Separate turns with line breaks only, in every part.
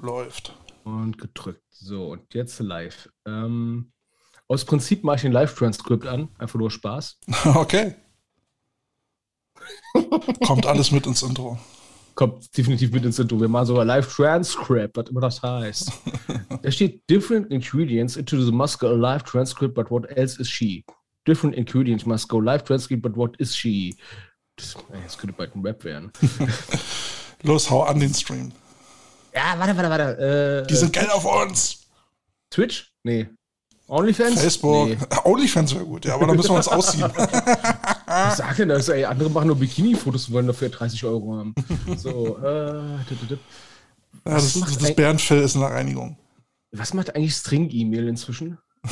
Läuft.
Und gedrückt. So, und jetzt live. Ähm, aus Prinzip mache ich ein Live-Transkript an. Einfach nur Spaß.
Okay. Kommt alles mit ins Intro.
Kommt definitiv mit ins Intro. Wir machen sogar Live-Transcript, was immer das heißt. da steht Different ingredients into the must go live transcript, but what else is she? Different ingredients must go live transcript, but what is she? Das, das könnte bald ein Rap werden.
Los, hau an den Stream.
Ja, warte, warte, warte. Äh,
Die sind geil auf uns.
Twitch? Nee. OnlyFans?
Facebook.
Nee.
OnlyFans wäre gut, ja, aber da müssen wir uns ausziehen.
Was sagt denn das? Ey, andere machen nur Bikini-Fotos und wollen dafür 30 Euro haben. So, äh, dit, dit.
Ja, das, das
ein-
Bärenfell ist eine Reinigung.
Was macht eigentlich String-E-Mail inzwischen?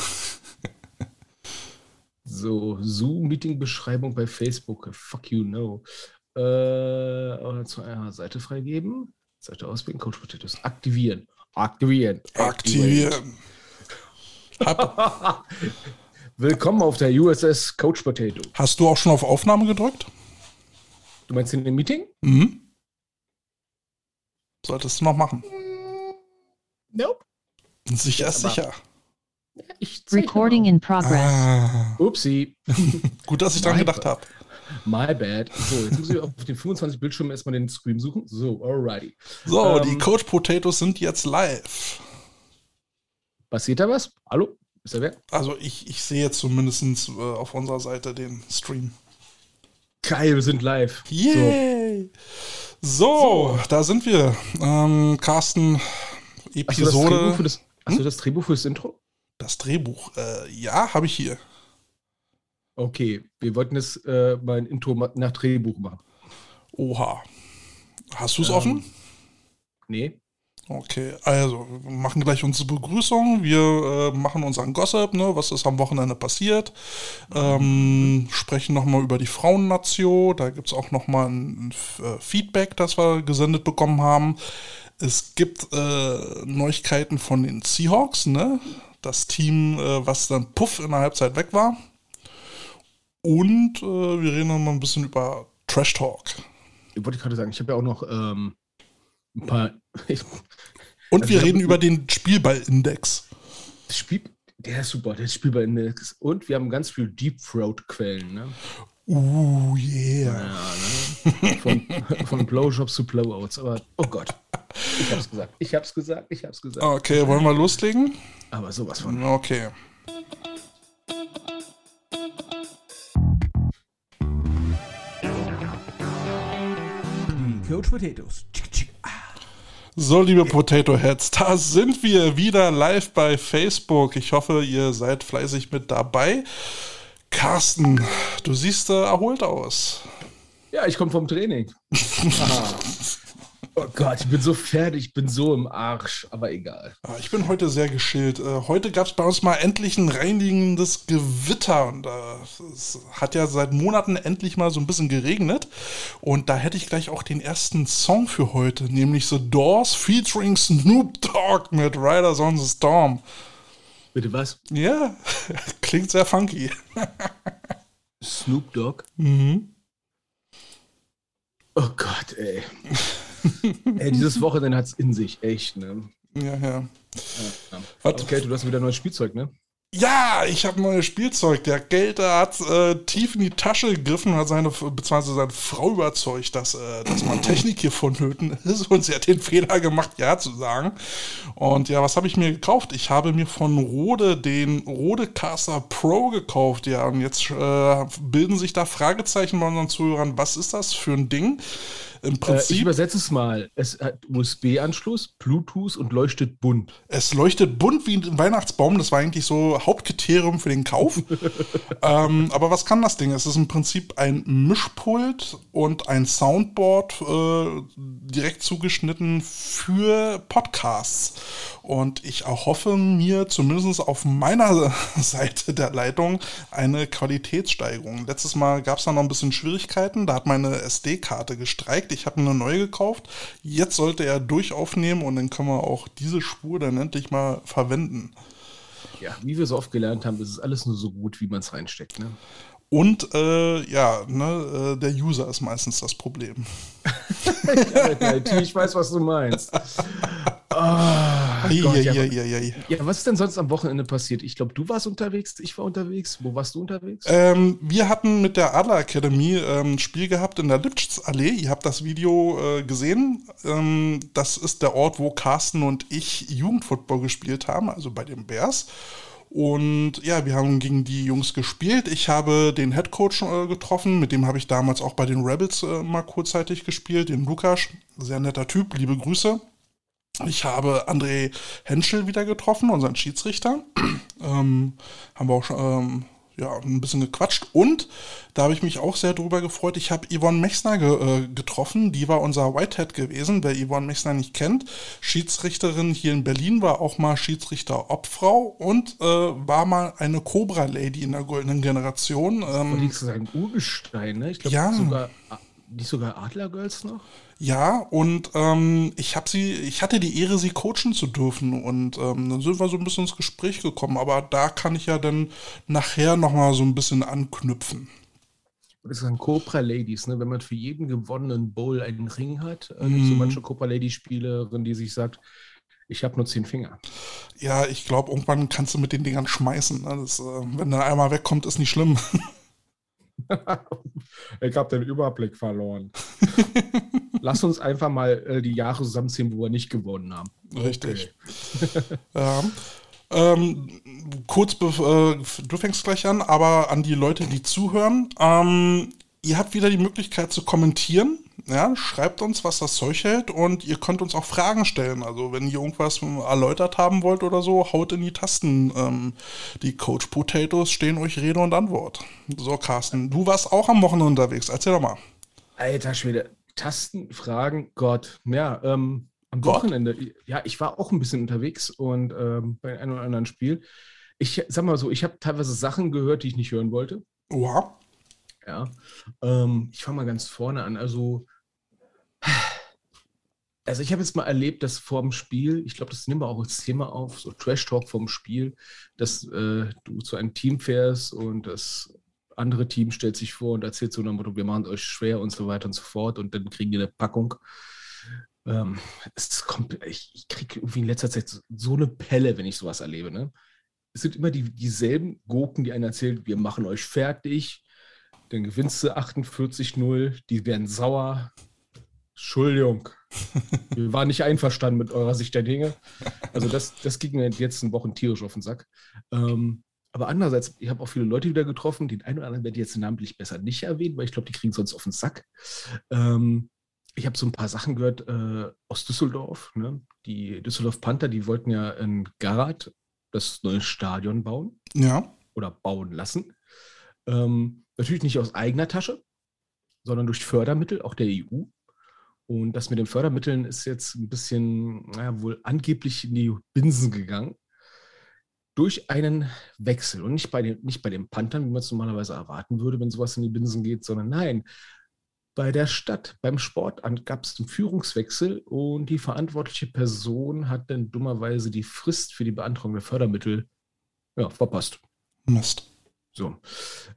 so, Zoom-Meeting-Beschreibung bei Facebook. Fuck you, no. Äh, oder zu einer Seite freigeben. Seite auswählen, Coach Potatoes. Aktivieren. Aktivieren.
Aktivieren.
Willkommen auf der USS Coach Potato.
hast du auch schon auf Aufnahme gedrückt?
Du meinst in dem Meeting?
Mhm. Solltest du noch machen.
Nope.
Sicher,
Aber-
sicher.
Recording in progress.
Ah.
Upsi.
gut, dass ich dran gedacht habe.
My bad. So, jetzt muss ich auf den 25 Bildschirmen erstmal den Screen suchen. So, alrighty.
So,
Ähm,
die Coach Potatoes sind jetzt live.
Passiert da was? Hallo? Ist da wer?
Also ich, ich sehe jetzt zumindest äh, auf unserer Seite den Stream.
Geil, wir sind live.
Yay! So, da sind wir. Ähm, Carsten,
So. Hast du das Drehbuch
Episode.
für das, du das Drehbuch fürs Intro?
Das Drehbuch, äh, ja, habe ich hier.
Okay, wir wollten jetzt äh, mal ein Intro nach Drehbuch machen.
Oha. Hast du es
Ähm.
offen?
Nee?
Okay, also wir machen gleich unsere Begrüßung. Wir äh, machen unseren Gossip, ne, was ist am Wochenende passiert. Ähm, sprechen nochmal über die Frauennation. Da gibt es auch nochmal ein, ein äh, Feedback, das wir gesendet bekommen haben. Es gibt äh, Neuigkeiten von den Seahawks, ne? Das Team, äh, was dann puff in der Halbzeit weg war. Und äh, wir reden nochmal ein bisschen über Trash Talk.
Ich wollte gerade sagen, ich habe ja auch noch ähm, ein paar.
Und
Also
wir
hab-
reden über den Spielballindex.
Spiel, der ist super, der ist spielbar Index. Und wir haben ganz viel Deep Throat-Quellen. Ne?
Uh, yeah.
Ja, ne? Von, von Blowjobs zu Blowouts. Aber, oh Gott. Ich hab's gesagt, ich hab's gesagt, ich hab's gesagt.
Okay, wollen wir loslegen?
Aber sowas von.
Okay.
Coach Potatoes. Tschick.
So, liebe Potato Heads, da sind wir wieder live bei Facebook. Ich hoffe, ihr seid fleißig mit dabei. Carsten, du siehst äh, erholt aus.
Ja, ich komme vom Training. Oh Gott, ich bin so fertig, ich bin so im Arsch, aber egal.
Ah, Ich bin heute sehr geschillt. Äh, Heute gab es bei uns mal endlich ein reinigendes Gewitter. Und es hat ja seit Monaten endlich mal so ein bisschen geregnet. Und da hätte ich gleich auch den ersten Song für heute, nämlich The Doors featuring Snoop Dogg mit Riders on the Storm.
Bitte was?
Ja, klingt sehr funky.
Snoop Dogg?
Mhm.
Oh Gott, ey. ey, dieses Wochenende hat's in sich, echt, ne?
Ja, ja.
Ja.
Was?
Okay, du hast wieder neues Spielzeug, ne?
Ja, ich habe neues Spielzeug. Der Gelder hat äh, tief in die Tasche gegriffen und hat seine, beziehungsweise seine Frau überzeugt, dass, äh, dass man Technik hier vonnöten ist. Und sie hat den Fehler gemacht, ja zu sagen. Und ja, was habe ich mir gekauft? Ich habe mir von Rode den Rode Caster Pro gekauft. Ja, und jetzt äh, bilden sich da Fragezeichen bei unseren Zuhörern. Was ist das für ein Ding? Im
Äh, ich
Prinzip,
übersetze es mal. Es hat USB-Anschluss, Bluetooth und leuchtet bunt.
Es leuchtet bunt wie ein Weihnachtsbaum. Das war eigentlich so Hauptkriterium für den Kauf. ähm, aber was kann das Ding? Es ist im Prinzip ein Mischpult und ein Soundboard äh, direkt zugeschnitten für Podcasts. Und ich erhoffe mir zumindest auf meiner Seite der Leitung eine Qualitätssteigerung. Letztes Mal gab es da noch ein bisschen Schwierigkeiten. Da hat meine SD-Karte gestreikt. Ich habe eine neue gekauft. Jetzt sollte er durchaufnehmen und dann können wir auch diese Spur dann endlich mal verwenden.
Ja, wie wir so oft gelernt haben, ist es alles nur so gut, wie man es reinsteckt, ne?
Und äh, ja, ne, äh, der User ist meistens das Problem.
Ja, ich weiß, was du meinst. Oh Gott, ja,
ja, ja, ja,
ja, was ist denn sonst am Wochenende passiert? Ich glaube, du warst unterwegs, ich war unterwegs. Wo warst du unterwegs?
Ähm, wir hatten mit der Adler Academy ähm, ein Spiel gehabt in der Lipschitz-Allee. Ihr habt das Video äh, gesehen. Ähm, das ist der Ort, wo Carsten und ich Jugendfootball gespielt haben, also bei den Bears. Und ja, wir haben gegen die Jungs gespielt. Ich habe den Headcoach äh, getroffen, mit dem habe ich damals auch bei den Rebels äh, mal kurzzeitig gespielt, den Lukas. Sehr netter Typ, liebe Grüße. Ich habe André Henschel wieder getroffen, unseren Schiedsrichter. ähm, haben wir auch schon ähm, ja, ein bisschen gequatscht. Und da habe ich mich auch sehr drüber gefreut. Ich habe Yvonne Mechsner ge äh, getroffen. Die war unser Whitehead gewesen, wer Yvonne Mechsner nicht kennt. Schiedsrichterin hier in Berlin, war auch mal Schiedsrichter-Obfrau und äh, war mal eine Cobra-Lady in der goldenen Generation.
Ähm, das ist ein Urgestein, ne? Ich glaube, ja. sogar, nicht sogar Adlergirls noch?
Ja, und ähm, ich habe sie, ich hatte die Ehre, sie coachen zu dürfen. Und ähm, dann sind wir so ein bisschen ins Gespräch gekommen. Aber da kann ich ja dann nachher nochmal so ein bisschen anknüpfen.
Das ein Cobra Ladies, ne? Wenn man für jeden gewonnenen Bowl einen Ring hat, äh, mm. so manche Cobra Lady Spielerin, die sich sagt, ich habe nur zehn Finger.
Ja, ich glaube, irgendwann kannst du mit den Dingern schmeißen. Ne? Das, äh, wenn der einmal wegkommt, ist nicht schlimm.
ich habe den Überblick verloren. Lass uns einfach mal äh, die Jahre zusammenziehen, wo wir nicht gewonnen haben.
Richtig. Okay. ja. Ähm, kurz, äh, du fängst gleich an, aber an die Leute, die zuhören. Ähm, ihr habt wieder die Möglichkeit zu kommentieren. Ja, schreibt uns, was das Zeug hält und ihr könnt uns auch Fragen stellen. Also wenn ihr irgendwas erläutert haben wollt oder so, haut in die Tasten. Ähm, die Coach Potatoes stehen euch Rede und Antwort. So, Carsten, du warst auch am Wochenende unterwegs. Erzähl doch mal.
Alter Schwede, Tasten, Fragen, Gott. Ja, ähm, am Gott. Wochenende. Ja, ich war auch ein bisschen unterwegs und ähm, bei einem oder anderen Spiel. Ich sag mal so, ich habe teilweise Sachen gehört, die ich nicht hören wollte.
Oha.
Ja. Ähm, ich fange mal ganz vorne an. Also, also ich habe jetzt mal erlebt, dass vor dem Spiel, ich glaube, das nehmen wir auch als Thema auf, so Trash Talk vorm Spiel, dass äh, du zu einem Team fährst und das andere Team stellt sich vor und erzählt so, wir machen es euch schwer und so weiter und so fort und dann kriegen die eine Packung. Ähm, es kommt, ich, ich kriege irgendwie in letzter Zeit so, so, eine Pelle, wenn ich sowas erlebe. Ne? Es sind immer die, dieselben Gurken, die einen erzählen, wir machen euch fertig, dann gewinnst du 48-0, die werden sauer. Entschuldigung, wir waren nicht einverstanden mit eurer Sicht der Dinge. Also das, das ging mir jetzt in Wochen tierisch auf den Sack. Ähm, aber andererseits, ich habe auch viele Leute wieder getroffen, den einen oder anderen werde ich jetzt namentlich besser nicht erwähnen, weil ich glaube, die kriegen sonst auf den Sack. Ähm, ich habe so ein paar Sachen gehört äh, aus Düsseldorf. Ne? Die Düsseldorf Panther, die wollten ja in Garat das neue Stadion bauen.
Ja.
Oder bauen lassen. Ähm, natürlich nicht aus eigener Tasche, sondern durch Fördermittel, auch der EU. Und das mit den Fördermitteln ist jetzt ein bisschen, naja, wohl angeblich in die Binsen gegangen durch einen Wechsel und nicht bei den, nicht bei den Panthern, wie man es normalerweise erwarten würde, wenn sowas in die Binsen geht, sondern nein, bei der Stadt, beim Sportamt gab es einen Führungswechsel und die verantwortliche Person hat dann dummerweise die Frist für die Beantragung der Fördermittel ja, verpasst.
Mist.
So.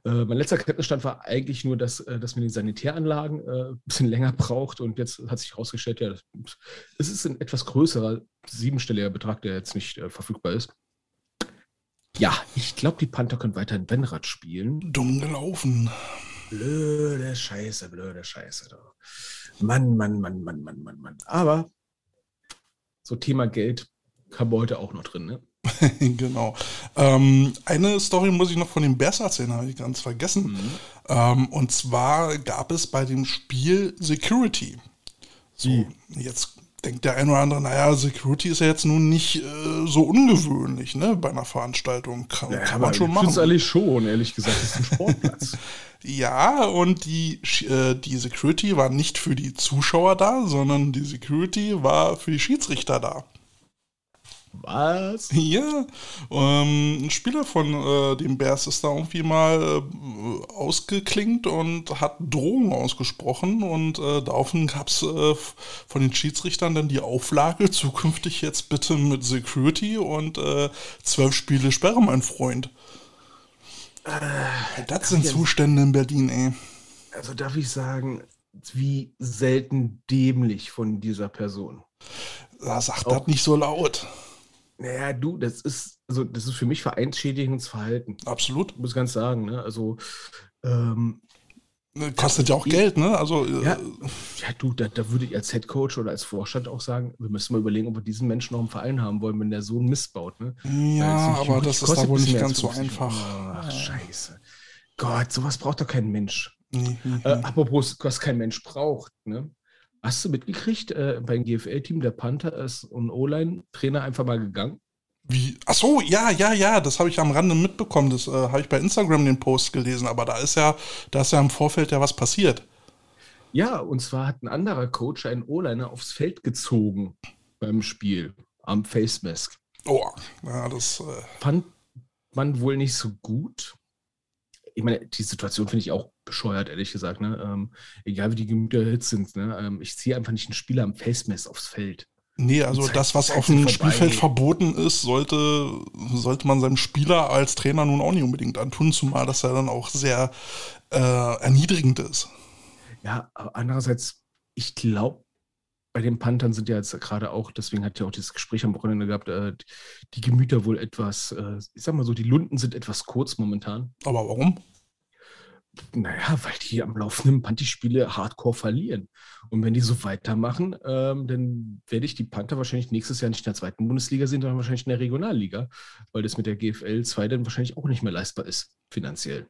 Äh, mein letzter Kenntnisstand war eigentlich nur, dass, äh, dass man die Sanitäranlagen äh, ein bisschen länger braucht und jetzt hat sich herausgestellt, ja, es ist ein etwas größerer, siebenstelliger Betrag, der jetzt nicht äh, verfügbar ist. Ja, ich glaube, die Panther können weiterhin Benrad spielen.
Dumm gelaufen.
Blöde Scheiße, blöde Scheiße. Mann, Mann, Mann, Mann, Mann, Mann, Mann. Aber so Thema Geld haben wir heute auch noch drin, ne?
genau. Ähm, eine Story muss ich noch von den Bears erzählen, habe ich ganz vergessen. Mhm. Ähm, und zwar gab es bei dem Spiel Security. So, jetzt denkt der eine oder andere, naja, Security ist ja jetzt nun nicht äh, so ungewöhnlich, ne, bei einer Veranstaltung. Kann, ja, kann man schon machen. Ich
finde ehrlich schon, ehrlich gesagt, das ist ein Sportplatz.
ja, und die, äh, die Security war nicht für die Zuschauer da, sondern die Security war für die Schiedsrichter da.
Was?
Ja, ähm, ein Spieler von äh, den Bears ist da irgendwie mal äh, ausgeklingt und hat Drohungen ausgesprochen und äh, daraufhin gab es äh, von den Schiedsrichtern dann die Auflage, zukünftig jetzt bitte mit Security und äh, zwölf Spiele Sperre, mein Freund. Äh, das sind Zustände in Berlin, ey.
Also darf ich sagen, wie selten dämlich von dieser Person
Da sagt das nicht so laut.
Naja, du, das ist, also das ist für mich vereinsschädigendes Verhalten.
Absolut.
Muss ganz sagen, ne? Also, ähm,
Ne, Kostet ja auch Geld, ne? Also, äh,
ja, ja du, da, da würde ich als Headcoach oder als Vorstand auch sagen, wir müssen mal überlegen, ob wir diesen Menschen noch im Verein haben wollen, wenn der so einen Mist baut, ne?
ja, aber das ist da wohl nicht ganz so
50.
einfach.
Ach, scheiße. Gott, sowas braucht doch kein Mensch.
Nee, nee,
Äh, apropos, was kein Mensch braucht, ne? Hast du mitgekriegt, äh, beim GFL-Team der Panther ist ein O-Line-Trainer einfach mal gegangen?
Wie? Ach so, ja, ja, ja, das habe ich am Rande mitbekommen. Das äh, habe ich bei Instagram den Post gelesen, aber da ist ja, da ist ja im Vorfeld ja was passiert.
Ja, und zwar hat ein anderer Coach einen O-Liner aufs Feld gezogen beim Spiel am Face Mask.
Oh, ja, das. Äh,
Fand man wohl nicht so gut. Ich meine, die Situation finde ich auch bescheuert, ehrlich gesagt. Ne? Ähm, egal wie die Gemüter jetzt sind. Ne? Ähm, ich ziehe einfach nicht einen Spieler am Face Mask aufs Feld.
nee, also
Zeit-
das, was auf dem. Spielfeld verboten ist, sollte, sollte man seinem Spieler als Trainer nun auch nicht unbedingt antun, zumal das ja dann auch sehr äh, erniedrigend ist.
Ja, aber andererseits, ich glaube, bei den Panthern sind ja jetzt gerade auch, deswegen hat ja auch dieses Gespräch am Wochenende gehabt, äh, die Gemüter wohl etwas, äh, ich sag mal so, die Lunden sind etwas kurz momentan.
Aber warum?
Naja, weil die am laufenden Panty-Spiele hardcore verlieren. Und wenn die so weitermachen, ähm, dann werde ich die Panther wahrscheinlich nächstes Jahr nicht in der zweiten Bundesliga sehen, sondern wahrscheinlich in der Regionalliga, weil das mit der GFL 2 dann wahrscheinlich auch nicht mehr leistbar ist, finanziell.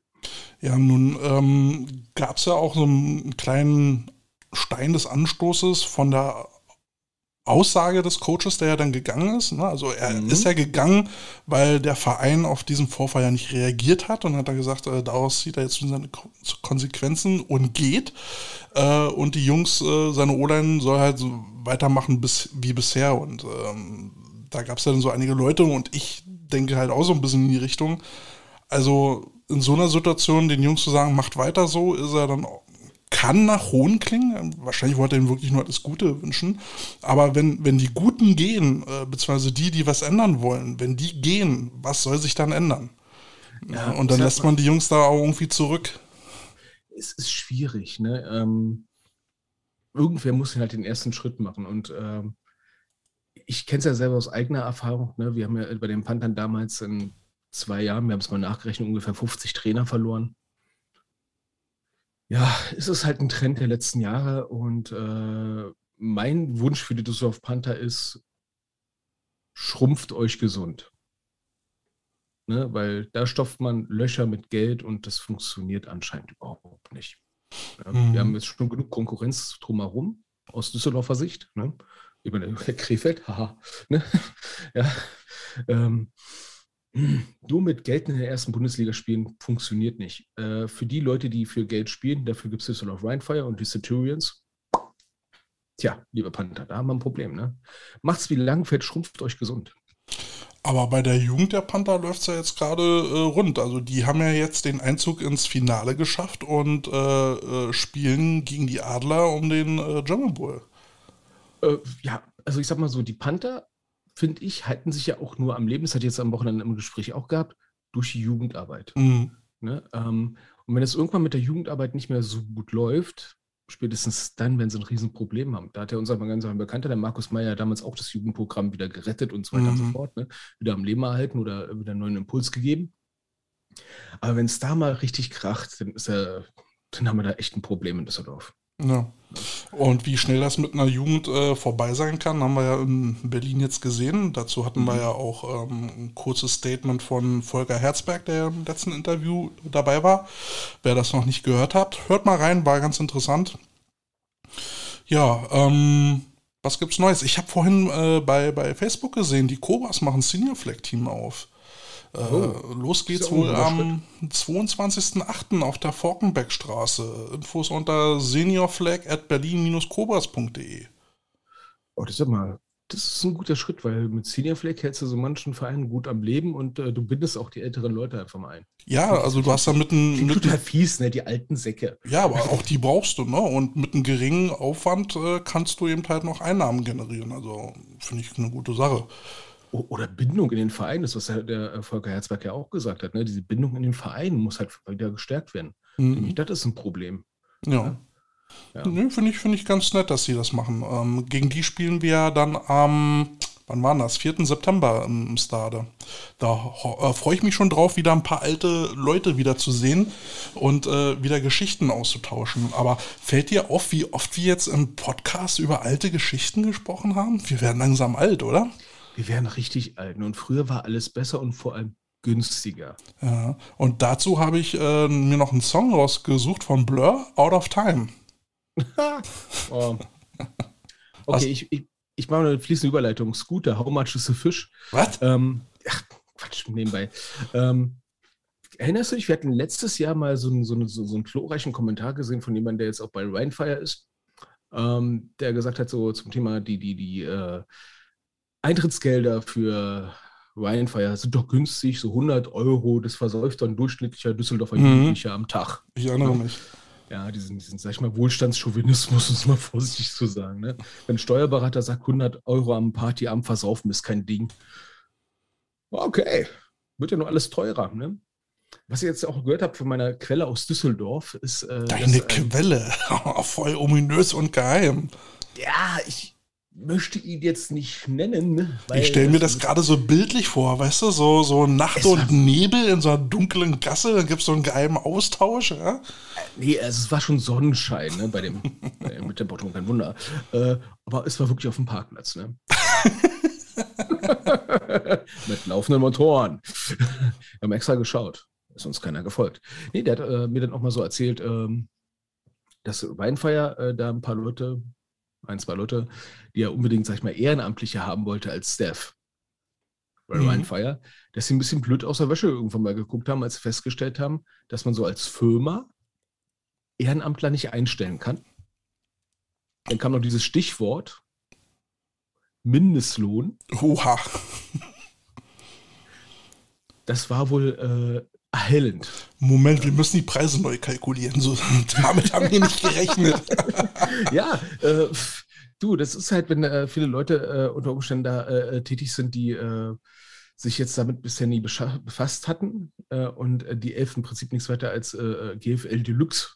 Ja, nun ähm, gab es ja auch so einen kleinen Stein des Anstoßes von der Aussage des Coaches, der ja dann gegangen ist. Ne? Also er
Mhm.
ist ja gegangen, weil der Verein auf diesen Vorfall ja nicht reagiert hat und hat er gesagt, äh, daraus zieht er jetzt nun seine Ko- Konsequenzen und geht. Äh, und die Jungs, äh, seine O-Line soll halt so weitermachen bis, wie bisher. Und ähm, da gab es ja dann so einige Leute und ich denke halt auch so ein bisschen in die Richtung. Also in so einer Situation den Jungs zu sagen, macht weiter so, ist er dann auch, kann nach Hohn klingen. Wahrscheinlich wollte er ihm wirklich nur das Gute wünschen. Aber wenn, wenn die Guten gehen, äh, beziehungsweise die, die was ändern wollen, wenn die gehen, was soll sich dann ändern?
Ja,
und dann lässt man die Jungs da auch irgendwie zurück.
es ist schwierig, ne? Ähm, irgendwer muss halt den ersten Schritt machen. Und ähm, ich kenne es ja selber aus eigener Erfahrung. Ne? Wir haben ja bei den Panthern damals in zwei Jahren, wir haben es mal nachgerechnet, ungefähr 50 Trainer verloren. Ja, es ist halt ein Trend der letzten Jahre und äh, mein Wunsch für die Düsseldorf Panther ist, schrumpft euch gesund. Ne, weil da stopft man Löcher mit Geld und das funktioniert anscheinend überhaupt nicht. Ja,
Mhm.
Wir haben jetzt schon genug Konkurrenz drumherum aus Düsseldorfer Sicht. Ne? Ich meine, Krefeld, haha. Ne? ja, ähm, nur mit Geld in der ersten Bundesliga spielen funktioniert nicht. Äh, für die Leute, die für Geld spielen, dafür gibt es Düsseldorf Rheinfire und die Centurions. Tja, liebe Panther, da haben wir ein Problem. Ne? Macht's wie Langfeld, schrumpft euch gesund.
Aber bei der Jugend der Panther läuft es ja jetzt gerade äh, rund. Also die haben ja jetzt den Einzug ins Finale geschafft und äh, äh, spielen gegen die Adler um den äh, German Bowl.
Äh, ja, also ich sag mal so, die Panther, finde ich, halten sich ja auch nur am Leben, das hat jetzt am Wochenende im Gespräch auch gehabt, durch die Jugendarbeit.
Mhm.
Ne? Ähm, und wenn es irgendwann mit der Jugendarbeit nicht mehr so gut läuft, spätestens dann, wenn sie ein Riesenproblem haben. Da hat ja unser ganz Bekannter, der Markus Meyer, damals auch das Jugendprogramm wieder gerettet und so weiter und so
Mhm.
fort, ne? wieder am Leben erhalten oder wieder einen neuen Impuls gegeben. Aber wenn es da mal richtig kracht, dann, ist er, dann haben wir da echt ein Problem in Düsseldorf.
Ja. Und wie schnell das mit einer Jugend äh, vorbei sein kann, haben wir ja in Berlin jetzt gesehen. Dazu hatten wir ja auch ähm, ein kurzes Statement von Volker Herzberg, der im letzten Interview dabei war. Wer das noch nicht gehört hat, hört mal rein, war ganz interessant. Ja, ähm, was gibt's Neues? Ich habe vorhin äh, bei, bei Facebook gesehen, die Cobras machen Senior Flag Team auf. Äh,
Oh.
los geht's wohl am 22.08. auf der Forkenbeckstraße. Infos unter seniorflag at berlin-cobras.de.
Oh, das ist mal, das ist ein guter Schritt, weil mit Senior Flag hältst du so manchen Vereinen gut am Leben und äh, du bindest auch die älteren Leute einfach mal ein.
Ja, also du hast da mit einem,
total fies, ne? Die alten Säcke.
ja, aber auch die brauchst du, ne? Und mit einem geringen Aufwand äh, kannst du eben halt noch Einnahmen generieren. Also finde ich eine gute Sache.
Oder Bindung in den Verein, das was der, der Volker Herzberg ja auch gesagt hat, ne? Diese Bindung in den Verein muss halt wieder gestärkt werden.
Mhm.
Das ist ein Problem.
Ja. Ja. Nö, finde ich, find ich ganz nett, dass sie das machen. Ähm, gegen die spielen wir dann am, wann war das? 4. September im Stade. Da äh, freue ich mich schon drauf, wieder ein paar alte Leute wieder zu sehen und äh, wieder Geschichten auszutauschen. Aber fällt dir auf, wie oft wir jetzt im Podcast über alte Geschichten gesprochen haben? Wir werden langsam alt, oder?
Wir werden richtig alt. Und früher war alles besser und vor allem günstiger.
Ja, und dazu habe ich äh, mir noch einen Song rausgesucht von Blur, Out of Time.
oh. Okay, ich, ich, ich mache eine fließende Überleitung. Scooter, how much is a fish?
Was?
Ähm, ach, Quatsch, nebenbei. Ähm, erinnerst du dich, wir hatten letztes Jahr mal so einen, so, einen, so einen glorreichen Kommentar gesehen von jemandem, der jetzt auch bei Rhinefire ist, ähm, der gesagt hat, so zum Thema die, die, die äh, Eintrittsgelder für Rhinefire sind doch günstig, so 100 Euro, das versäuft ein durchschnittlicher Düsseldorfer mhm. Jugendlicher am Tag.
Ich erinnere mich
ja, diesen, diesen, sag ich mal, Wohlstandschauvinismus, um es mal vorsichtig zu sagen. Ne? Wenn ein Steuerberater sagt, 100 Euro am Partyabend versaufen ist kein Ding. Okay, wird ja nur alles teurer. Ne? Was ich jetzt auch gehört habe von meiner Quelle aus Düsseldorf ist.
Äh, Deine dass, Quelle, voll ominös und geheim.
Ja, ich, möchte ihn jetzt nicht nennen.
ich stelle mir das gerade so bildlich vor, weißt du, so, so Nacht und Nebel in so einer dunklen Gasse, dann gibt es so einen geheimen Austausch. Ja?
Nee, also es war schon Sonnenschein ne, bei dem, mit dem Bottom, kein Wunder. Äh, aber es war wirklich auf dem Parkplatz. Ne? mit laufenden Motoren. Wir haben extra geschaut. Ist uns keiner gefolgt. Nee, der hat äh, mir dann auch mal so erzählt, ähm, dass Weinfeier äh, da ein paar Leute ein, zwei Leute, die er unbedingt, sag ich mal, Ehrenamtliche haben wollte als Staff bei mhm. Rhinefire, dass sie ein bisschen blöd aus der Wäsche irgendwann mal geguckt haben, als sie festgestellt haben, dass man so als Firma Ehrenamtler nicht einstellen kann. Dann kam noch dieses Stichwort Mindestlohn.
Oha.
Das war wohl äh, erhellend.
Moment, wir müssen die Preise neu kalkulieren. So, damit haben wir nicht gerechnet.
ja, äh, du, das ist halt, wenn äh, viele Leute äh, unter Umständen da äh, tätig sind, die äh, sich jetzt damit bisher nie befasst hatten äh, und die Elf im Prinzip nichts weiter als GFL Deluxe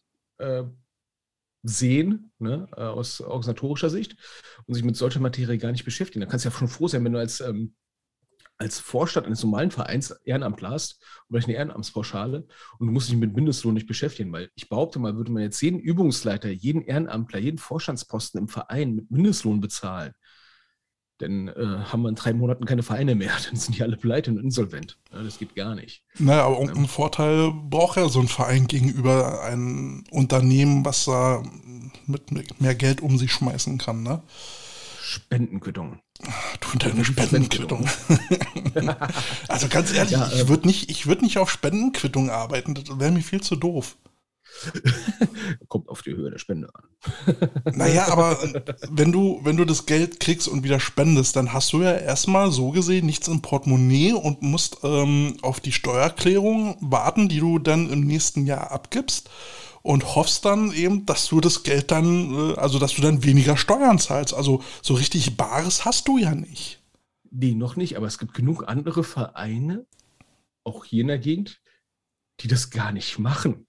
sehen, ne, aus organisatorischer Sicht und sich mit solcher Materie gar nicht beschäftigen. Da kannst du ja schon froh sein, wenn du als ähm, als Vorstand eines normalen Vereins Ehrenamtler hast und vielleicht eine Ehrenamtspauschale und du musst dich mit Mindestlohn nicht beschäftigen, weil ich behaupte mal, würde man jetzt jeden Übungsleiter, jeden Ehrenamtler, jeden Vorstandsposten im Verein mit Mindestlohn bezahlen, dann äh, haben wir in drei Monaten keine Vereine mehr. Dann sind die alle pleite und insolvent. Ja, das geht gar nicht.
Naja, aber irgendeinen ja. Vorteil braucht ja so ein Verein gegenüber einem Unternehmen, was da mit mehr Geld um sich schmeißen kann, ne?
Spendenquittung.
Du und deine Spendenquittung. also ganz ehrlich, ja, ich ähm, würde nicht, würd nicht auf Spendenquittung arbeiten. Das wäre mir viel zu doof.
Kommt auf die Höhe der Spende an.
naja, aber wenn du, wenn du das Geld kriegst und wieder spendest, dann hast du ja erstmal so gesehen nichts im Portemonnaie und musst ähm, auf die Steuererklärung warten, die du dann im nächsten Jahr abgibst und hoffst dann eben, dass du das Geld dann, äh, also dass du dann weniger Steuern zahlst. Also so richtig Bares hast du ja nicht.
Nee, noch nicht, aber es gibt genug andere Vereine, auch hier in der Gegend, die das gar nicht machen.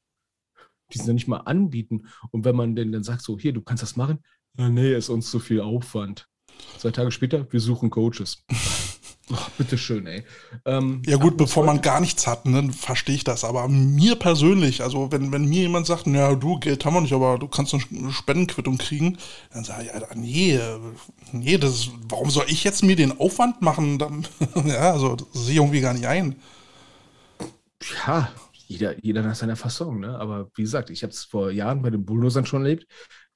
Die es ja nicht mal anbieten. Und wenn man denn dann sagt, so, hier, du kannst das machen, nee, ist uns zu viel Aufwand. Zwei Tage später, wir suchen Coaches. Ach, bitteschön, ey.
Ähm, ja gut, bevor man gar nichts hat, ne, verstehe ich das. Aber mir persönlich, also wenn, wenn mir jemand sagt, ja du, Geld haben wir nicht, aber du kannst eine Spendenquittung kriegen, dann sage ich, ja, nee, nee, das, warum soll ich jetzt mir den Aufwand machen? Dann, ja, also das sehe ich irgendwie gar nicht ein.
Ja, jeder, jeder nach seiner Fassung, ne? Aber wie gesagt, ich habe es vor Jahren bei den Bulldozern schon erlebt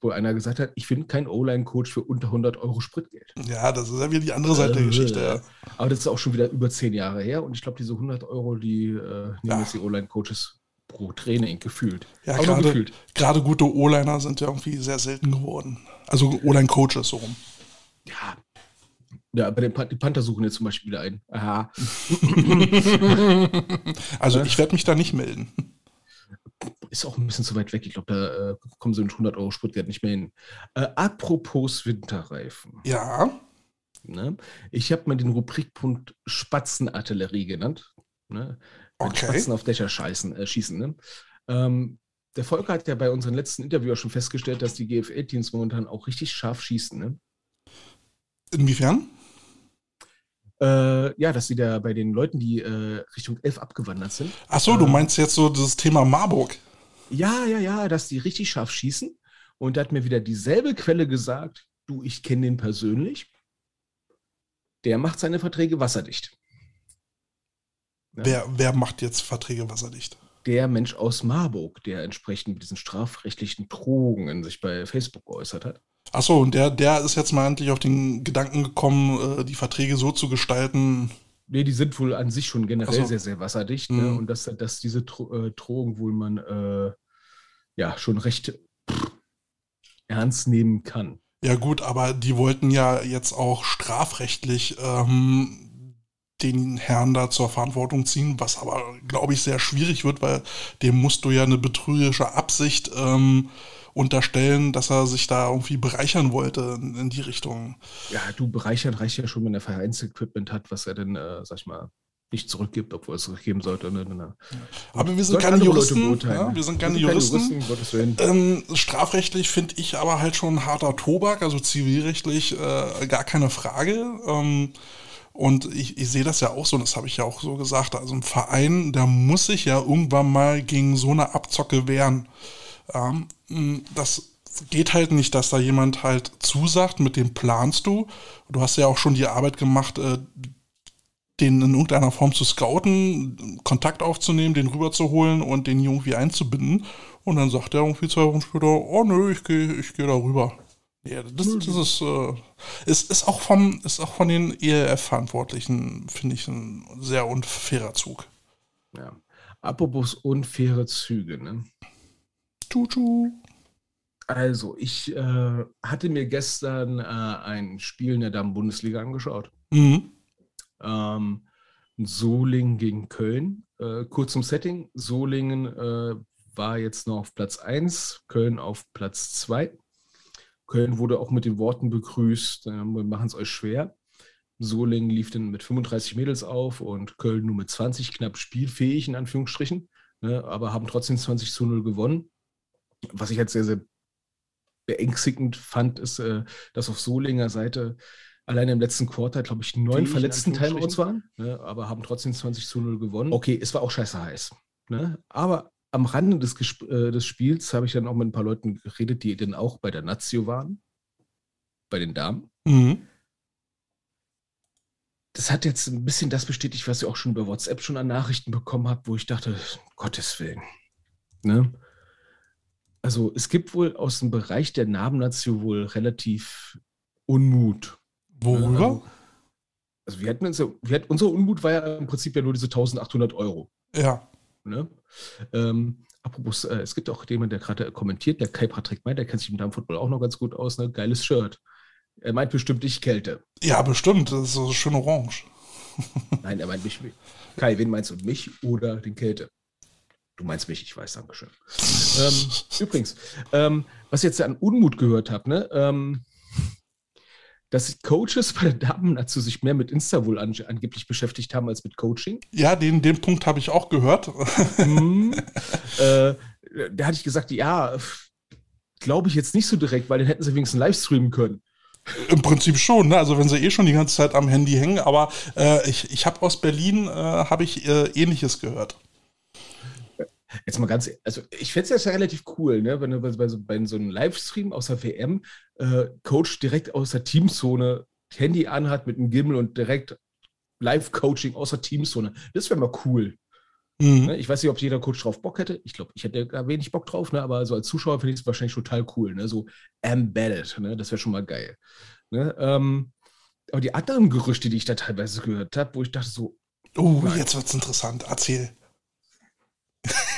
wo einer gesagt hat, ich finde keinen O-Line-Coach für unter 100 Euro Spritgeld.
Ja, das ist ja wieder die andere Seite der Geschichte. Ja.
Aber das ist auch schon wieder über zehn Jahre her und ich glaube, diese 100 Euro, die äh, nehmen ja. jetzt die O-Line-Coaches pro Training gefühlt.
Ja, gerade, gerade gute O-Liner sind ja irgendwie sehr selten geworden. Also O-Line-Coaches so rum.
Ja, ja, bei den die Panther suchen jetzt zum Beispiel wieder einen. Aha.
also ich werde mich da nicht melden
ist auch ein bisschen zu weit weg. Ich glaube, da äh, kommen sie mit 100 Euro Spritgeld nicht mehr hin. Äh, apropos Winterreifen.
Ja.
Ne? Ich habe mal den Rubrikpunkt Spatzenartillerie genannt. Ne? Okay. Spatzen auf Dächer scheißen, äh, schießen. Ne? Ähm, der Volker hat ja bei unserem letzten Interview auch schon festgestellt, dass die GFL-Teams momentan auch richtig scharf schießen. Ne?
Inwiefern?
Äh, ja, dass sie da bei den Leuten, die äh, Richtung 11 abgewandert sind.
Ach so, du
äh,
meinst jetzt so das Thema Marburg.
Ja, ja, ja, dass die richtig scharf schießen. Und da hat mir wieder dieselbe Quelle gesagt, du, ich kenne den persönlich. Der macht seine Verträge wasserdicht.
Ja. Wer, wer macht jetzt Verträge wasserdicht?
Der Mensch aus Marburg, der entsprechend mit diesen strafrechtlichen Drogen sich bei Facebook geäußert hat.
Achso, und der, der ist jetzt mal endlich auf den Gedanken gekommen, äh, die Verträge so zu gestalten.
Nee, die sind wohl an sich schon generell so. sehr, sehr wasserdicht. Ne? Mhm. Und dass, dass diese äh, Drogen wohl man äh, ja schon recht ernst nehmen kann.
Ja gut, aber die wollten ja jetzt auch strafrechtlich ähm, den Herrn da zur Verantwortung ziehen, was aber, glaube ich, sehr schwierig wird, weil dem musst du ja eine betrügerische Absicht ähm, unterstellen, dass er sich da irgendwie bereichern wollte in, in, die Richtung.
Ja, du bereichern reicht ja schon, wenn er Vereinsequipment hat, was er denn, äh, sag ich mal, nicht zurückgibt, obwohl er es zurückgeben sollte. Ne, ne, ne.
Aber wir sind keine Juristen. Ja, wir sind keine wir sind Juristen. Keine ähm, strafrechtlich finde ich aber halt schon ein harter Tobak, also zivilrechtlich äh, gar keine Frage. Ähm, und ich, ich sehe das ja auch so, und das habe ich ja auch so gesagt. Also ein Verein, der muss sich ja irgendwann mal gegen so eine Abzocke wehren. Ähm, das geht halt nicht, dass da jemand halt zusagt, mit dem planst du. Du hast ja auch schon die Arbeit gemacht, äh, den in irgendeiner Form zu scouten, Kontakt aufzunehmen, den rüberzuholen und den irgendwie einzubinden. Und dann sagt er irgendwie zwei Wochen später, oh nö, ich gehe ich geh da rüber. Ja, das, das ist, äh, ist, ist, auch vom, ist auch von den ELF-Verantwortlichen, finde ich, ein sehr unfairer Zug.
Ja. Apropos unfaire Züge, ne?
Tutu.
Also, ich äh, hatte mir gestern äh, ein Spiel in der Damen-Bundesliga angeschaut.
Mhm.
Ähm, Solingen gegen Köln. Äh, kurz zum Setting. Solingen äh, war jetzt noch auf Platz 1, Köln auf Platz 2. Köln wurde auch mit den Worten begrüßt, äh, wir machen es euch schwer. Solingen lief dann mit 35 Mädels auf und Köln nur mit 20, knapp spielfähig in Anführungsstrichen, ne, aber haben trotzdem 20 zu 0 gewonnen. Was ich jetzt sehr, sehr beängstigend fand, ist, äh, dass auf Solinger Seite alleine im letzten Quartal, glaube ich, neun verletzten Timeouts waren, ne, aber haben trotzdem 20 zu 0 gewonnen. Okay, es war auch scheiße heiß. Ne? Aber am Rande des, äh, des Spiels habe ich dann auch mit ein paar Leuten geredet, die dann auch bei der Nazio waren, bei den Damen.
Mhm.
Das hat jetzt ein bisschen das bestätigt, was ich auch schon über WhatsApp schon an Nachrichten bekommen habe, wo ich dachte, Gottes Willen. Ne? Also es gibt wohl aus dem Bereich der Nabennazio wohl relativ Unmut
Worüber? Also,
also wir hatten uns ja, wir hatten, unser Unmut war ja im Prinzip ja nur diese 1800 Euro.
Ja.
Ne? Ähm, apropos, äh, es gibt auch jemanden, der gerade kommentiert, der Kai Patrick meint, der kennt sich mit Football auch noch ganz gut aus, ne? Geiles Shirt. Er meint bestimmt ich Kälte.
Ja, bestimmt. Das ist so schön orange.
Nein, er meint mich. Kai, wen meinst du? Mich oder den Kälte? Du meinst mich, ich weiß, Dankeschön. ähm, übrigens, ähm, was ich jetzt an Unmut gehört habe, ne? Ähm, dass Coaches bei den Damen dazu sich mehr mit Insta wohl an, angeblich beschäftigt haben als mit Coaching.
Ja, den, den Punkt habe ich auch gehört.
Mhm. äh, da hatte ich gesagt, ja, glaube ich jetzt nicht so direkt, weil den hätten sie wenigstens live streamen können.
Im Prinzip schon, ne? also wenn sie eh schon die ganze Zeit am Handy hängen, aber äh, ich, ich habe aus Berlin, äh, habe ich äh, ähnliches gehört.
Jetzt mal ganz, also ich fände es ja relativ cool, ne? wenn du bei so, bei so einem Livestream aus der WM äh, Coach direkt aus der Teamzone Handy anhat mit einem Gimmel und direkt Live-Coaching aus der Teamzone. Das wäre mal cool. Mhm. Ne? Ich weiß nicht, ob jeder Coach drauf Bock hätte. Ich glaube, ich hätte da wenig Bock drauf, ne? aber so als Zuschauer finde ich es wahrscheinlich total cool. Ne? So embedded, ne? das wäre schon mal geil. Ne? Ähm, aber die anderen Gerüchte, die ich da teilweise gehört habe, wo ich dachte so,
Oh, jetzt es interessant. Erzähl.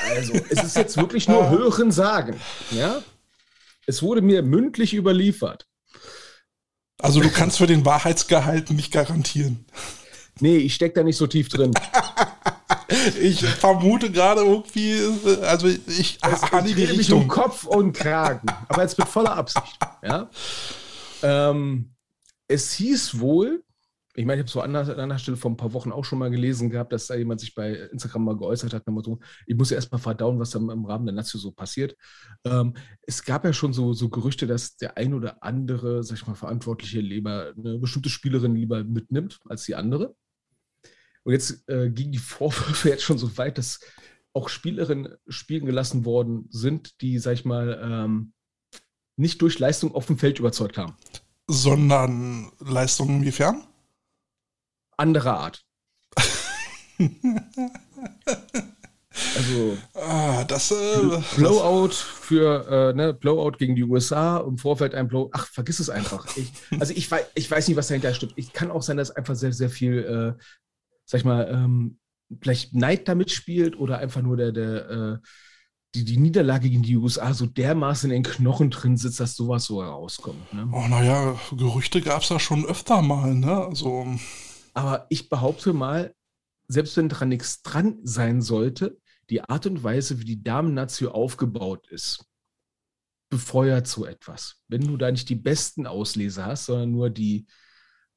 Also, es ist jetzt wirklich nur Hören sagen. Ja? Es wurde mir mündlich überliefert.
Also, du kannst für den Wahrheitsgehalt nicht garantieren.
Nee, ich stecke da nicht so tief drin.
ich vermute gerade irgendwie, also ich
ahne die Richtung. um Kopf und Kragen, aber jetzt mit voller Absicht. Ja? Ähm, es hieß wohl, ich meine, ich habe so an einer Stelle vor ein paar Wochen auch schon mal gelesen gehabt, dass da jemand sich bei Instagram mal geäußert hat, so, ich muss ja erstmal verdauen, was da im Rahmen der Nazio so passiert. Ähm, es gab ja schon so, so Gerüchte, dass der ein oder andere, sag ich mal, Verantwortliche lieber eine bestimmte Spielerin lieber mitnimmt als die andere. Und jetzt äh, ging die Vorwürfe jetzt schon so weit, dass auch Spielerinnen spielen gelassen worden sind, die, sag ich mal, ähm, nicht durch Leistung auf dem Feld überzeugt haben.
Sondern Leistung inwiefern?
Anderer Art.
also ah, das
äh, Blowout für äh, ne, Blowout gegen die USA im Vorfeld ein Blow. Ach, vergiss es einfach. Ich, also ich weiß, ich weiß nicht, was dahinter stimmt. Ich kann auch sein, dass einfach sehr, sehr viel, äh, sag ich mal, ähm, vielleicht Neid damit spielt oder einfach nur der, der äh, die, die Niederlage gegen die USA so dermaßen in den Knochen drin sitzt, dass sowas so herauskommt. Ne?
Oh, naja, Gerüchte gab es ja schon öfter mal, ne? Also.
Aber ich behaupte mal, selbst wenn dran nichts dran sein sollte, die Art und Weise, wie die Damen-Nazio aufgebaut ist, befeuert so etwas. Wenn du da nicht die besten Ausleser hast, sondern nur die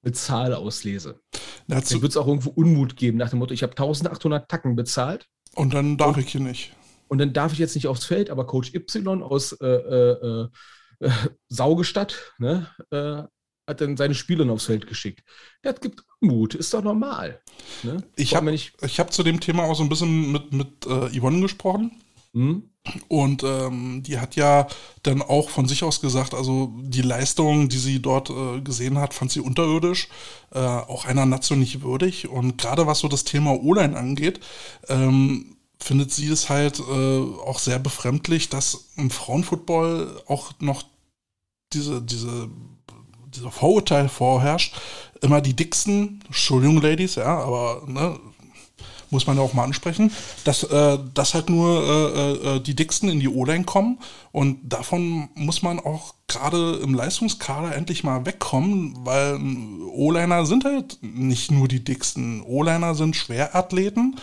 Bezahlauslese, Dazu dann wird es auch irgendwo Unmut geben nach dem Motto, ich habe 1800 Tacken bezahlt.
Und dann darf und, ich hier nicht.
Und dann darf ich jetzt nicht aufs Feld, aber Coach Y aus äh, äh, äh, Saugestadt ne, äh, hat dann seine Spielerin aufs Feld geschickt. Das gibt Mut, ist doch normal.
Ne? Ich habe ich hab zu dem Thema auch so ein bisschen mit, mit äh, Yvonne gesprochen. Mhm. Und ähm, die hat ja dann auch von sich aus gesagt, also die Leistung, die sie dort äh, gesehen hat, fand sie unterirdisch, äh, auch einer Nation nicht würdig. Und gerade was so das Thema O-Line angeht, ähm, findet sie es halt äh, auch sehr befremdlich, dass im Frauenfootball auch noch diese, diese dieser Vorurteil vorherrscht, immer die dicksten, Entschuldigung, Ladies, ja, aber ne, muss man ja auch mal ansprechen, dass, äh, dass halt nur äh, äh, die Dicksten in die O-Line kommen und davon muss man auch gerade im Leistungskader endlich mal wegkommen, weil O-Liner sind halt nicht nur die Dicksten. O-Liner sind Schwerathleten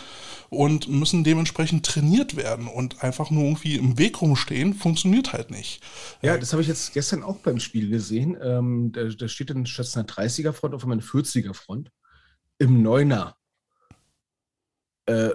und müssen dementsprechend trainiert werden und einfach nur irgendwie im Weg rumstehen, funktioniert halt nicht.
Ja, das habe ich jetzt gestern auch beim Spiel gesehen. Ähm, da, da, steht dann statt einer 30er Front auf einmal eine 40er Front im Neuner. Äh,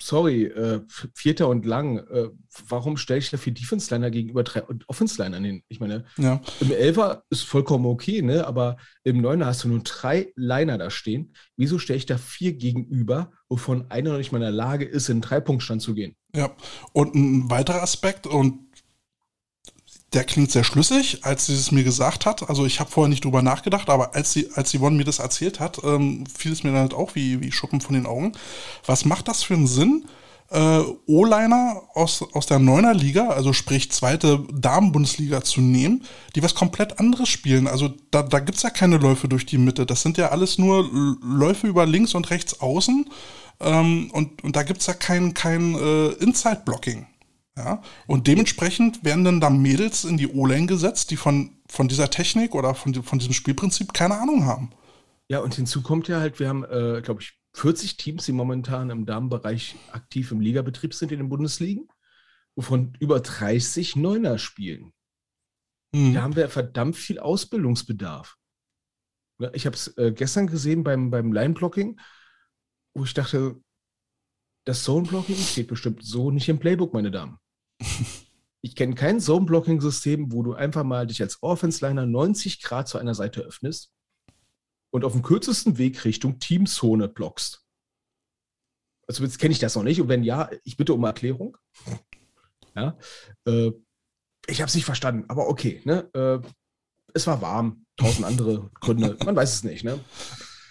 sorry, äh, Vierter und Lang, äh, warum stelle ich da vier Defense-Liner gegenüber drei Offense-Liner hin? Ich meine, ja. im Elfer ist vollkommen okay, ne? aber im Neuner hast du nur drei Liner da stehen. Wieso stelle ich da vier gegenüber, wovon einer noch nicht mal in der Lage ist, in den Dreipunktstand zu gehen?
Ja, und ein weiterer Aspekt, und der klingt sehr schlüssig, als sie es mir gesagt hat. Also ich habe vorher nicht drüber nachgedacht, aber als sie, als Yvonne mir das erzählt hat, ähm, fiel es mir dann halt auch wie, wie Schuppen von den Augen. Was macht das für einen Sinn? Äh, O-Liner aus, aus der Neuner Liga, also sprich zweite Damen-Bundesliga zu nehmen, die was komplett anderes spielen. Also da, da gibt ja keine Läufe durch die Mitte. Das sind ja alles nur Läufe über links und rechts außen. Ähm, und, und da gibt es ja kein, kein äh, Inside-Blocking. Ja? Und dementsprechend werden dann da Mädels in die O-Lane gesetzt, die von, von dieser Technik oder von, von diesem Spielprinzip keine Ahnung haben.
Ja, und hinzu kommt ja halt, wir haben, äh, glaube ich, 40 Teams, die momentan im Damenbereich aktiv im Ligabetrieb sind in den Bundesligen, wovon über 30 Neuner spielen. Mhm. Da haben wir verdammt viel Ausbildungsbedarf. Ich habe es äh, gestern gesehen beim, beim Line-Blocking, wo ich dachte, das Zone-Blocking steht bestimmt so nicht im Playbook, meine Damen. Ich kenne kein Zone-Blocking-System, wo du einfach mal dich als Offense-Liner 90 Grad zu einer Seite öffnest und auf dem kürzesten Weg Richtung Teamzone blockst. Also jetzt kenne ich das noch nicht. Und wenn ja, ich bitte um Erklärung. Ja, äh, ich habe es nicht verstanden, aber okay. Ne? Äh, es war warm, tausend andere Gründe. Man weiß es nicht. Ne?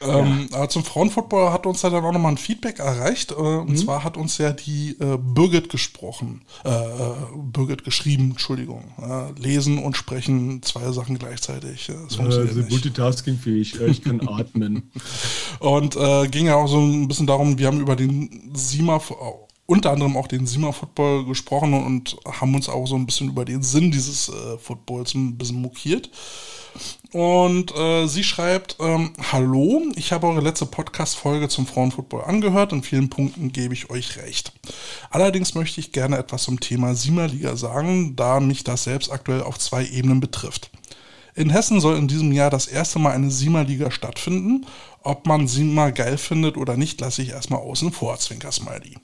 Ähm, ja. Zum Frauenfootball hat uns ja dann auch nochmal ein Feedback erreicht. Äh, und mhm. zwar hat uns ja die äh, Birgit gesprochen, äh, äh Birgit geschrieben, Entschuldigung. Äh, lesen und sprechen, zwei Sachen gleichzeitig.
Das funktioniert äh, Multitasking-fähig, ich kann atmen.
und äh, ging ja auch so ein bisschen darum, wir haben über den SIMA unter anderem auch den Sima Football gesprochen und haben uns auch so ein bisschen über den Sinn dieses äh, Footballs ein bisschen mokiert. Und äh, sie schreibt, ähm, Hallo, ich habe eure letzte Podcast-Folge zum Frauenfootball angehört. In vielen Punkten gebe ich euch recht. Allerdings möchte ich gerne etwas zum Thema Sima-Liga sagen, da mich das selbst aktuell auf zwei Ebenen betrifft. In Hessen soll in diesem Jahr das erste Mal eine Siemer-Liga stattfinden. Ob man Siemer geil findet oder nicht, lasse ich erstmal außen vor, Zwinker Smiley.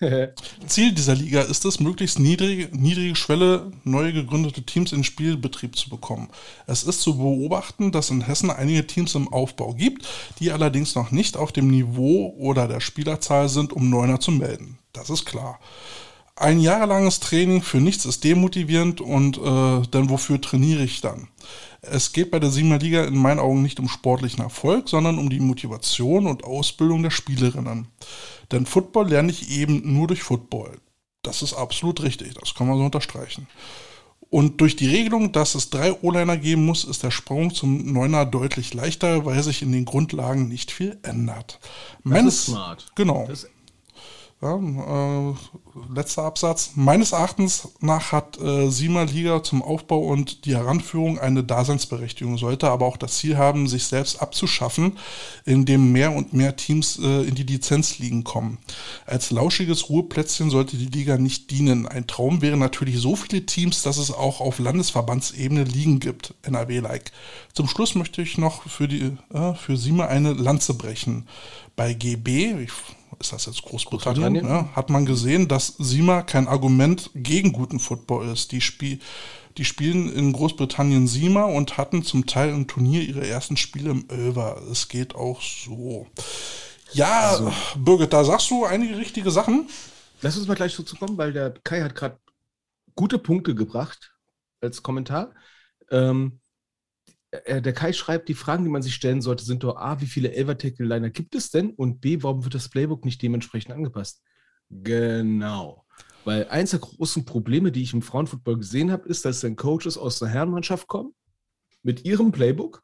Ziel dieser Liga ist es, möglichst niedrige, niedrige Schwelle neu gegründete Teams in Spielbetrieb zu bekommen. Es ist zu beobachten, dass in Hessen einige Teams im Aufbau gibt, die allerdings noch nicht auf dem Niveau oder der Spielerzahl sind, um Neuner zu melden. Das ist klar. Ein jahrelanges Training für nichts ist demotivierend und äh, denn wofür trainiere ich dann? Es geht bei der Siebener Liga in meinen Augen nicht um sportlichen Erfolg, sondern um die Motivation und Ausbildung der Spielerinnen. Denn Football lerne ich eben nur durch Football. Das ist absolut richtig, das kann man so unterstreichen. Und durch die Regelung, dass es drei O-Liner geben muss, ist der Sprung zum Neuner deutlich leichter, weil sich in den Grundlagen nicht viel ändert.
Das ist smart.
Genau.
Das
Ja, äh, letzter Absatz. Meines Erachtens nach hat äh, Sima Liga zum Aufbau und die Heranführung eine Daseinsberechtigung, sollte aber auch das Ziel haben, sich selbst abzuschaffen, indem mehr und mehr Teams äh, in die Lizenzligen kommen. Als lauschiges Ruheplätzchen sollte die Liga nicht dienen. Ein Traum wäre natürlich so viele Teams, dass es auch auf Landesverbandsebene Ligen gibt, NRW-like. Zum Schluss möchte ich noch für, die, äh, für Sima eine Lanze brechen. Bei GB, ich ist das jetzt Großbritannien, ja, hat man gesehen, dass Sima kein Argument gegen guten Football ist. Die, Spie die spielen in Großbritannien Sima und hatten zum Teil im Turnier ihre ersten Spiele im Elver. Es geht auch so. Ja,
Also-
Birgit, da sagst du einige richtige Sachen.
Lass uns mal gleich dazu kommen, weil der Kai hat gerade gute Punkte gebracht als Kommentar. Ähm, äh, der Kai schreibt, die Fragen, die man sich stellen sollte, sind doch A, wie viele Elver-Tackle-Liner gibt es denn? Und B, warum wird das Playbook nicht dementsprechend angepasst? Genau. Weil eins der großen Probleme, die ich im Frauenfootball gesehen habe, ist, dass dann Coaches aus der Herrenmannschaft kommen mit ihrem Playbook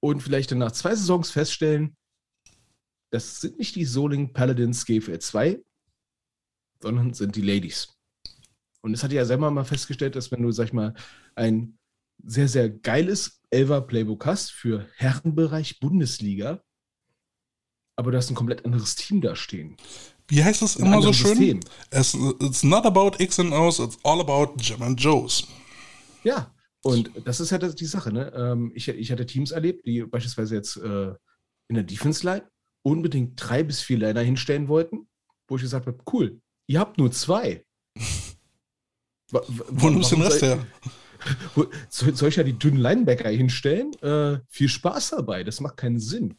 und vielleicht dann nach zwei Saisons feststellen, das sind nicht die Soling Paladins GFL 2, sondern sind die Ladies. Und es hat ja selber mal festgestellt, dass wenn du, sag ich mal, ein sehr, sehr geiles Elver-Playbook hast für Herrenbereich Bundesliga, aber du hast ein komplett anderes Team da stehen.
Wie heißt es immer so schön?
System.
Es, it's not about X and O's, it's all about Jim and Joes.
Ja, und das ist ja das- die Sache. Ne? Ähm, ich, ich hatte Teams erlebt, die beispielsweise jetzt äh, in der Defense-Line unbedingt drei bis vier Liner hinstellen wollten, wo ich gesagt habe, cool, ihr habt nur zwei.
Wo nimmst du den Rest her?
Soll, soll ich ja die dünnen Linebacker hinstellen? Äh, viel Spaß dabei, das macht keinen Sinn.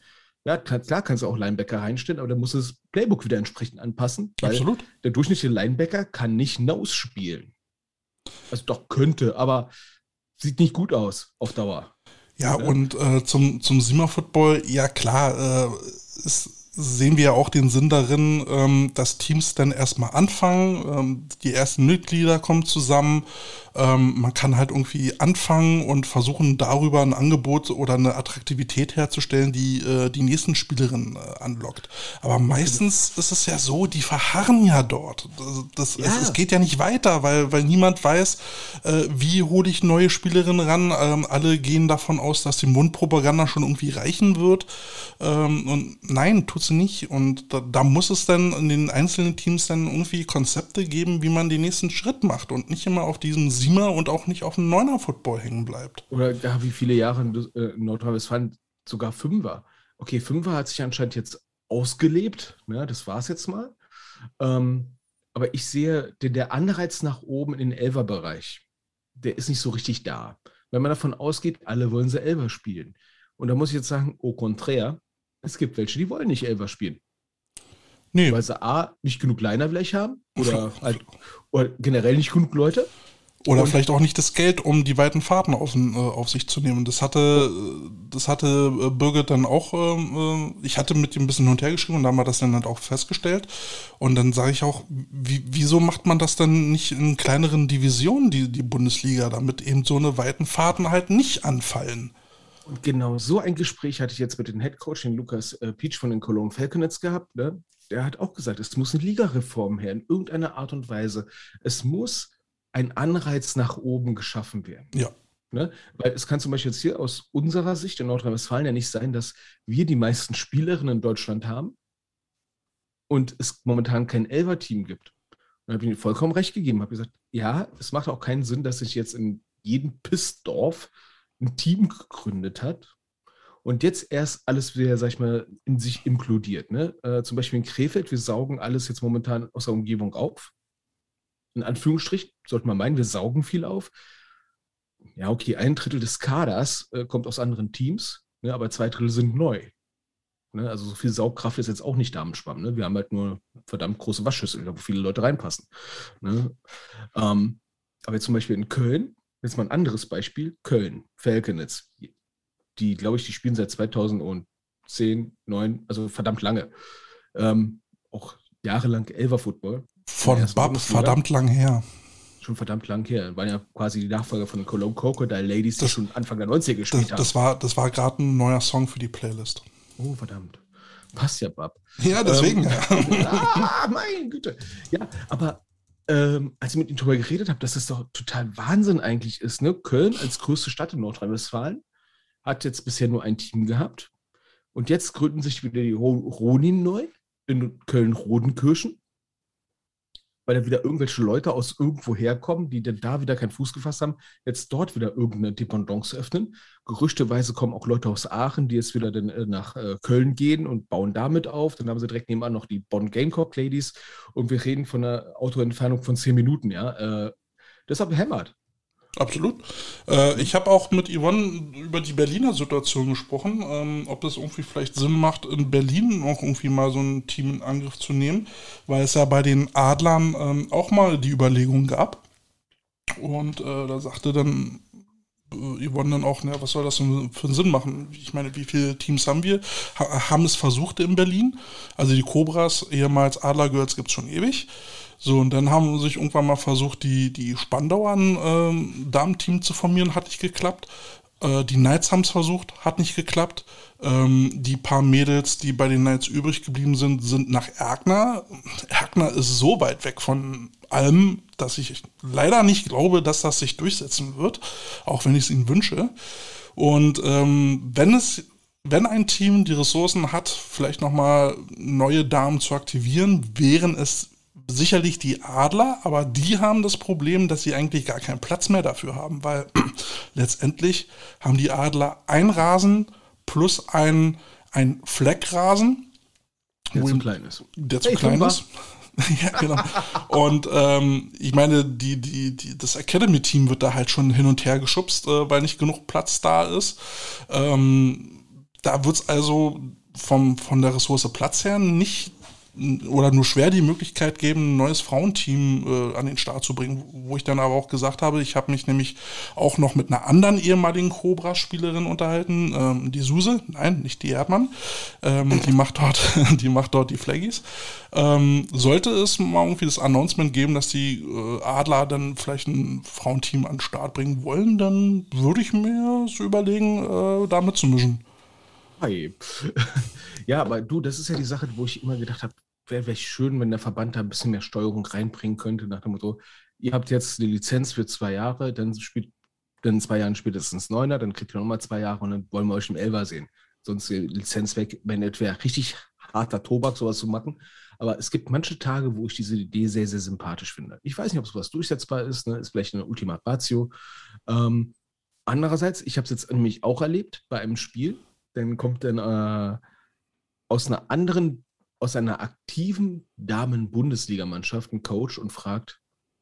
Ja, klar, klar kannst du auch Linebacker reinstellen, aber dann musst du das Playbook wieder entsprechend anpassen, weil
Absolut.
der durchschnittliche Linebacker kann nicht Nose spielen. Also doch könnte, aber sieht nicht gut aus auf Dauer.
Ja,
Ja.
und äh, zum, zum Sima-Football, ja klar, äh, ist, sehen wir ja auch den Sinn darin, ähm, dass Teams dann erstmal anfangen, ähm, die ersten Mitglieder kommen zusammen, ähm, man kann halt irgendwie anfangen und versuchen darüber ein Angebot oder eine Attraktivität herzustellen, die äh, die nächsten Spielerinnen äh, anlockt. Aber meistens ist es ja so, die verharren ja dort. Das, das,
Ja.
Es, es geht ja nicht weiter, weil, weil niemand weiß, äh, wie hole ich neue Spielerinnen ran. Ähm, alle gehen davon aus, dass die Mundpropaganda schon irgendwie reichen wird. Ähm, und nein, tut sie nicht. Und da, da muss es dann in den einzelnen Teams dann irgendwie Konzepte geben, wie man den nächsten Schritt macht und nicht immer auf diesem Siemer und auch nicht auf dem Neuner-Football hängen bleibt.
Oder ja, wie viele Jahre in, äh, in Nordrhein-Westfalen sogar Fünfer. Okay, Fünfer hat sich anscheinend jetzt ausgelebt. Ne, das war es jetzt mal. Ähm, aber ich sehe, der, der Anreiz nach oben in den Elfer-Bereich, der ist nicht so richtig da. Wenn man davon ausgeht, alle wollen sie Elfer spielen. Und da muss ich jetzt sagen, au contraire, es gibt welche, die wollen nicht Elfer spielen.
Nee,
Weil sie A, nicht genug Liner vielleicht haben oder, halt, oder generell nicht genug Leute.
Oder
Und-
vielleicht auch nicht das Geld, um die weiten Fahrten auf, äh, auf sich zu nehmen. Das hatte, äh, das hatte äh, Birgit dann auch, ähm, äh, ich hatte mit ihm ein bisschen hin und her geschrieben und da haben wir das dann halt auch festgestellt. Und dann sage ich auch, wie, wieso macht man das dann nicht in kleineren Divisionen, die, die Bundesliga, damit eben so eine weiten Fahrten halt nicht anfallen?
Und genau so ein Gespräch hatte ich jetzt mit dem Headcoach, den Lukas äh, Peach von den Cologne Falconets gehabt. Ne? Der hat auch gesagt, es muss eine Ligareform her, in irgendeiner Art und Weise. Es muss ein Anreiz nach oben geschaffen werden.
Ja.
Ne? Weil es kann zum Beispiel jetzt hier aus unserer Sicht in Nordrhein-Westfalen ja nicht sein, dass wir die meisten Spielerinnen in Deutschland haben und es momentan kein Elfer-Team gibt. Und da habe ich ihm vollkommen recht gegeben, habe gesagt, ja, es macht auch keinen Sinn, dass ich jetzt in jedem Pissdorf ein Team gegründet hat und jetzt erst alles wieder, sag ich mal, in sich implodiert. Ne? Äh, zum Beispiel in Krefeld, wir saugen alles jetzt momentan aus der Umgebung auf. In Anführungsstrich, sollte man meinen, wir saugen viel auf. Ja, okay, ein Drittel des Kaders äh, kommt aus anderen Teams, ne, aber zwei Drittel sind neu. Ne? Also so viel Saugkraft ist jetzt auch nicht Damenschwamm. Ne? Wir haben halt nur verdammt große Waschschüssel, wo viele Leute reinpassen. Ne? Ähm, aber jetzt zum Beispiel in Köln, jetzt mal ein anderes Beispiel, Köln, Falconets, die, glaube ich, die spielen seit 2010, 9, also verdammt lange. Ähm, auch jahrelang Elver
Von Bab, verdammt lang her.
Schon verdammt lang her. Waren ja quasi die Nachfolger von den Cologne Crocodile Ladies, die schon Anfang der 90er gespielt
das, haben. Das war, das war gerade ein neuer Song für die Playlist.
Oh, verdammt. Passt ja, Bab.
Ja, deswegen. Ähm,
ah, mein Güte. Ja, aber ähm, als ich mit ihm darüber geredet habe, dass das doch total Wahnsinn eigentlich ist. Ne? Köln als größte Stadt in Nordrhein-Westfalen hat jetzt bisher nur ein Team gehabt. Und jetzt gründen sich wieder die Ronin neu in Köln-Rodenkirchen weil da wieder irgendwelche Leute aus irgendwo herkommen, die dann da wieder keinen Fuß gefasst haben, jetzt dort wieder irgendeine Dependance öffnen. Gerüchteweise kommen auch Leute aus Aachen, die jetzt wieder dann äh, nach äh, Köln gehen und bauen damit auf. Dann haben sie direkt nebenan noch die Bonn Gamecock Ladies und wir reden von einer Autoentfernung von zehn Minuten, ja. Äh, deshalb hämmert.
Absolut. Äh, ich habe auch mit Yvonne über die Berliner Situation gesprochen, ähm, ob es irgendwie vielleicht Sinn macht, in Berlin auch irgendwie mal so ein Team in Angriff zu nehmen, weil es ja bei den Adlern ähm, auch mal die Überlegung gab. Und äh, da sagte dann äh, Yvonne dann auch, ne, was soll das denn für einen Sinn machen? Ich meine, wie viele Teams haben wir? Ha haben es versucht in Berlin. Also die Cobras, ehemals Adlergirls, gibt es schon ewig. So, und dann haben sich irgendwann mal versucht, die, die Spandauer ähm, zu formieren, hat nicht geklappt. Äh, die Knights haben es versucht, hat nicht geklappt. Ähm, die paar Mädels, die bei den Knights übrig geblieben sind, sind nach Erkner. Erkner ist so weit weg von allem, dass ich leider nicht glaube, dass das sich durchsetzen wird, auch wenn ich es ihnen wünsche. Und ähm, wenn es wenn ein Team die Ressourcen hat, vielleicht nochmal neue Damen zu aktivieren, wären es sicherlich die Adler, aber die haben das Problem, dass sie eigentlich gar keinen Platz mehr dafür haben, weil letztendlich haben die Adler ein Rasen plus ein, ein Fleckrasen.
Der zu klein ist.
Der zu hey, klein ist. ja, genau. Und ähm, ich meine, die, die, die, das Academy-Team wird da halt schon hin und her geschubst, äh, weil nicht genug Platz da ist. Ähm, da wird es also vom, von der Ressource Platz her nicht oder nur schwer die Möglichkeit geben, ein neues Frauenteam äh, an den Start zu bringen. Wo ich dann aber auch gesagt habe, ich habe mich nämlich auch noch mit einer anderen ehemaligen Cobra-Spielerin unterhalten, ähm, die Suse, nein, nicht die Erdmann, ähm, die macht dort, die macht dort die Flaggies. Ähm, sollte es mal irgendwie das Announcement geben, dass die äh, Adler dann vielleicht ein Frauenteam an den Start bringen wollen, dann würde ich mir so überlegen, äh, da mitzumischen.
Hi. Ja, aber du, das ist ja die Sache, wo ich immer gedacht habe, wäre wär schön, wenn der Verband da ein bisschen mehr Steuerung reinbringen könnte, nach dem Motto, ihr habt jetzt eine Lizenz für zwei Jahre, dann spielt dann zwei Jahren spätestens Neuner, dann kriegt ihr nochmal zwei Jahre und dann wollen wir euch im Elfer sehen. Sonst die Lizenz weg, wenn etwa richtig harter Tobak, sowas zu machen. Aber es gibt manche Tage, wo ich diese Idee sehr, sehr sympathisch finde. Ich weiß nicht, ob es was durchsetzbar ist, ne? ist vielleicht eine Ultima Ratio. Ähm, andererseits, ich habe es jetzt nämlich auch erlebt bei einem Spiel, dann kommt dann äh, aus einer anderen aus einer aktiven Damen-Bundesligamannschaft einen Coach und fragt,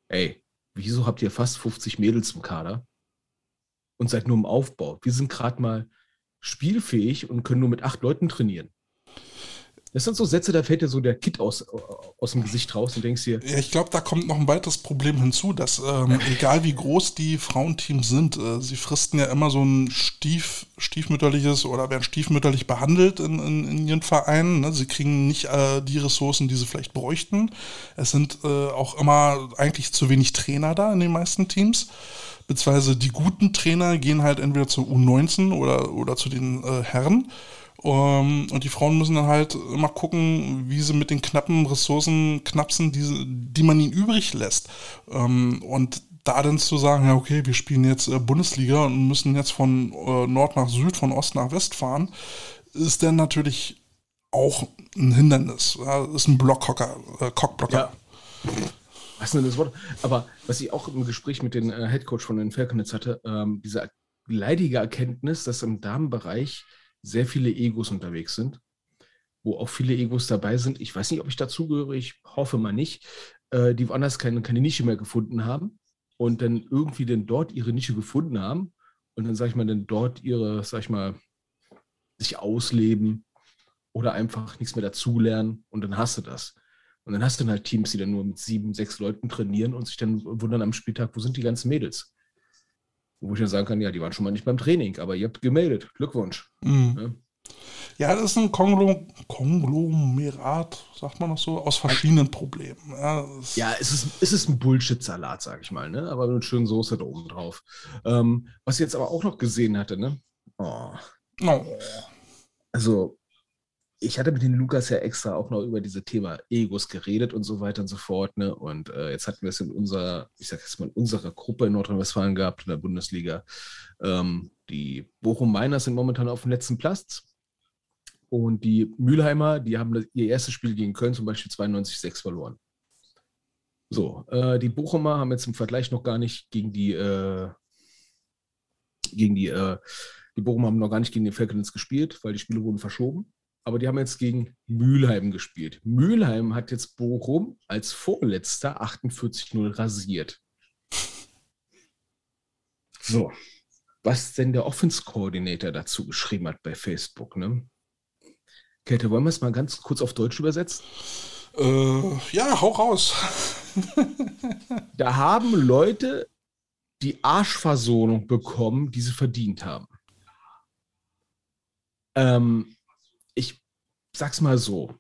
ey, wieso habt ihr fast 50 Mädels im Kader und seid nur im Aufbau? Wir sind gerade mal spielfähig und können nur mit acht Leuten trainieren. Das sind so Sätze, da fällt dir so der Kit aus, aus dem Gesicht raus und denkst dir.
Ja, ich glaube, da kommt noch ein weiteres Problem hinzu, dass ähm, egal wie groß die Frauenteams sind, äh, sie fristen ja immer so ein Stief, stiefmütterliches oder werden stiefmütterlich behandelt in, in, in ihren Vereinen. Ne? Sie kriegen nicht äh, die Ressourcen, die sie vielleicht bräuchten. Es sind äh, auch immer eigentlich zu wenig Trainer da in den meisten Teams beziehungsweise die guten Trainer gehen halt entweder zur U19 oder, oder zu den äh, Herren. Ähm, und die Frauen müssen dann halt immer gucken, wie sie mit den knappen Ressourcen knapsen, die, die man ihnen übrig lässt. Ähm, und da dann zu sagen, ja, okay, wir spielen jetzt äh, Bundesliga und müssen jetzt von äh, Nord nach Süd, von Ost nach West fahren, ist dann natürlich auch ein Hindernis. Ist ein Blockhocker, äh, Cockblocker. Ja.
Was ist denn das Wort? Aber was ich auch im Gespräch mit dem äh, Headcoach von den Falconets hatte, ähm, diese leidige Erkenntnis, dass im Damenbereich sehr viele Egos unterwegs sind, wo auch viele Egos dabei sind. Ich weiß nicht, ob ich dazugehöre, ich hoffe mal nicht, äh, die woanders keine, keine Nische mehr gefunden haben und dann irgendwie dann dort ihre Nische gefunden haben und dann, sag ich mal, dann dort ihre, sag ich mal, sich ausleben oder einfach nichts mehr dazulernen und dann hast du das. Und dann hast du dann halt Teams, die dann nur mit sieben, sechs Leuten trainieren und sich dann wundern am Spieltag, wo sind die ganzen Mädels? Wo ich dann sagen kann, ja, die waren schon mal nicht beim Training, aber ihr habt gemeldet. Glückwunsch. Mhm.
Ja. Ja, das ist ein Konglom Konglomerat, sagt man noch so, aus verschiedenen Problemen.
Ja, ja es, ist, es ist ein Bullshit-Salat, sag ich mal, ne? aber mit schönen Soße da oben drauf. Ähm, was ich jetzt aber auch noch gesehen hatte, ne? Oh. oh. Also, ich hatte mit den Lukas ja extra auch noch über diese Thema Egos geredet und so weiter und so fort. Ne? Und äh, jetzt hatten wir es in unserer, ich sag jetzt mal, in unserer Gruppe in Nordrhein-Westfalen gehabt, in der Bundesliga. Ähm, die Bochum Miners sind momentan auf dem letzten Platz. Und die Mülheimer, die haben das, ihr erstes Spiel gegen Köln zum Beispiel 92-6 verloren. So, äh, die Bochumer haben jetzt im Vergleich noch gar nicht gegen die, äh, gegen die, äh, die Bochumer haben noch gar nicht gegen den Falcons gespielt, weil die Spiele wurden verschoben aber die haben jetzt gegen Mülheim gespielt. Mülheim hat jetzt Bochum als Vorletzter 48-0 rasiert. So, was denn der Offense Coordinator dazu geschrieben hat bei Facebook, ne? Kälte, wollen wir es mal ganz kurz auf Deutsch übersetzen?
Äh, ja, hau raus.
da haben Leute die Arschversonung bekommen, die sie verdient haben. Ähm, sag's mal so.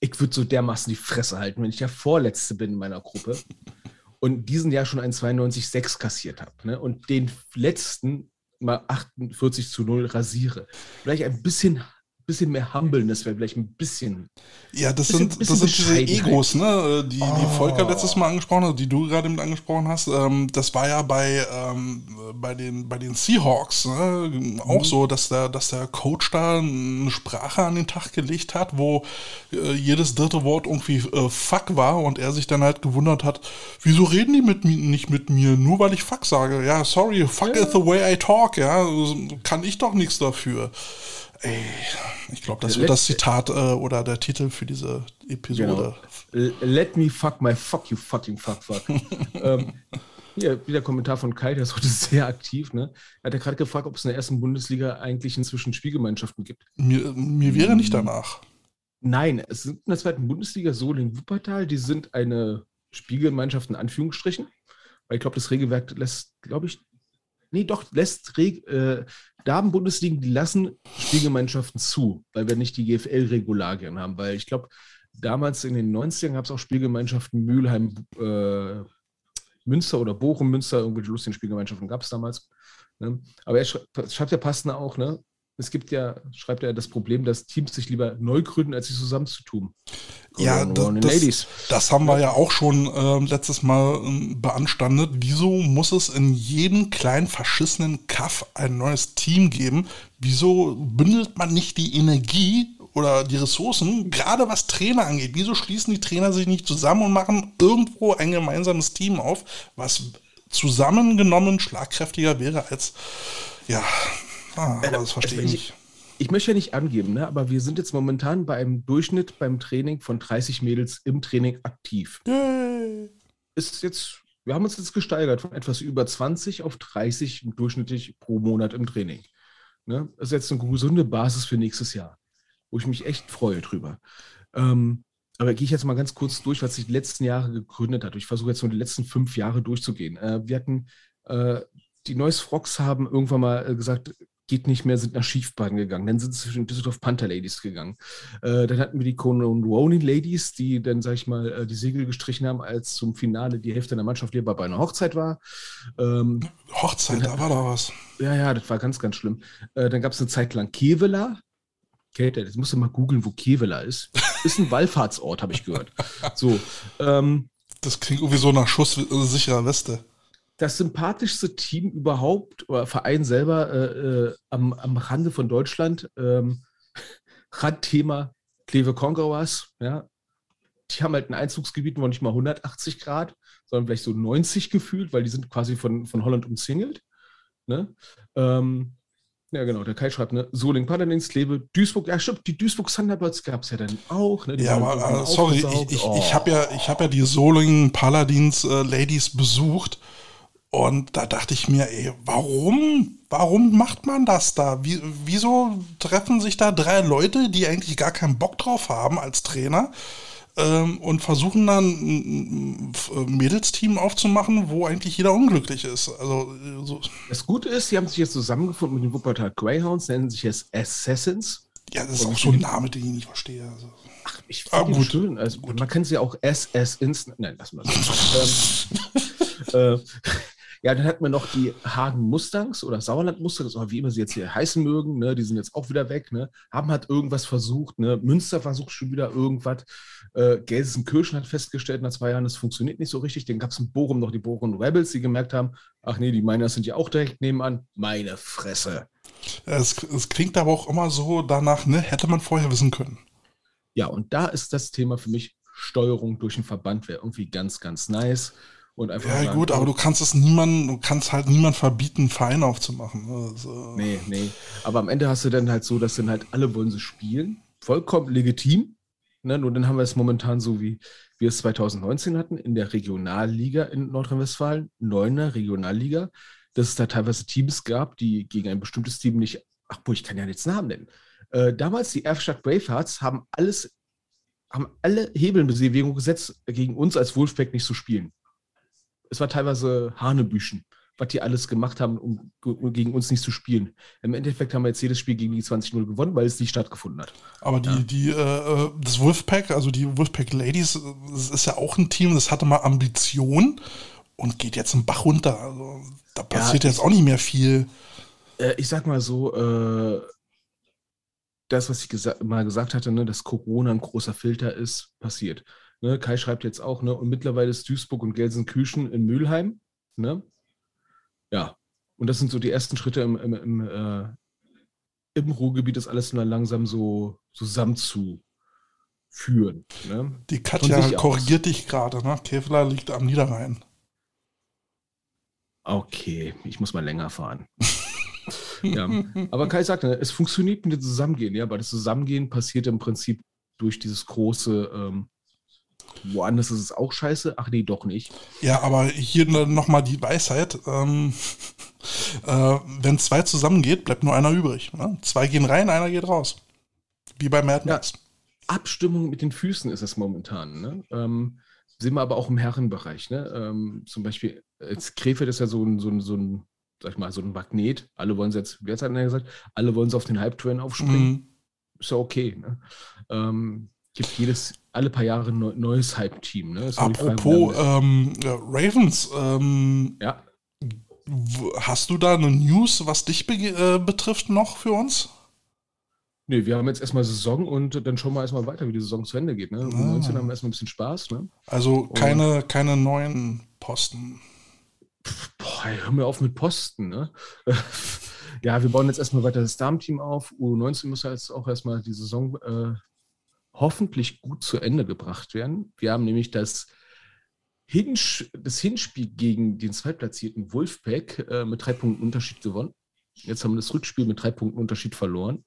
Ich würde so dermaßen die Fresse halten, wenn ich der Vorletzte bin in meiner Gruppe und diesen Jahr schon einen 92,6 kassiert habe ne? und den letzten mal 48 zu 0 rasiere. Vielleicht ein bisschen bisschen mehr Humbleness wäre vielleicht ein bisschen.
Ja, das bisschen, sind, bisschen das sind diese Egos, ne? Die, oh. die Volker letztes Mal angesprochen hat, die du gerade mit angesprochen hast. Ähm, das war ja bei, ähm, bei, den, bei den Seahawks ne? auch mhm. so, dass der, dass der Coach da eine Sprache an den Tag gelegt hat, wo äh, jedes dritte Wort irgendwie äh, Fuck war und er sich dann halt gewundert hat, wieso reden die mit, nicht mit mir, nur weil ich Fuck sage. Ja, sorry, fuck ja. is the way I talk, ja, kann ich doch nichts dafür. Ey, ich glaube, das wird das Zitat äh, oder der Titel für diese Episode.
Genau. Let me fuck my fuck you fucking fuck fuck. ähm, hier wieder Kommentar von Kai, der ist heute sehr aktiv. Ne? Er hat ja gerade gefragt, ob es in der ersten Bundesliga eigentlich inzwischen Spielgemeinschaften gibt.
Mir, mir wäre nicht danach.
Nein, es sind in der zweiten Bundesliga Solingen Wuppertal, die sind eine Spielgemeinschaft in Anführungsstrichen. Weil ich glaube, das Regelwerk lässt, glaube ich, nee, doch, lässt Reg äh, Damen-Bundesligen, die lassen Spielgemeinschaften zu, weil wir nicht die GFL-Regularien haben. Weil ich glaube, damals in den 90ern gab es auch Spielgemeinschaften Mülheim, äh, Münster oder Bochum, Münster, irgendwelche lustigen Spielgemeinschaften gab es damals. Ne? Aber er schreibt, schreibt ja passend auch, ne? Es gibt ja, schreibt er, das Problem, dass Teams sich lieber neu gründen, als sich zusammenzutun.
Ja, das, das, das, haben wir ja auch schon äh, letztes Mal äh, beanstandet. Wieso muss es in jedem kleinen verschissenen Kaff ein neues Team geben? Wieso bündelt man nicht die Energie oder die Ressourcen, gerade was Trainer angeht? Wieso schließen die Trainer sich nicht zusammen und machen irgendwo ein gemeinsames Team auf, was zusammengenommen schlagkräftiger wäre als, ja, Ah, aber das verstehe ich nicht.
Ich möchte ja nicht angeben, ne, aber wir sind jetzt momentan bei einem Durchschnitt beim Training von 30 Mädels im Training aktiv. Yay. Ist jetzt, wir haben uns jetzt gesteigert von etwas über 20 auf 30 durchschnittlich pro Monat im Training. Ne? Das ist jetzt eine gesunde Basis für nächstes Jahr, wo ich mich echt freue drüber. Ähm, aber gehe ich jetzt mal ganz kurz durch, was sich die letzten Jahre gegründet hat. Ich versuche jetzt nur die letzten fünf Jahre durchzugehen. Äh, wir hatten äh, die Neues Frogs haben irgendwann mal äh, gesagt, geht nicht mehr, sind nach Schiefbaden gegangen. Dann sind sie zwischen Düsseldorf Panther Ladies gegangen. Äh, dann hatten wir die Conan Ronin Ladies, die dann, sag ich mal, äh, die Segel gestrichen haben, als zum Finale die Hälfte der Mannschaft lieber bei einer Hochzeit war.
Ähm, Hochzeit, da war da was.
Ja, ja, das war ganz, ganz schlimm. Äh, dann gab es eine Zeit lang Kevela. Kate, jetzt musst du mal googeln, wo Kevela ist. Ist ein Wallfahrtsort, habe ich gehört. So. Ähm,
das klingt irgendwie so nach schusssicherer Weste
das sympathischste Team überhaupt oder Verein selber äh, äh, am, am Rande von Deutschland. Ähm, Randthema Kleve Conquerors, ja. Die haben halt ein Einzugsgebiet, wo nicht mal 180 Grad, sondern vielleicht so 90 gefühlt, weil die sind quasi von, von Holland umzingelt. Ne? Ähm, ja, genau, der Kai schreibt, ne? Soling Paladins, Kleve, Duisburg, ja stimmt, die Duisburg Thunderbirds gab es ja dann auch. Ne?
Ja, aber äh, sorry, ich, ich, oh. ich habe ja, hab ja die Solingen Paladins äh, Ladies besucht und da dachte ich mir, ey, warum? Warum macht man das da? Wie, wieso treffen sich da drei Leute, die eigentlich gar keinen Bock drauf haben als Trainer? ähm, und versuchen dann ein, Mädelsteam aufzumachen, wo eigentlich jeder unglücklich ist. Also,
äh, so. Das Gute ist, sie haben sich jetzt zusammengefunden mit den Wuppertal Greyhounds, nennen sich jetzt Assassins.
Ja, das ist und auch so ein Name, den ich nicht verstehe. Also.
Ach, ich finde ah, gut. schön. Also, gut. Man kennt sie auch Assassins. Nein, lass mal das. ähm, äh, ja, dann hatten wir noch die Hagen Mustangs oder Sauerland Mustangs, oder wie immer sie jetzt hier heißen mögen. Ne? Die sind jetzt auch wieder weg. Ne? Haben halt irgendwas versucht. Ne? Münster versucht schon wieder irgendwas. Äh, Gelsenkirchen hat festgestellt nach zwei Jahren, das funktioniert nicht so richtig. Dann gab es in Bochum noch die Bochum Rebels, die gemerkt haben, ach nee, die Miners sind ja auch direkt nebenan. Meine Fresse.
Es, es klingt aber auch immer so danach, ne? hätte man vorher wissen können.
Ja, und da ist das Thema für mich Steuerung durch den Verband wäre irgendwie ganz, ganz nice. Und einfach
ja, sagen, gut, aber du kannst es niemand, du kannst halt niemand verbieten, einen Verein aufzumachen.
Also. Nee, nee. Aber am Ende hast du dann halt so, dass dann halt alle wollen sie spielen. Vollkommen legitim. Ne? Nur dann haben wir es momentan so, wie wir es 2019 hatten, in der Regionalliga in Nordrhein-Westfalen, neuner Regionalliga, dass es da teilweise Teams gab, die gegen ein bestimmtes Team nicht, ach boah, ich kann ja jetzt Namen nennen. Äh, damals die Erfstadt Bravehearts haben alles, haben alle Hebel in Bewegung gesetzt, gegen uns als Wolfpack nicht zu spielen es war teilweise Hanebüchen, was die alles gemacht haben, um, gegen uns nicht zu spielen. Im Endeffekt haben wir jetzt jedes Spiel gegen die 20-0 gewonnen, weil es nicht stattgefunden hat.
Aber die, ja. die, äh, das Wolfpack, also die Wolfpack Ladies, das ist ja auch ein Team, das hatte mal Ambition und geht jetzt einen Bach runter. Also, da passiert ja, jetzt auch nicht mehr viel.
Äh, ich sag mal so, äh, das, was ich gesa mal gesagt hatte, ne, dass Corona ein großer Filter ist, passiert. Ne, Kai schreibt jetzt auch, ne, und mittlerweile ist Duisburg und Gelsenkirchen in Mülheim. Ne? Ja, und das sind so die ersten Schritte im, im, im, äh, im Ruhrgebiet, das alles mal langsam so zusammenzuführen. Ne?
Die Katja korrigiert dich gerade, ne? Kevlar liegt am Niederrhein.
Okay, ich muss mal länger fahren. ja. Aber Kai sagt, ne, es funktioniert mit dem Zusammengehen, ja, weil das Zusammengehen passiert im Prinzip durch dieses große ähm, Woanders ist es auch scheiße. Ach nee, doch nicht.
Ja, aber hier nochmal die Weisheit. Ähm, äh, wenn zwei zusammengeht, bleibt nur einer übrig. Ne? Zwei gehen rein, einer geht raus. Wie bei Mad Max. Ja,
Abstimmung mit den Füßen ist es momentan. Ne? Ähm, sehen wir aber auch im Herrenbereich. Ne? Ähm, zum Beispiel, als Krefeld ist ja so ein, so ein, so ein, sag ich mal, so ein Magnet. Alle wollen es jetzt, wer hat denn gesagt? Alle wollen es auf den Hype-Train aufspringen. Mhm. Ist ja okay. Ne? Ähm, gibt jedes, alle paar Jahre ein neues Hype-Team. Ne?
Apropos ähm, Ravens, ähm,
ja.
hast du da eine News, was dich be äh, betrifft, noch für uns?
Nee, wir haben jetzt erstmal Saison und dann schauen wir erstmal weiter, wie die Saison zu Ende geht. Ne? Um ah. 19 haben wir erstmal ein bisschen Spaß. Ne?
Also keine, keine neuen Posten.
Boah, hör mir auf mit Posten. Ne? ja, wir bauen jetzt erstmal weiter das Darmteam auf. U19 muss ja jetzt auch erstmal die Saison äh, hoffentlich gut zu Ende gebracht werden. Wir haben nämlich das, Hinsch das Hinspiel gegen den zweitplatzierten Wolfpack äh, mit drei Punkten Unterschied gewonnen. Jetzt haben wir das Rückspiel mit drei Punkten Unterschied verloren.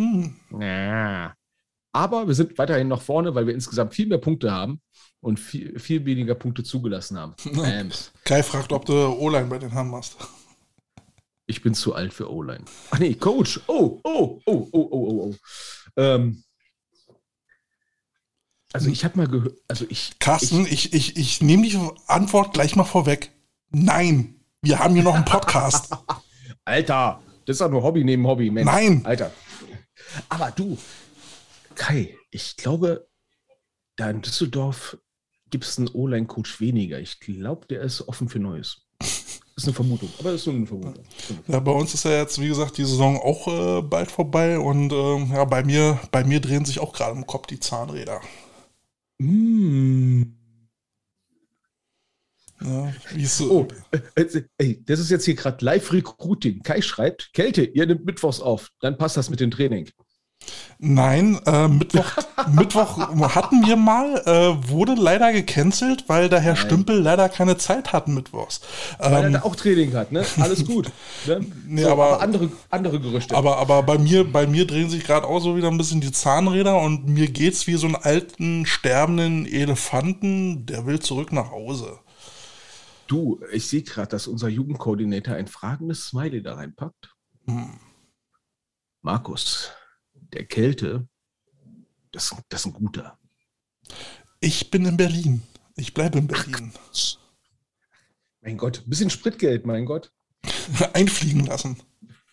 Hm. Ja. Aber wir sind weiterhin noch vorne, weil wir insgesamt viel mehr Punkte haben und viel, viel weniger Punkte zugelassen haben.
Kai fragt, ob du O-Line bei den Herren machst.
Ich bin zu alt für O-Line. Ach nee, Coach. Oh, oh, oh, oh, oh, oh. oh. Ähm, also ich habe mal gehört, also ich.
Carsten, ich, ich, ich, ich nehme die Antwort gleich mal vorweg. Nein, wir haben hier noch einen Podcast.
Alter, das ist doch nur Hobby neben Hobby,
Mensch. Nein.
Alter. Aber du, Kai, ich glaube, da in Düsseldorf gibt es einen O-Line-Coach weniger. Ich glaube, der ist offen für Neues. Das ist eine Vermutung, aber das ist nur eine Vermutung.
Ja, bei uns ist ja jetzt, wie gesagt, die Saison auch äh, bald vorbei und äh, ja, bei mir, bei mir drehen sich auch gerade im Kopf die Zahnräder. Mm.
Ja, so. Oh, äh, ey, das ist jetzt hier gerade Live-Recruiting. Kai schreibt, Kälte, ihr nimmt Mittwochs auf, dann passt das mit dem Training.
Nein, äh, Mittwoch, Mittwoch hatten wir mal, äh, wurde leider gecancelt, weil der Herr Nein. Stümpel leider keine Zeit hat mittwochs.
Weil ähm, er auch Training hat, ne? Alles gut. Ne?
nee, so, aber, aber,
andere, andere Gerüchte.
Aber, aber bei mir, bei mir drehen sich gerade auch so wieder ein bisschen die Zahnräder und mir geht's wie so einen alten, sterbenden Elefanten, der will zurück nach Hause.
Du, ich sehe gerade, dass unser Jugendkoordinator ein fragendes Smiley da reinpackt. Hm. Markus, der Kälte, das, das ist ein guter.
Ich bin in Berlin. Ich bleibe in Berlin. Ach,
mein Gott, bisschen Spritgeld, mein Gott.
Einfliegen lassen.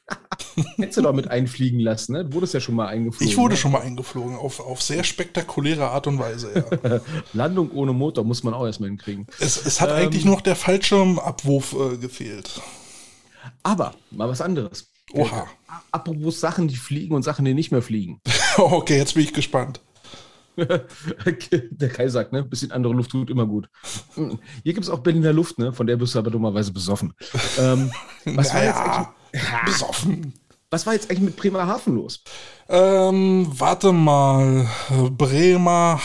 Hättest du doch mit einfliegen lassen, ne? Du wurdest ja schon mal eingeflogen.
Ich wurde ne? schon mal eingeflogen, auf, auf sehr spektakuläre Art und Weise, ja.
Landung ohne Motor muss man auch erstmal hinkriegen.
Es, es hat ähm, eigentlich noch der Fallschirmabwurf äh, gefehlt.
Aber mal was anderes.
Oha.
Apropos Sachen, die fliegen und Sachen, die nicht mehr fliegen.
okay, jetzt bin ich gespannt.
der Kai sagt, ne? Bisschen andere Luft tut immer gut. Hm, hier gibt es auch Berliner Luft, ne? Von der bist du aber dummerweise besoffen. Ähm, was naja, war jetzt
eigentlich, besoffen.
Was war jetzt eigentlich mit Bremerhaven los?
Ähm, warte mal. Bremerhaven.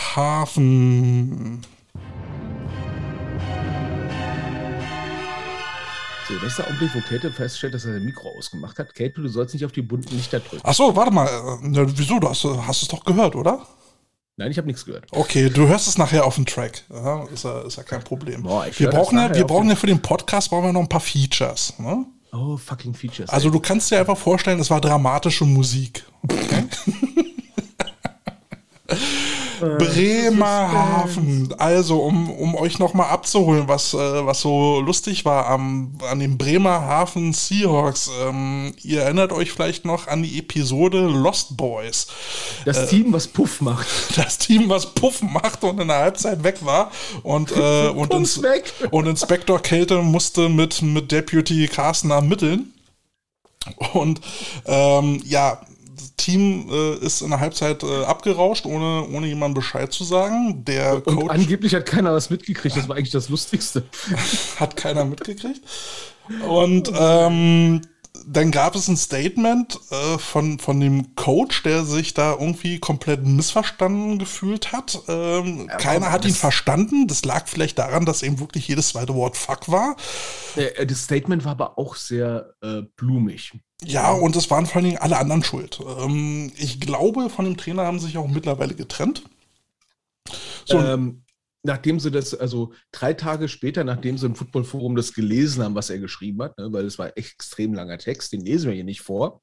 So, das ist der Augenblick, wo Kate feststellt, dass er sein Mikro ausgemacht hat. Kate, du sollst nicht auf die bunten Lichter drücken.
Ach so, warte mal. Äh, wieso? Du hast, hast es doch gehört, oder?
Nein, ich habe nichts gehört.
Okay, du hörst es nachher auf dem Track. Ja, ist, ja, ist ja kein Problem. Boah, wir brauchen, ja, wir brauchen ja für den Podcast brauchen wir noch ein paar Features. Ne?
Oh, fucking Features.
Also ey. du kannst dir einfach vorstellen, es war dramatische Musik. Okay? Bremerhaven. Also, um, um euch nochmal abzuholen, was, äh, was so lustig war am, an den Bremerhaven Seahawks. Ähm, ihr erinnert euch vielleicht noch an die Episode Lost Boys.
Das äh, Team, was Puff macht.
Das Team, was Puff macht und in der Halbzeit weg war. Und, äh, und, ins, und Inspektor Kälte musste mit, mit Deputy Carsten ermitteln. Und ähm, ja, Team äh, ist in der Halbzeit äh, abgerauscht, ohne, ohne jemandem Bescheid zu sagen. Der
Und Coach, angeblich hat keiner was mitgekriegt, das war eigentlich das Lustigste.
hat keiner mitgekriegt. Und ähm, dann gab es ein Statement äh, von, von dem Coach, der sich da irgendwie komplett missverstanden gefühlt hat. Ähm, ja, keiner hat ihn verstanden. Das lag vielleicht daran, dass eben wirklich jedes zweite Wort Fuck war.
Äh, das Statement war aber auch sehr äh, blumig.
Ja, und es waren vor allen Dingen alle anderen schuld. Ähm, ich glaube, von dem Trainer haben sich auch mittlerweile getrennt.
So, ähm, nachdem sie das, also drei Tage später, nachdem sie im Footballforum das gelesen haben, was er geschrieben hat, ne, weil es war extrem langer Text, den lesen wir hier nicht vor.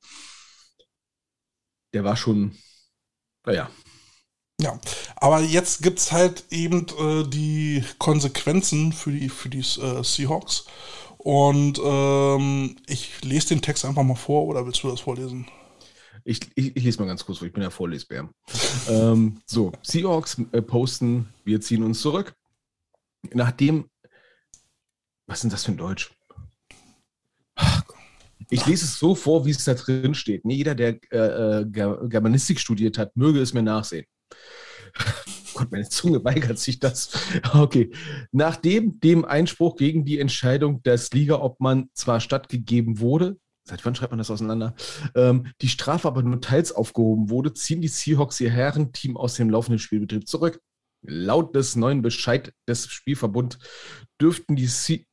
Der war schon, naja.
Ja, aber jetzt gibt es halt eben äh, die Konsequenzen für die, für die äh, Seahawks. Und ähm, ich lese den Text einfach mal vor, oder willst du das vorlesen?
Ich, ich, ich, lese mal ganz kurz vor, ich bin ja Vorlesbär. ähm, so, Seahawks äh, posten, wir ziehen uns zurück. Nachdem, was ist das für ein Deutsch? Ich lese es so vor, wie es da drin steht. Nee, jeder, der äh, äh Germanistik studiert hat, möge es mir nachsehen. Gott, meine Zunge weigert sich das. Okay. Nachdem dem Einspruch gegen die Entscheidung des Ligaobmann zwar stattgegeben wurde, seit wann schreibt man das auseinander? Ähm, die Strafe aber nur teils aufgehoben wurde, ziehen die Seahawks ihr Herrenteam aus dem laufenden Spielbetrieb zurück. Laut des neuen Bescheid des Spielverbund dürften die Sie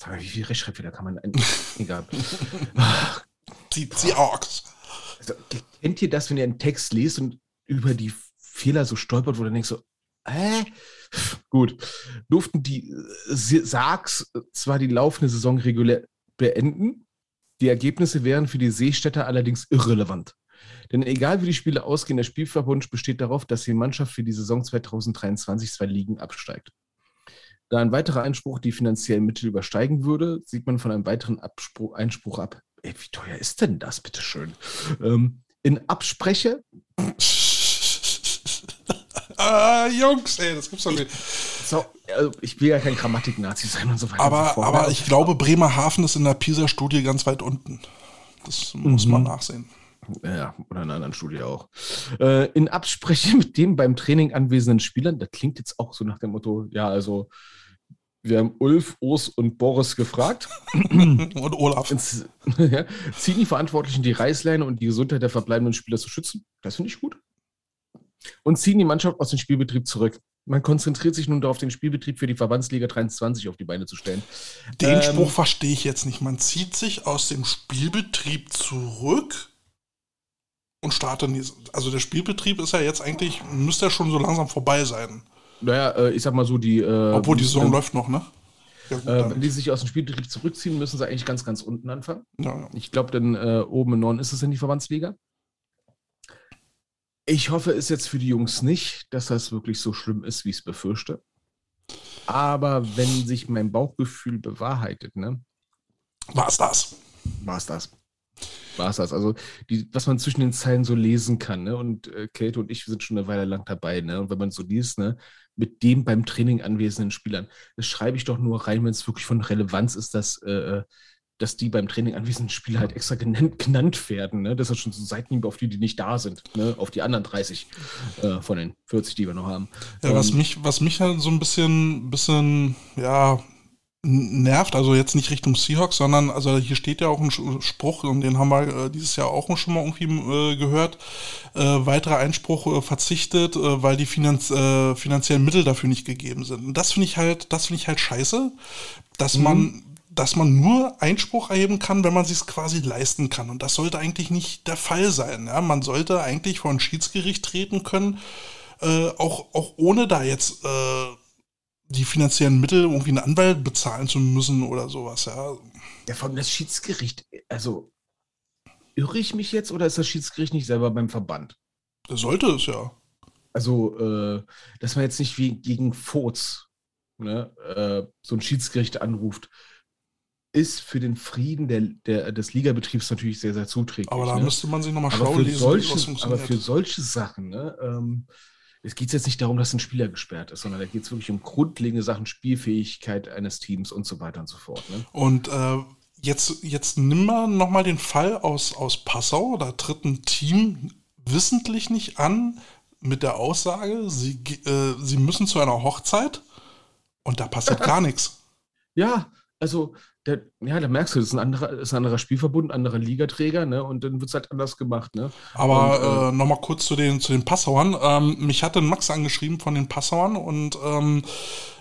Sag mal, wie viel Rechtschreibfehler kann man ein Egal.
Die Seahawks.
Also, kennt ihr das, wenn ihr einen Text liest und über die Fehler so stolpert, wo du denkst so, hä? Gut. Durften die äh, Sargs zwar die laufende Saison regulär beenden, die Ergebnisse wären für die Seestädter allerdings irrelevant. Denn egal wie die Spiele ausgehen, der Spielverbund besteht darauf, dass die Mannschaft für die Saison 2023 zwei Ligen absteigt. Da ein weiterer Einspruch die finanziellen Mittel übersteigen würde, sieht man von einem weiteren Abspruch, Einspruch ab. Ey, wie teuer ist denn das, bitteschön? Ähm, in Abspreche.
Ah, Jungs, ey, das gibt's doch nicht.
So, also ich will ja kein Grammatik-Nazi sein und so weiter.
Aber, so aber ich glaube, Bremerhaven ist in der PISA-Studie ganz weit unten. Das muss mhm. man nachsehen.
Ja, oder in einer anderen Studie auch. Äh, in Absprache mit den beim Training anwesenden Spielern, das klingt jetzt auch so nach dem Motto, ja, also Wir haben Ulf, Urs und Boris gefragt.
und Olaf.
ja, ziehen die Verantwortlichen die Reißleine und die Gesundheit der verbleibenden Spieler zu schützen. Das finde ich gut. Und ziehen die Mannschaft aus dem Spielbetrieb zurück. Man konzentriert sich nun darauf, den Spielbetrieb für die Verbandsliga 23 auf die Beine zu stellen.
Den ähm, Spruch verstehe ich jetzt nicht. Man zieht sich aus dem Spielbetrieb zurück und startet. Also der Spielbetrieb ist ja jetzt eigentlich, müsste ja schon so langsam vorbei sein.
Naja, äh, ich sag mal so, die. Äh,
Obwohl die Saison äh, läuft noch, ne?
Ja, äh, wenn die sich aus dem Spielbetrieb zurückziehen, müssen sie eigentlich ganz, ganz unten anfangen. Ja, ja. Ich glaube, denn äh, oben im Norden ist es in die Verbandsliga. Ich hoffe es jetzt für die Jungs nicht, dass das wirklich so schlimm ist, wie ich es befürchte. Aber wenn sich mein Bauchgefühl bewahrheitet, ne?
War es das?
War es das war es das. Also, die, was man zwischen den Zeilen so lesen kann, ne? Und äh, Kate und ich sind schon eine Weile lang dabei, ne? Und wenn man so liest, ne, mit dem beim Training anwesenden Spielern, das schreibe ich doch nur rein, wenn es wirklich von Relevanz ist, dass, äh, äh, dass die beim Training anwesenden Spieler halt extra genannt, genannt werden. Ne? Das ist schon so Seitenhieb auf die, die nicht da sind, ne? auf die anderen 30 äh, von den 40, die wir noch haben.
Ja, was, ähm, mich, was mich halt so ein bisschen, bisschen ja, nervt, also jetzt nicht Richtung Seahawks, sondern also hier steht ja auch ein Spruch und den haben wir äh, dieses Jahr auch schon mal irgendwie äh, gehört. Äh, weiterer Einspruch äh, verzichtet, äh, weil die Finanz äh, finanziellen Mittel dafür nicht gegeben sind. Und das finde ich halt, das finde ich halt scheiße, dass mhm. man dass man nur Einspruch erheben kann, wenn man sich quasi leisten kann. Und das sollte eigentlich nicht der Fall sein. Ja? Man sollte eigentlich vor ein Schiedsgericht treten können, auch, auch ohne da jetzt die finanziellen Mittel, irgendwie einen Anwalt bezahlen zu müssen oder sowas, ja.
Ja, vor allem das Schiedsgericht, also irre ich mich jetzt oder ist das Schiedsgericht nicht selber beim Verband?
Das sollte es ja.
Also, äh, dass man jetzt nicht wie gegen Furz ne, äh, so ein Schiedsgericht anruft, ist für den Frieden der, der, des Ligabetriebs natürlich sehr, sehr zuträglich.
Aber da
ne?
müsste man sich nochmal schlau
lesen, solche, Aber für solche Sachen, ne, ähm, es geht jetzt nicht darum, dass ein Spieler gesperrt ist, sondern da geht es wirklich um grundlegende Sachen, Spielfähigkeit eines Teams und so weiter und so fort. Ne?
Und äh, jetzt, jetzt nimm mal nochmal den Fall aus, aus Passau. Da tritt ein Team wissentlich nicht an mit der Aussage, sie, äh, sie müssen zu einer Hochzeit und da passiert gar nichts.
Ja, also der, ja, da merkst du, das ist ein anderer, ist ein anderer Spielverbund, ein anderer Ligaträger, ne? Und dann wird es halt anders gemacht, ne?
Aber äh, äh, nochmal kurz zu den, zu den Passauern. Ähm, mich hatte Max angeschrieben von den Passauern und ähm,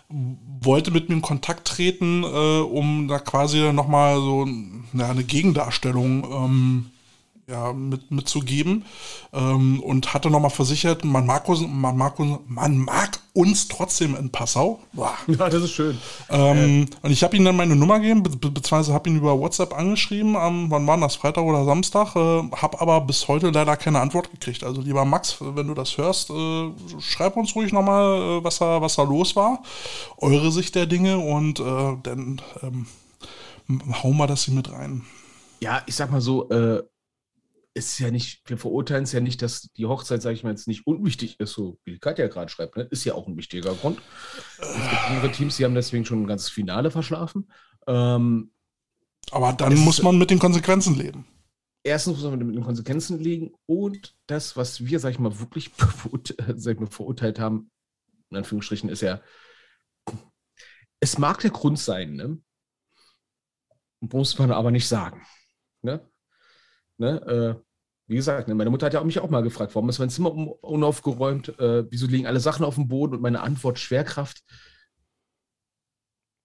wollte mit mir in Kontakt treten, äh, um da quasi nochmal so ja, eine Gegendarstellung ähm, ja, mit, mitzugeben ähm, und hatte nochmal versichert, man mag, uns, man, mag uns, man mag uns trotzdem in Passau.
Boah. Ja, das ist schön.
Ähm, äh. Und ich habe ihm dann meine Nummer gegeben, be beziehungsweise habe ihn über WhatsApp angeschrieben, ähm, wann war das, Freitag oder Samstag, äh, habe aber bis heute leider keine Antwort gekriegt. Also lieber Max, wenn du das hörst, äh, schreib uns ruhig nochmal, äh, was, da, was da los war, eure Sicht der Dinge und äh, dann ähm, hauen wir das hier mit rein.
Ja, ich sag mal so, äh, ist ja nicht, wir verurteilen es ja nicht, dass die Hochzeit, sage ich mal, jetzt nicht unwichtig ist, so wie Katja gerade schreibt, ne? ist ja auch ein wichtiger Grund. Es gibt andere Teams, die haben deswegen schon ein ganzes Finale verschlafen. Ähm,
Aber dann muss man mit den Konsequenzen leben.
Erstens muss man mit den Konsequenzen leben und das, was wir, sag ich mal, wirklich sag ich mal, verurteilt haben, in Anführungsstrichen, ist ja, es mag der Grund sein, ne? muss man aber nicht sagen. Ne? Ne? Wie gesagt, ne, meine Mutter hat ja auch mich auch mal gefragt, warum ist mein Zimmer unaufgeräumt, äh, wieso liegen alle Sachen auf dem Boden und meine Antwort Schwerkraft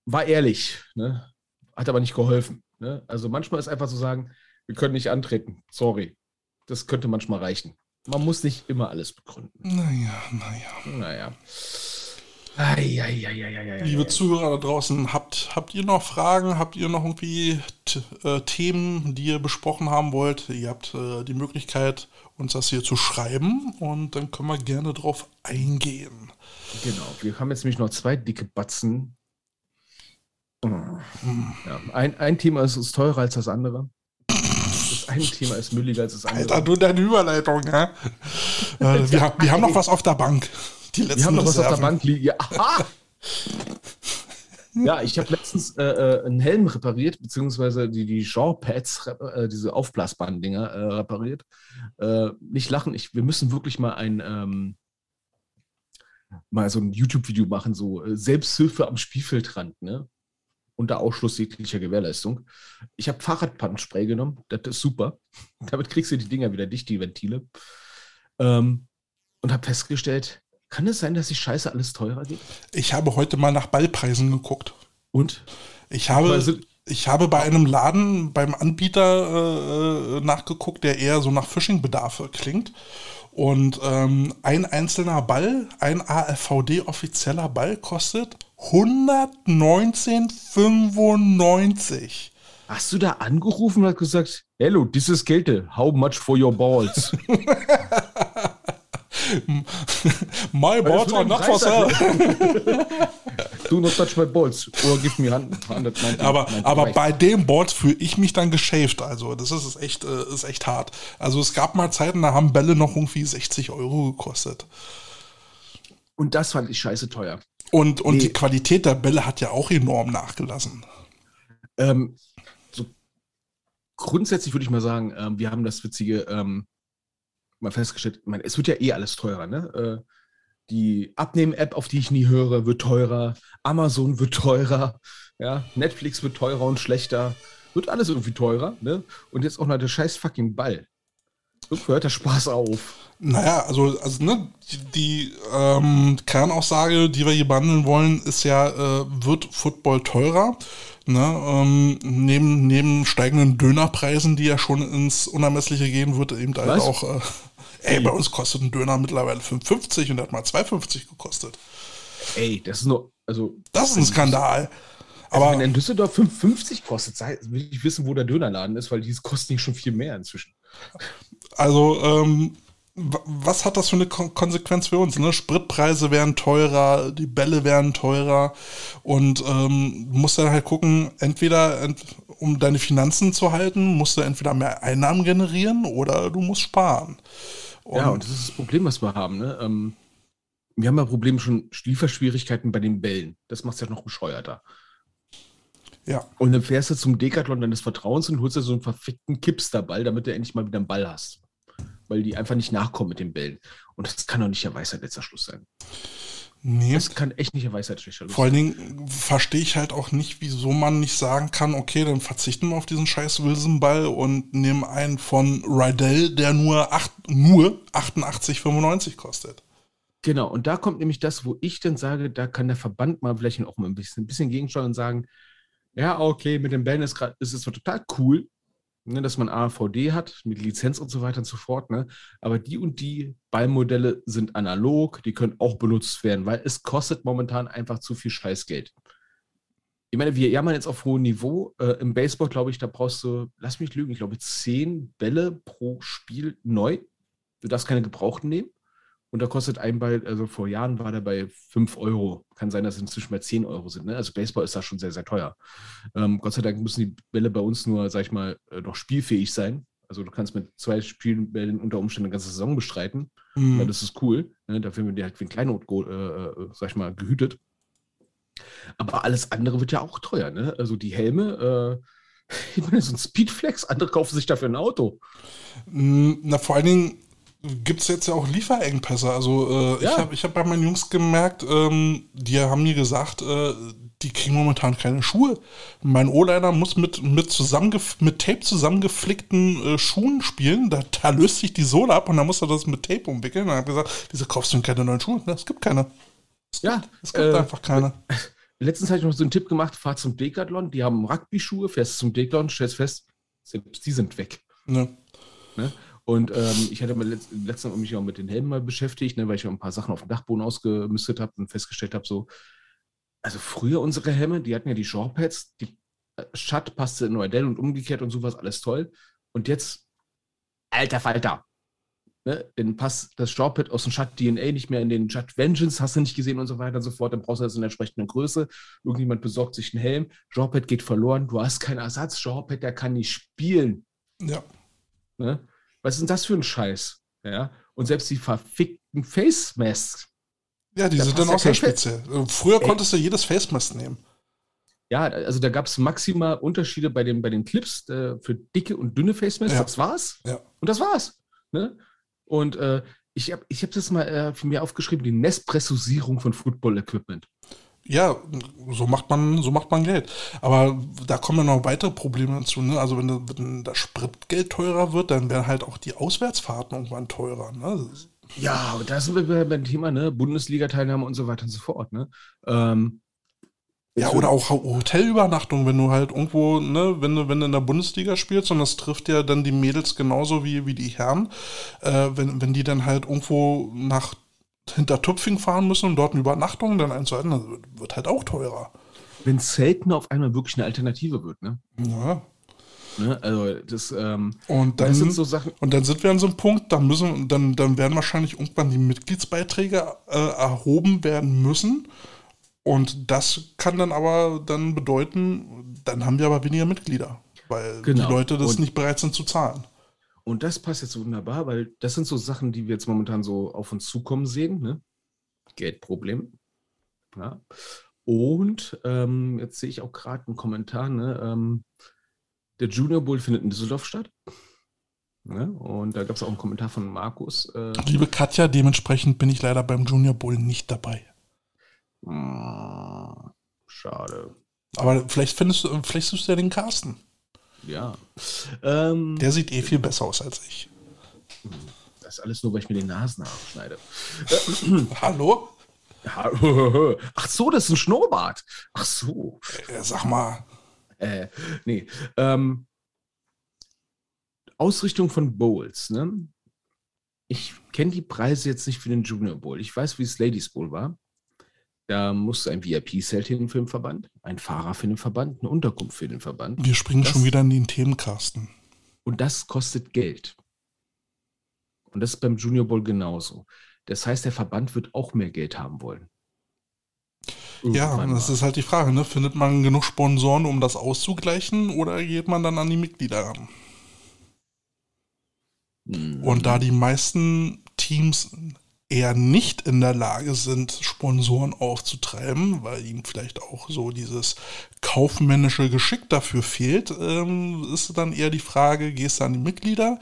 war ehrlich, ne? hat aber nicht geholfen. Ne? Also manchmal ist einfach zu so sagen, wir können nicht antreten, sorry. Das könnte manchmal reichen. Man muss nicht immer alles begründen.
Naja, naja.
Naja.
Liebe Zuhörer da draußen, habt, habt ihr noch Fragen? Habt ihr noch irgendwie äh, Themen, die ihr besprochen haben wollt? Ihr habt äh, die Möglichkeit, uns das hier zu schreiben und dann können wir gerne drauf eingehen.
Genau, wir haben jetzt nämlich noch zwei dicke Batzen. Mhm. Ja, ein, ein Thema ist, ist teurer als das andere. Das eine Thema ist mülliger als das andere.
Alter, du deine Überleitung, hä? äh, wir, wir haben noch was auf der Bank.
Die letzten Wir haben noch was auf der Bank liegen. Ja, ja ich habe letztens äh, äh, einen Helm repariert, beziehungsweise die, die Genre-Pads, äh, diese aufblasbaren Dinger äh, repariert. Äh, nicht lachen, ich, wir müssen wirklich mal ein, ähm, mal so ein YouTube-Video machen, so Selbsthilfe am Spielfeldrand, ne? Unter Ausschluss jeglicher Gewährleistung. Ich habe Fahrradpannenspray genommen, das ist super. Damit kriegst du die Dinger wieder dicht, die Ventile. Ähm, und habe festgestellt, kann es sein, dass die Scheiße alles teurer geht?
Ich habe heute mal nach Ballpreisen geguckt.
Und?
Ich habe, ich habe bei einem Laden, beim Anbieter äh, nachgeguckt, der eher so nach Phishing-Bedarf klingt. Und ähm, ein einzelner Ball, ein AFVD-offizieller Ball kostet 119,95.
Hast du da angerufen und hast gesagt, hello, this is Kälte, how much for your balls?
my balls are not for sale.
Do not touch my balls. Or give me 190.
Aber, aber bei dem Balls fühle ich mich dann geschäft. Also, das ist echt, äh, ist echt hart. Also, es gab mal Zeiten, da haben Bälle noch irgendwie 60 Euro gekostet.
Und das fand ich scheiße teuer.
Und, und nee. die Qualität der Bälle hat ja auch enorm nachgelassen.
Ähm, grundsätzlich würde ich mal sagen, ähm, wir haben das witzige ähm, mal festgestellt, ich meine, es wird ja eh alles teurer, ne? Äh, die Abnehmen-App, auf die ich nie höre, wird teurer. Amazon wird teurer. Ja, Netflix wird teurer und schlechter. Wird alles irgendwie teurer, ne? Und jetzt auch noch der scheiß fucking Ball. Irgendwo hört der Spaß auf.
Naja, also, also ne, die, die ähm, Kernaussage, die wir hier behandeln wollen, ist ja, äh, wird Football teurer? Ne, ähm, neben, neben steigenden Dönerpreisen, die ja schon ins Unermessliche gehen, wird eben halt auch äh, Ey, bei uns kostet ein Döner mittlerweile 5,50 und der hat mal 2,50 gekostet.
Ey, das ist nur, also.
Das ist ein Skandal.
Also Aber wenn in Düsseldorf 5,50 kostet, will ich wissen, wo der Dönerladen ist, weil die kosten nicht schon viel mehr inzwischen.
Also, ähm, was hat das für eine Konsequenz für uns? Ne? Spritpreise werden teurer, die Bälle werden teurer und ähm, du musst dann halt gucken, entweder ent um deine Finanzen zu halten, musst du entweder mehr Einnahmen generieren oder du musst sparen.
Und ja, und das ist das Problem, was wir haben. Ne? Ähm, wir haben ja Probleme schon Lieferschwierigkeiten bei den Bällen. Das macht es ja noch bescheuerter.
Ja.
Und dann fährst du zum Decathlon deines Vertrauens und holst dir so einen verfickten Kipster-Ball, damit du endlich mal wieder einen Ball hast. Weil die einfach nicht nachkommen mit den Bällen. Und das kann doch nicht der Weisheit letzter Schluss sein. Nee. Das kann echt nicht der Weisheit letzter
Schluss sein. Vor allen Dingen verstehe ich halt auch nicht, wieso man nicht sagen kann, okay, dann verzichten wir auf diesen scheiß Wilson-Ball und nehmen einen von Rydell, der nur, nur 88,95 kostet.
Genau, und da kommt nämlich das, wo ich dann sage, da kann der Verband mal vielleicht auch mal ein bisschen, ein bisschen gegensteuern und sagen, ja, okay, mit den Bällen ist, grad, ist es total cool, ne, dass man AVD hat, mit Lizenz und so weiter und so fort. Ne? Aber die und die Ballmodelle sind analog, die können auch benutzt werden, weil es kostet momentan einfach zu viel Scheißgeld. Ich meine, wir jammern jetzt auf hohem Niveau. Äh, Im Baseball, glaube ich, da brauchst du, lass mich lügen, ich glaube, zehn Bälle pro Spiel neu. Du darfst keine gebrauchten nehmen. Und da kostet ein Ball, also vor Jahren war der bei 5 Euro. Kann sein, dass es inzwischen bei 10 Euro sind. Ne? Also Baseball ist da schon sehr, sehr teuer. Ähm, Gott sei Dank müssen die Bälle bei uns nur, sag ich mal, äh, noch spielfähig sein. Also du kannst mit zwei Spielbällen unter Umständen eine ganze Saison bestreiten. Mhm. Ja, das ist cool. Ne? Dafür werden die halt wie ein Kleinod, äh, äh, sag ich mal, gehütet. Aber alles andere wird ja auch teuer. Ne? Also die Helme, äh, ich meine, so ein Speedflex, andere kaufen sich dafür ein Auto.
Mm, na, vor allen Dingen gibt es jetzt ja auch Lieferengpässe. Also äh, ja. ich habe ich hab bei meinen Jungs gemerkt, ähm, die haben mir gesagt, äh, die kriegen momentan keine Schuhe. Mein O-Liner muss mit, mit, mit Tape zusammengeflickten äh, Schuhen spielen. Da, da, löst sich die Sohle ab und dann muss er das mit Tape umwickeln. Und dann habe gesagt, wieso kaufst du denn keine neuen Schuhe? Es gibt keine.
Es ja. Es gibt äh, einfach keine. Letztens habe ich noch so einen Tipp gemacht, fahr zum Decathlon, die haben Rugby-Schuhe, fährst zum Decathlon, stellst fest, selbst die sind weg. Ja. Ne? Und ähm, ich hatte mal letzt, letztens mich auch mit den Helmen mal beschäftigt, ne, weil ich auch ein paar Sachen auf dem Dachboden ausgemistet habe und festgestellt habe, so, also früher unsere Helme, die hatten ja die Shawpads, die äh, Schatt passte in Nordell und umgekehrt und sowas, alles toll. Und jetzt, alter Falter, ne, dann passt das Shawpad aus dem Schatt DNA nicht mehr in den Schatt Vengeance, hast du nicht gesehen und so weiter und so fort, dann brauchst du das in der entsprechenden Größe. Irgendjemand besorgt sich einen Helm, Shawpad geht verloren, du hast keinen Ersatz, Shawpad, der kann nicht spielen.
Ja.
Ne? Was ist denn das für ein Scheiß? Ja? Und selbst die verfickten Face Masks.
Ja, die da sind dann auch sehr speziell. Früher Ey. konntest du jedes Face Mask nehmen.
Ja, also da gab es maximal Unterschiede bei den, bei den Clips äh, für dicke und dünne Face Masks. Ja. Das war's.
Ja.
Und das war's. Ne? Und äh, Ich habe ich hab das mal äh, für mir aufgeschrieben, die Nespressosierung von Football-Equipment.
Ja, so macht man, so macht man Geld. Aber da kommen ja noch weitere Probleme dazu. Ne? Also wenn, wenn das Spritgeld teurer wird, dann werden halt auch die Auswärtsfahrten irgendwann teurer. Ne?
Ja, aber da sind wir beim Thema, ne? Bundesliga-Teilnahme und so weiter und so fort. Ne? Ähm,
ja, oder auch Hotelübernachtung, wenn du halt irgendwo, ne, wenn du, wenn du in der Bundesliga spielst und das trifft ja dann die Mädels genauso wie, wie die Herren, äh, wenn, wenn die dann halt irgendwo nach hinter Tupfing fahren müssen und dort eine Übernachtung dann einzuhalten, das wird halt auch teurer.
Wenn Zelten auf einmal wirklich eine Alternative wird, ne?
Ja.
Ne? Also das, ähm,
und dann
das sind so Sachen.
Und dann sind wir an so einem Punkt, da müssen, dann, dann werden wahrscheinlich irgendwann die Mitgliedsbeiträge äh, erhoben werden müssen. Und das kann dann aber dann bedeuten, dann haben wir aber weniger Mitglieder, weil genau. die Leute das und, nicht bereit sind zu zahlen.
Und das passt jetzt wunderbar, weil das sind so Sachen, die wir jetzt momentan so auf uns zukommen sehen. Ne? Geldproblem. Ja. Und ähm, jetzt sehe ich auch gerade einen Kommentar, ne? Ähm, der Junior Bowl findet in Düsseldorf statt. Ne? Und da gab es auch einen Kommentar von Markus.
Äh, Liebe Katja, dementsprechend bin ich leider beim Junior Bowl nicht dabei.
Ah, schade.
Aber vielleicht findest du, vielleicht suchst du ja den Carsten.
Ja.
Ähm, Der sieht eh viel besser aus als ich.
Das ist alles nur, weil ich mir den Nasenhaar schneide.
Hallo?
Ach so, das ist ein Schnurrbart. Ach so.
Sag mal.
Äh, nee. Ähm, Ausrichtung von Bowls, ne? Ich kenne die Preise jetzt nicht für den Junior Bowl. Ich weiß, wie es Ladies Bowl war. Da muss ein VIP-Zelt hin für den Verband, ein Fahrer für den Verband, eine Unterkunft für den Verband.
Wir springen das, schon wieder in den Themenkasten.
Und das kostet Geld. Und das ist beim Junior Bowl genauso. Das heißt, der Verband wird auch mehr Geld haben wollen.
Irgendwann ja, das mal. ist halt die Frage, ne? Findet man genug Sponsoren, um das auszugleichen, oder geht man dann an die Mitglieder ran? Mhm. Und da die meisten Teams eher nicht in der Lage sind, Sponsoren aufzutreiben, weil ihnen vielleicht auch so dieses kaufmännische Geschick dafür fehlt, ähm, ist dann eher die Frage, gehst du an die Mitglieder?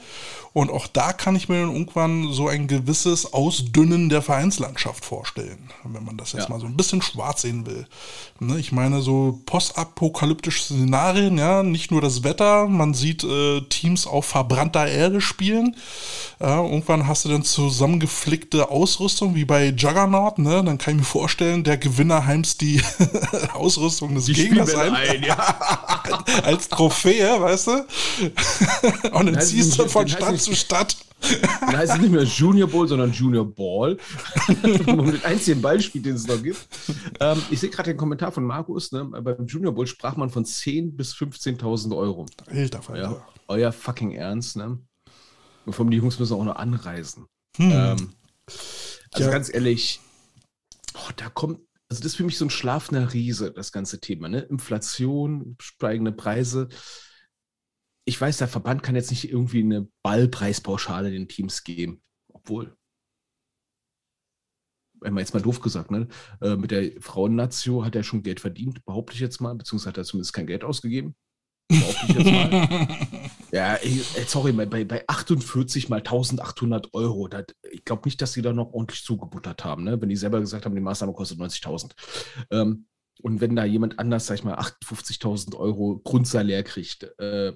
Und auch da kann ich mir dann irgendwann so ein gewisses Ausdünnen der Vereinslandschaft vorstellen, wenn man das jetzt ja. mal so ein bisschen schwarz sehen will. Ne, ich meine, so postapokalyptische Szenarien, ja, nicht nur das Wetter, man sieht äh, Teams auf verbrannter Erde spielen. Irgendwann hast du dann zusammengeflickte Ausrüstung, wie bei Juggernaut, ne? Dann kann ich mir vorstellen, der Gewinner heimst die Ausrüstung des die Gegners ein. ein ja. Als Trophäe, weißt du? Und dann ziehst du von Stadt zu Stadt.
Dann heißt es nicht mehr Junior Bowl, sondern Junior Ball. man den einzigen Ball spielt, den es noch gibt. Ähm, ich sehe gerade den Kommentar von Markus. Ne? Beim Junior Bowl sprach man von 10.000 bis 15.000 Euro.
Alter Fall. Ja,
euer fucking Ernst. Ne? Und vor allem die Jungs müssen auch noch anreisen. Hm. Ähm, also ja. ganz ehrlich, oh, da kommt also das ist für mich so ein schlafender Riese, das ganze Thema. Ne? Inflation, steigende Preise. Ich weiß, der Verband kann jetzt nicht irgendwie eine Ballpreispauschale den Teams geben. Obwohl, wenn man jetzt mal doof gesagt, ne? Äh, mit der Frauennatio hat er schon Geld verdient, behaupte ich jetzt mal, beziehungsweise hat er zumindest kein Geld ausgegeben. Behaupte ich jetzt mal. ja, sorry, bei, bei 48 mal 1800 Euro, das, ich glaube nicht, dass sie da noch ordentlich zugebuttert haben, ne? wenn die selber gesagt haben, die Maßnahme kostet 90.000. Ähm, und wenn da jemand anders, sag ich mal, 58.000 Euro Grundsalär kriegt, äh,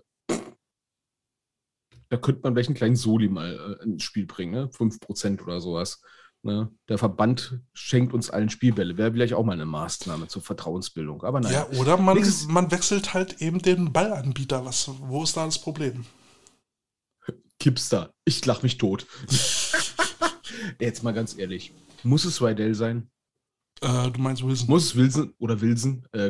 da könnte man einen kleinen Soli mal äh, ins Spiel bringen, ne? 5% oder sowas. Ne? Der Verband schenkt uns allen Spielbälle. Wäre vielleicht auch mal eine Maßnahme zur Vertrauensbildung. Aber nein.
Ja, oder man, man wechselt halt eben den Ballanbieter. Was, wo ist da das Problem?
Kipster. Ich lach mich tot. Jetzt mal ganz ehrlich. Muss es Rydell sein?
Äh, du meinst Wilson?
Muss es Wilson oder Wilson? Äh,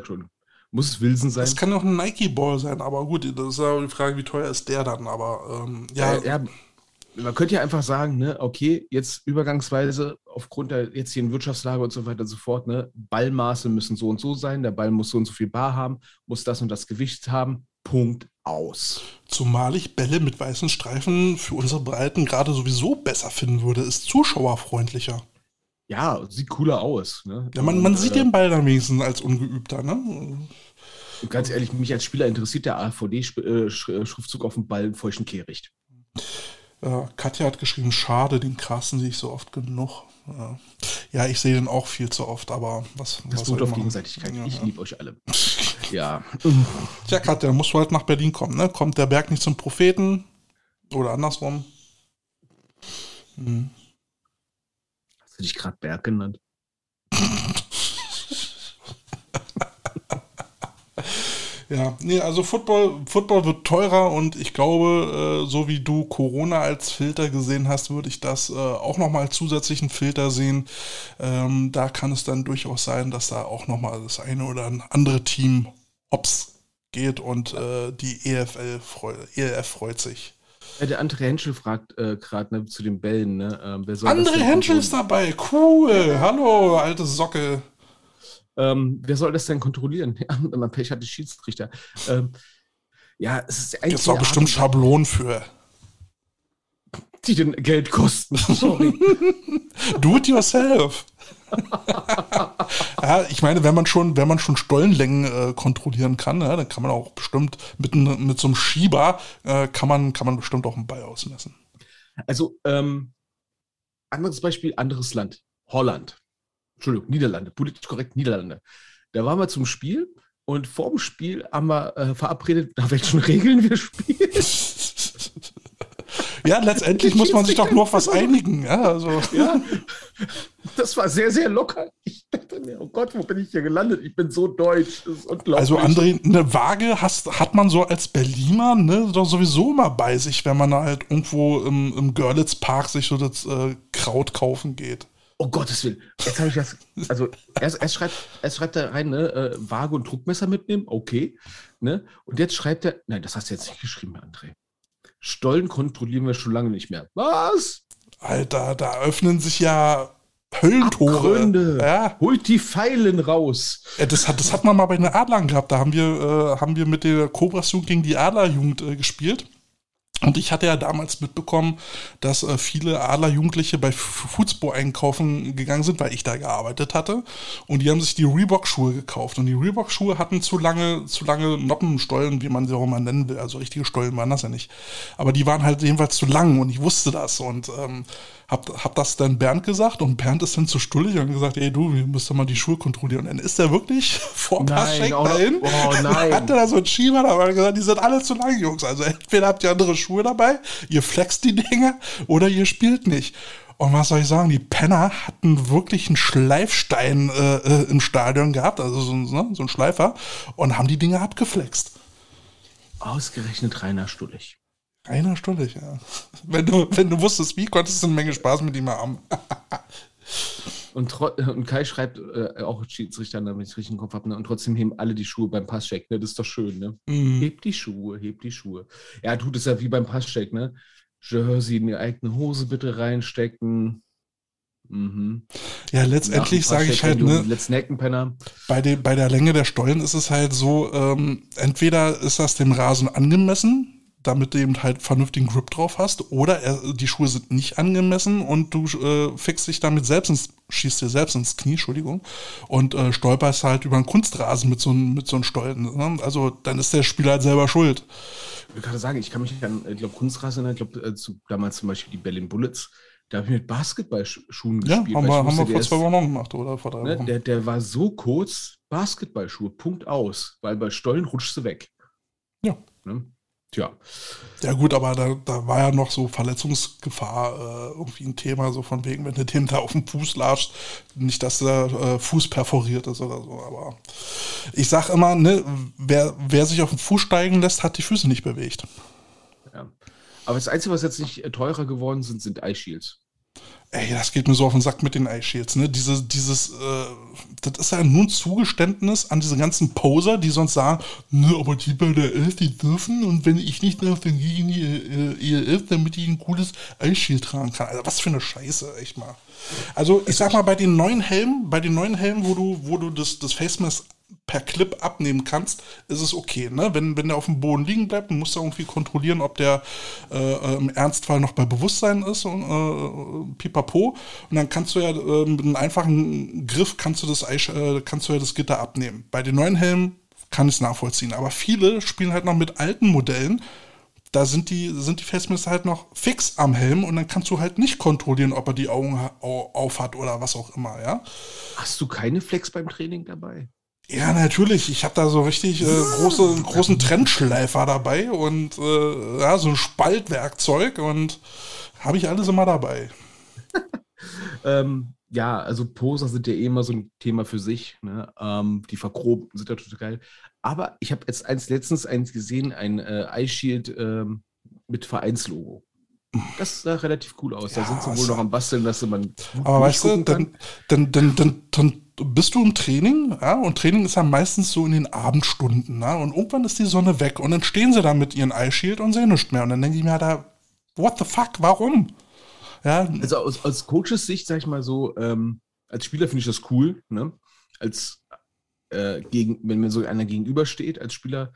Muss es Wilson sein?
Das kann auch ein Nike-Ball sein, aber gut, das ist ja die Frage, wie teuer ist der dann? Aber ähm, ja.
Äh, ja man könnte ja einfach sagen, ne, okay, jetzt übergangsweise aufgrund der jetzigen Wirtschaftslage und so weiter und so fort, ne, Ballmaße müssen so und so sein, der Ball muss so und so viel Bar haben, muss das und das Gewicht haben, Punkt aus.
Zumal ich Bälle mit weißen Streifen für unsere Breiten gerade sowieso besser finden würde, ist zuschauerfreundlicher.
Ja, sieht cooler aus. Ne?
Ja, man, man und, sieht äh, den Ball dann wenigstens als Ungeübter, ne?
Und ganz ehrlich, mich als Spieler interessiert der AVD-Schriftzug auf dem Ball einen feuchten Kehricht.
Ja, Katja hat geschrieben, schade, den Carsten sehe ich so oft genug. Ja, ich sehe den auch viel zu oft, aber was.
Das
was
beruht auf Gegenseitigkeit. Ja, ich liebe euch alle. ja.
Tja, Katja, musst du halt nach Berlin kommen, ne? Kommt der Berg nicht zum Propheten? Oder andersrum?
Hm. Hast du dich gerade Berg genannt?
Ja, nee, also Football, Football wird teurer und ich glaube, äh, so wie du Corona als Filter gesehen hast, würde ich das äh, auch nochmal als zusätzlichen Filter sehen. Ähm, da kann es dann durchaus sein, dass da auch nochmal das eine oder andere Team hops geht und äh, die EFL freu ELF freut sich.
Ja, der André Henschel fragt äh, gerade ne, zu den Bällen. Ne? Ähm,
André Henschel ist dabei, cool. Hallo, alte Socke.
Ähm, wer soll das denn kontrollieren? Ja, wenn man Pech hat, die Schiedsrichter. Ähm, ja, es ist
eigentlich. Jetzt war bestimmt Schablonen für.
Die den Geld kosten. Sorry.
Do it yourself. ja, ich meine, wenn man schon, wenn man schon Stollenlängen äh, kontrollieren kann, ja, dann kann man auch bestimmt mit, mit so einem Schieber äh, kann man, kann man bestimmt auch einen Ball ausmessen.
Also, ähm, anderes Beispiel, anderes Land. Holland. Entschuldigung, Niederlande, politisch korrekt Niederlande. Da waren wir zum Spiel und vor dem Spiel haben wir äh, verabredet, nach welchen Regeln wir spielen.
Ja, letztendlich muss man sich doch nur auf was einigen. Ja, also. ja,
das war sehr, sehr locker. Ich dachte mir, oh Gott, wo bin ich hier gelandet? Ich bin so deutsch. Das ist
unglaublich. Also, André, eine Waage hast, hat man so als Berliner ne, doch sowieso immer bei sich, wenn man halt irgendwo im, im Görlitz Park sich so das äh, Kraut kaufen geht.
Oh Gottes Willen. Jetzt habe ich das. Also, erst, erst, schreibt, erst schreibt er rein, ne, äh, Waage und Druckmesser mitnehmen. Okay. Ne? Und jetzt schreibt er. Nein, das hast du jetzt nicht geschrieben, André. Stollen kontrollieren wir schon lange nicht mehr. Was?
Alter, da öffnen sich ja Höllentore. Abgründe.
Ja. Holt die Pfeilen raus.
Ja, das, hat, das hat man mal bei den Adlern gehabt. Da haben wir, äh, haben wir mit der Cobras-Jugend gegen die Adlerjugend äh, gespielt. Und ich hatte ja damals mitbekommen, dass äh, viele Adler-Jugendliche bei Fußball einkaufen gegangen sind, weil ich da gearbeitet hatte. Und die haben sich die Reebok-Schuhe gekauft. Und die Reebok-Schuhe hatten zu lange, zu lange Noppenstollen, wie man sie auch immer nennen will. Also richtige Stollen waren das ja nicht. Aber die waren halt jedenfalls zu lang und ich wusste das. Und ähm, hab, hab das dann Bernd gesagt und Bernd ist dann zu stullig und gesagt, ey du, wir müssen mal die Schuhe kontrollieren. Und dann ist er wirklich vor Paschek dahin. Oh nein. Hat er da so einen Schieber dabei und gesagt, die sind alle zu lang, Jungs. Also entweder habt ihr andere Schuhe dabei, ihr flext die Dinge oder ihr spielt nicht. Und was soll ich sagen, die Penner hatten wirklich einen Schleifstein äh, äh, im Stadion gehabt, also so, ne, so ein Schleifer, und haben die Dinge abgeflext.
Ausgerechnet Rainer Stullig.
Einer Stunde, ja. Wenn du, wenn du wusstest, wie, konntest du eine Menge Spaß mit ihm haben.
und, und, Kai schreibt äh, auch Schiedsrichter, damit ich richtig im Kopf habe, ne? und trotzdem heben alle die Schuhe beim Passcheck, ne? Das ist doch schön, ne? Mhm. Heb die Schuhe, heb die Schuhe. Ja, tut es ja wie beim Passcheck, ne? Jersey in die eigene Hose bitte reinstecken.
Mhm. Ja, letztendlich sage ich halt, ne, bei, de, bei der Länge der Stollen ist es halt so, ähm, entweder ist das dem Rasen angemessen, damit du eben halt vernünftigen Grip drauf hast, oder er, die Schuhe sind nicht angemessen und du äh, fixst dich damit selbst ins, schießt dir selbst ins Knie, Entschuldigung, und äh, stolperst halt über einen Kunstrasen mit so, mit so einem Stollen. Ne? Also dann ist der Spieler halt selber schuld.
Ich kann sagen, ich kann mich an, ich glaube, Kunstrasen, ich glaube, äh, damals zum Beispiel die Berlin Bullets, da habe ich mit Basketballschuhen
ja, gespielt. Haben wir, haben wir vor zwei Wochen gemacht, oder vor drei
ne, Wochen. Der, der war so kurz, Basketballschuhe, Punkt aus, weil bei Stollen rutschst du weg.
Ja. Ne? Tja. Ja gut, aber da, da war ja noch so Verletzungsgefahr äh, irgendwie ein Thema, so von wegen, wenn du dem da auf den Fuß latschst, nicht, dass der äh, Fuß perforiert ist oder so. Aber ich sag immer, ne, wer, wer sich auf den Fuß steigen lässt, hat die Füße nicht bewegt.
Ja. Aber das Einzige, was jetzt nicht teurer geworden sind, sind Eye Shields.
Ey, das geht mir so auf den Sack mit den Eye Shields, ne? Diese, dieses, äh, das ist ja nun Zugeständnis an diese ganzen Poser, die sonst sagen, ne, aber die bei der Elf, die dürfen und wenn ich nicht darf, dann gehe ich in die äh, ELF, damit ich ein cooles Eye tragen kann. Also was für eine Scheiße, echt mal. Also ich sag mal, bei den neuen Helmen, bei den neuen Helmen, wo du, wo du das, das Face Mask per Clip abnehmen kannst, ist es okay. Ne? Wenn, wenn der auf dem Boden liegen bleibt, musst du irgendwie kontrollieren, ob der äh, äh, im Ernstfall noch bei Bewusstsein ist und äh, pipapo. Und dann kannst du ja äh, mit einem einfachen Griff kannst du das äh, kannst du ja das Gitter abnehmen. Bei den neuen Helmen kann ich es nachvollziehen. Aber viele spielen halt noch mit alten Modellen. da sind die, sind die Face halt noch fix am Helm und dann kannst du halt nicht kontrollieren, ob er die Augen auf hat oder was auch immer, ja.
Hast du keine Flex beim Training dabei?
Ja, natürlich. Ich habe da so richtig äh, große, großen Trennschleifer dabei und äh, ja, so ein Spaltwerkzeug und habe ich alles immer dabei.
ähm, ja, also Poser sind ja eh immer so ein Thema für sich. Ne? Ähm, die verchromten sind ja total geil. Aber ich habe jetzt eins letztens eins gesehen, ein äh, Eye Shield ähm, mit Vereinslogo. Das sah relativ cool aus. Ja, da sind sie wohl noch am Basteln, dass man.
Aber weißt du, dann, dann, dann, dann bist du im Training, ja, und Training ist ja meistens so in den Abendstunden, ne? Und irgendwann ist die Sonne weg und dann stehen sie da mit ihren Eye Shield und sehen nichts mehr. Und dann denke ich mir, da, what the fuck, warum?
Ja. Also aus, aus Coaches Sicht, sag ich mal so, ähm, als Spieler finde ich das cool, ne? Als äh, gegen, wenn mir so einer gegenübersteht, als Spieler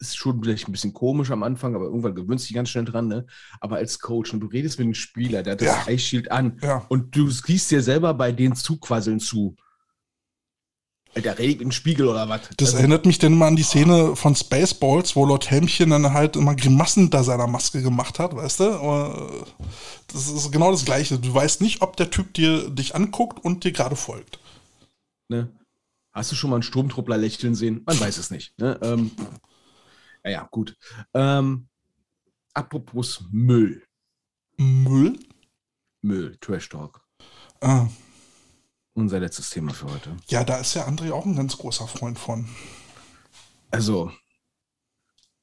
ist schon vielleicht ein bisschen komisch am Anfang, aber irgendwann gewöhnst du dich ganz schnell dran, ne? Aber als Coach und du redest mit einem Spieler, der hat das ja. Ice Shield an ja. und du gehst dir selber bei den Zugquasseln zu. Der redet im Spiegel oder was?
Das also, erinnert mich denn mal an die Szene von Spaceballs, wo Lord Helmchen dann halt immer Grimassen hinter seiner Maske gemacht hat, weißt du? Das ist genau das Gleiche. Du weißt nicht, ob der Typ dir dich anguckt und dir gerade folgt.
Ne? Hast du schon mal einen Sturmtruppler lächeln sehen? Man weiß es nicht. Ne? Ähm, ja, ja, gut. Ähm, apropos Müll.
Müll?
Müll, Trash Talk. Ah. Unser letztes Thema für heute.
Ja, da ist ja André auch ein ganz großer Freund von.
Also,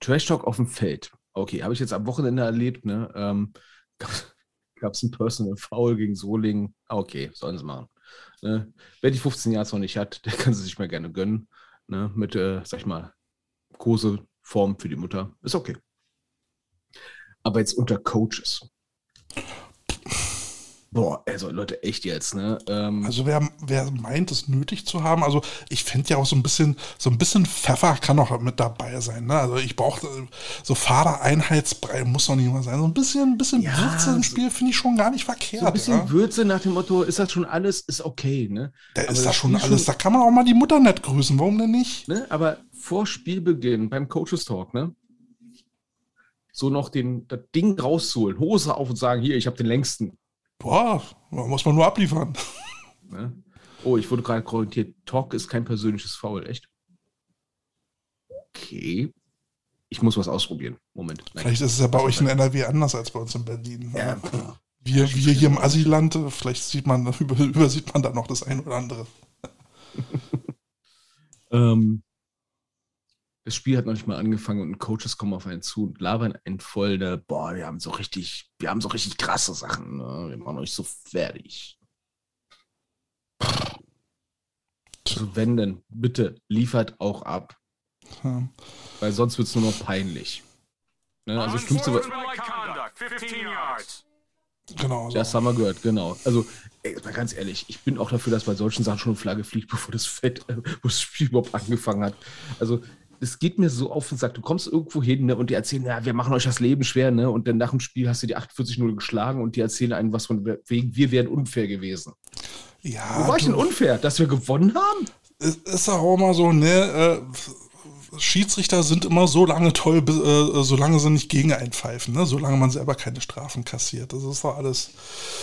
Trash Talk auf dem Feld. Okay, habe ich jetzt am Wochenende erlebt, ne? Ähm, Gab es ein Personal Foul gegen Solingen? Ah, okay, sollen sie machen. Ne? Wer die 15 Jahre noch nicht hat, der kann sie sich mal gerne gönnen. Ne? Mit, äh, sag ich mal, Koseform für die Mutter. Ist okay. Aber jetzt unter Coaches. Boah, also Leute, echt jetzt, ne?
Ähm also wer, wer meint, es nötig zu haben, also ich finde ja auch so ein bisschen, so ein bisschen Pfeffer kann auch mit dabei sein, ne? Also ich brauche so Fahrereinheitsbrei muss doch nicht mal sein. So ein bisschen, ein bisschen ja, Würze im Spiel finde ich schon gar nicht verkehrt. So
ein bisschen ja? Würze nach dem Motto, ist das schon alles, ist okay, ne?
Da Aber ist das schon alles, schon, da kann man auch mal die Mutter nett grüßen, warum denn nicht?
Ne? Aber vor Spielbeginn, beim Coaches Talk, ne? So noch den, das Ding rauszuholen, Hose auf und sagen, hier, ich habe den längsten.
Boah, muss man nur abliefern.
Ne? Oh, ich wurde gerade korrigiert. Talk ist kein persönliches Foul, echt? Okay. Ich muss was ausprobieren. Moment.
Nein. Vielleicht ist es ja bei euch in NRW anders als bei uns in Berlin. Ne? Ja. Wir, wir hier im Asyland, vielleicht sieht man, übersieht man da noch das ein oder andere.
ähm, das Spiel hat noch nicht mal angefangen und Coaches kommen auf einen zu und labern einen voll, ne, boah, wir haben so richtig, wir haben so richtig krasse Sachen, ne? wir machen euch so fertig. Also wenn denn, bitte liefert auch ab. Hm. Weil sonst wird es nur noch peinlich. Ne? Also schlimmste Genau. So. Das haben wir gehört, genau. Also, ey, mal ganz ehrlich, ich bin auch dafür, dass bei solchen Sachen schon eine Flagge fliegt, bevor das Fett, äh, wo das Spiel überhaupt angefangen hat. Also, es geht mir so auf und sagt, du kommst irgendwo hin ne, und die erzählen, ja, wir machen euch das Leben schwer, ne? Und dann nach dem Spiel hast du die 48-0 geschlagen und die erzählen einen was von wegen, wir wären unfair gewesen. Ja. Wo war ich denn unfair? Dass wir gewonnen haben?
Ist auch immer so, ne? Äh, Schiedsrichter sind immer so lange toll, äh, solange sie nicht gegen einpfeifen, ne? solange man selber keine Strafen kassiert. Das ist doch alles.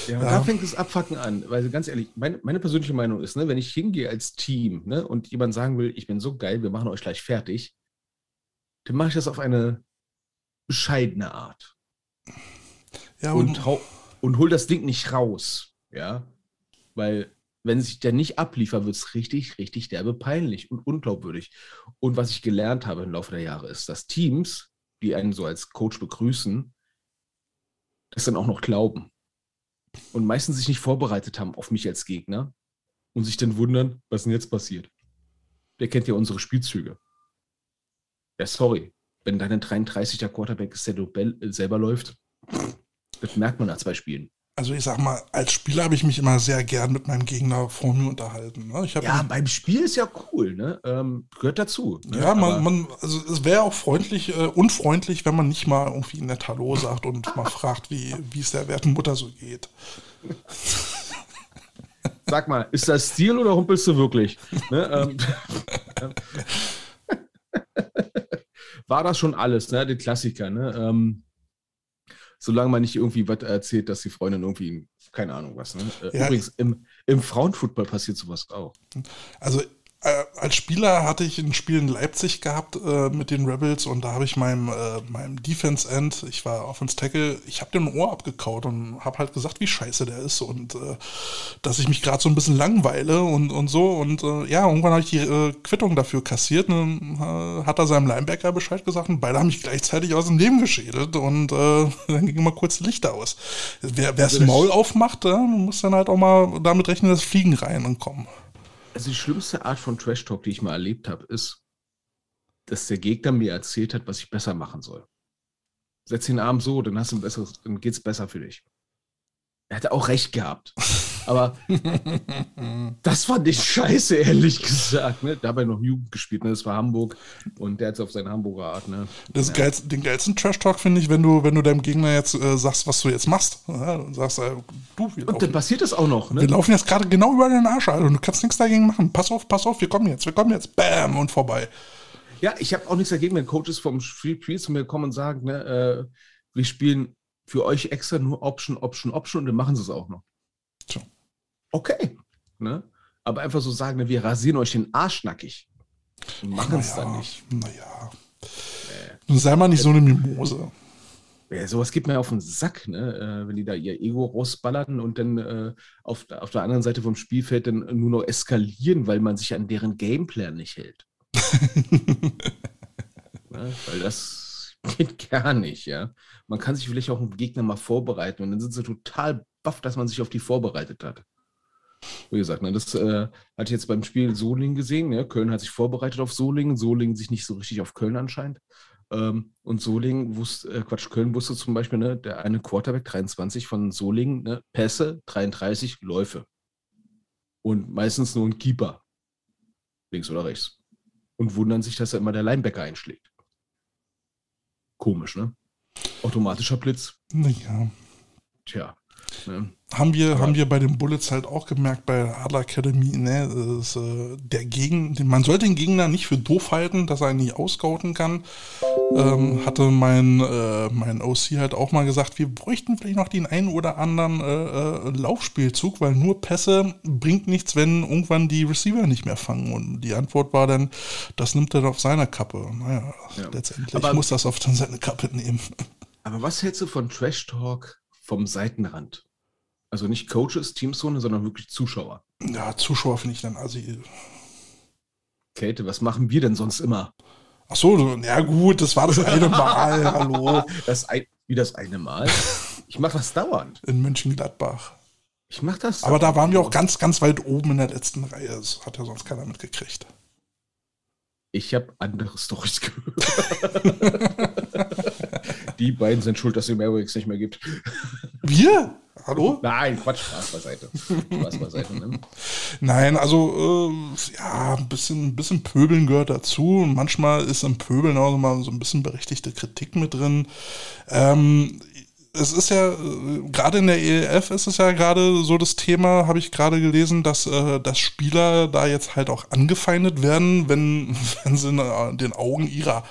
Ja, ja. da fängt das Abfacken an. Weil ganz ehrlich, meine, meine persönliche Meinung ist, ne, wenn ich hingehe als Team ne, und jemand sagen will, ich bin so geil, wir machen euch gleich fertig, dann mache ich das auf eine bescheidene Art. Ja, und, und, und hol das Ding nicht raus. Ja. Weil wenn sich der nicht abliefert, wird es richtig, richtig derbe peinlich und unglaubwürdig. Und was ich gelernt habe im Laufe der Jahre ist, dass Teams, die einen so als Coach begrüßen, das dann auch noch glauben. Und meistens sich nicht vorbereitet haben auf mich als Gegner und sich dann wundern, was denn jetzt passiert. Der kennt ja unsere Spielzüge. Ja, sorry. Wenn deine 33 der Quarterback ist, der du selber läuft, das merkt man nach zwei Spielen
also ich sag mal, als Spieler habe ich mich immer sehr gern mit meinem Gegner vor mir unterhalten. Ne?
ja, beim Spiel ist ja cool, ne? Ähm, gehört dazu.
Ne? Ja, man, man, also es wäre auch freundlich, äh, unfreundlich, wenn man nicht mal irgendwie nett Hallo sagt und mal fragt, wie es der werten Mutter so geht.
Sag mal, ist das Stil oder humpelst du wirklich? Ne? Ähm, war das schon alles, ne? Der Klassiker, ne? Ähm, solange man nicht irgendwie was erzählt, dass die Freundin irgendwie, keine Ahnung was, ne? Äh,
Ja.
Übrigens, im, im Frauenfußball passiert sowas auch.
Also äh, als Spieler hatte ich ein Spiel in Leipzig gehabt äh, mit den Rebels und da habe ich meinem, äh, meinem Defense End, ich war Offense Tackle, ich habe dem ein Ohr abgekaut und habe halt gesagt, wie scheiße der ist und äh, dass ich mich gerade so ein bisschen langweile und, und so und äh, ja, irgendwann habe ich die äh, Quittung dafür kassiert und dann hat er seinem Linebacker Bescheid gesagt und beide haben mich gleichzeitig aus dem Leben geschädelt und dann ging immer kurz Licht aus. Wer
Also das-
Maul aufmacht, muss dann halt auch mal damit rechnen, dass Fliegen rein und kommen.
Also die schlimmste Art von Trash Talk, die ich mal erlebt habe, ist, dass der Gegner mir erzählt hat, was ich besser machen soll. Setz den Arm so, dann hast du ein besseres, dann geht's besser für dich. Er hatte auch recht gehabt. Aber das fand ich scheiße, ehrlich gesagt. Ne? Dabei noch Jugend gespielt, ne? Das war Hamburg und der hat es auf seine Hamburger Art, ne?
Das
Ja.
geilste, den geilsten Trash-Talk finde ich, wenn du, wenn du deinem Gegner jetzt äh, sagst, was du jetzt machst. Ja, und sagst, äh, du, wir
Und dann passiert das auch noch,
wir
ne?
laufen jetzt gerade genau über den Arsch, Alter, und du kannst nichts dagegen machen. Pass auf, pass auf, wir kommen jetzt, wir kommen jetzt. Bam, und vorbei.
Ja, ich habe auch nichts dagegen, wenn Coaches vom Spiel Spiel zu mir kommen und sagen, ne, äh, wir spielen für euch extra nur Option, Option, Option und dann machen sie es auch noch.
Tja.
Okay. Ne? Aber einfach so sagen, ne, wir rasieren euch den Arsch nackig. Und machen es dann nicht.
Naja. Nun sei mal nicht so eine Mimose.
Ja, sowas geht mir auf den Sack, ne? äh, wenn die da ihr Ego rausballern und dann äh, auf, der- auf der anderen Seite vom Spielfeld dann nur noch eskalieren, weil man sich an deren Gameplan nicht hält. ne? Weil das geht gar nicht, ja. Man kann sich vielleicht auch einen Gegner mal vorbereiten und dann sind sie total baff, dass man sich auf die vorbereitet hat. Wie gesagt, ne, das äh, hatte ich jetzt beim Spiel Solingen gesehen. Ne? Köln hat sich vorbereitet auf Solingen, Solingen sich nicht so richtig auf Köln anscheinend. Ähm, und Solingen wusste, äh, Quatsch, Köln wusste zum Beispiel, ne, der eine Quarterback 23 von Solingen, ne, Pässe 33 Läufe. Und meistens nur ein Keeper. Links oder rechts. Und wundern sich, dass da immer der Linebacker einschlägt. Komisch, ne? Automatischer Blitz.
Naja.
Tja. Ne?
Haben wir,
Aber-
haben wir bei den Bullets halt auch gemerkt, bei Adler Academy, ne, ist, äh, der Gegen, man sollte den Gegner nicht für doof halten, dass er ihn nicht ausgauten kann. Ähm, hatte mein, äh, mein OC halt auch mal gesagt, wir bräuchten vielleicht noch den einen oder anderen äh, äh, Laufspielzug, weil nur Pässe bringt nichts, wenn irgendwann die Receiver nicht mehr fangen. Und die Antwort war dann, das nimmt er auf seine Kappe. Naja,
Ja.
letztendlich
Aber-
muss das auf dann seine Kappe nehmen.
Aber was hältst du von Trash Talk vom Seitenrand? Also nicht Coaches, Teamzone, sondern wirklich Zuschauer.
Ja, Zuschauer finde ich dann, also
Kälte, was machen wir denn sonst immer?
Ach so, ja gut, das war das eine Mal, hallo,
Das ein, wie das eine Mal? Ich mache das dauernd.
in Mönchengladbach.
Ich mache das.
Aber da
dauernd.
waren wir auch ganz, ganz weit oben in der letzten Reihe. Das hat ja sonst keiner mitgekriegt.
Ich habe andere Storys gehört. Die beiden sind schuld, dass es die Mavericks nicht mehr gibt.
Wir? Hallo?
Nein, Quatsch, Spaß beiseite. Spaß beiseite, ne?
Nein, also äh, ja, ein bisschen, ein bisschen Pöbeln gehört dazu. Und manchmal ist im Pöbeln auch mal so ein bisschen berechtigte Kritik mit drin. Ähm, es ist ja, äh, gerade in der ELF ist es ja gerade so das Thema, habe ich gerade gelesen, dass, äh, dass Spieler da jetzt halt auch angefeindet werden, wenn, wenn sie in äh, den Augen ihrer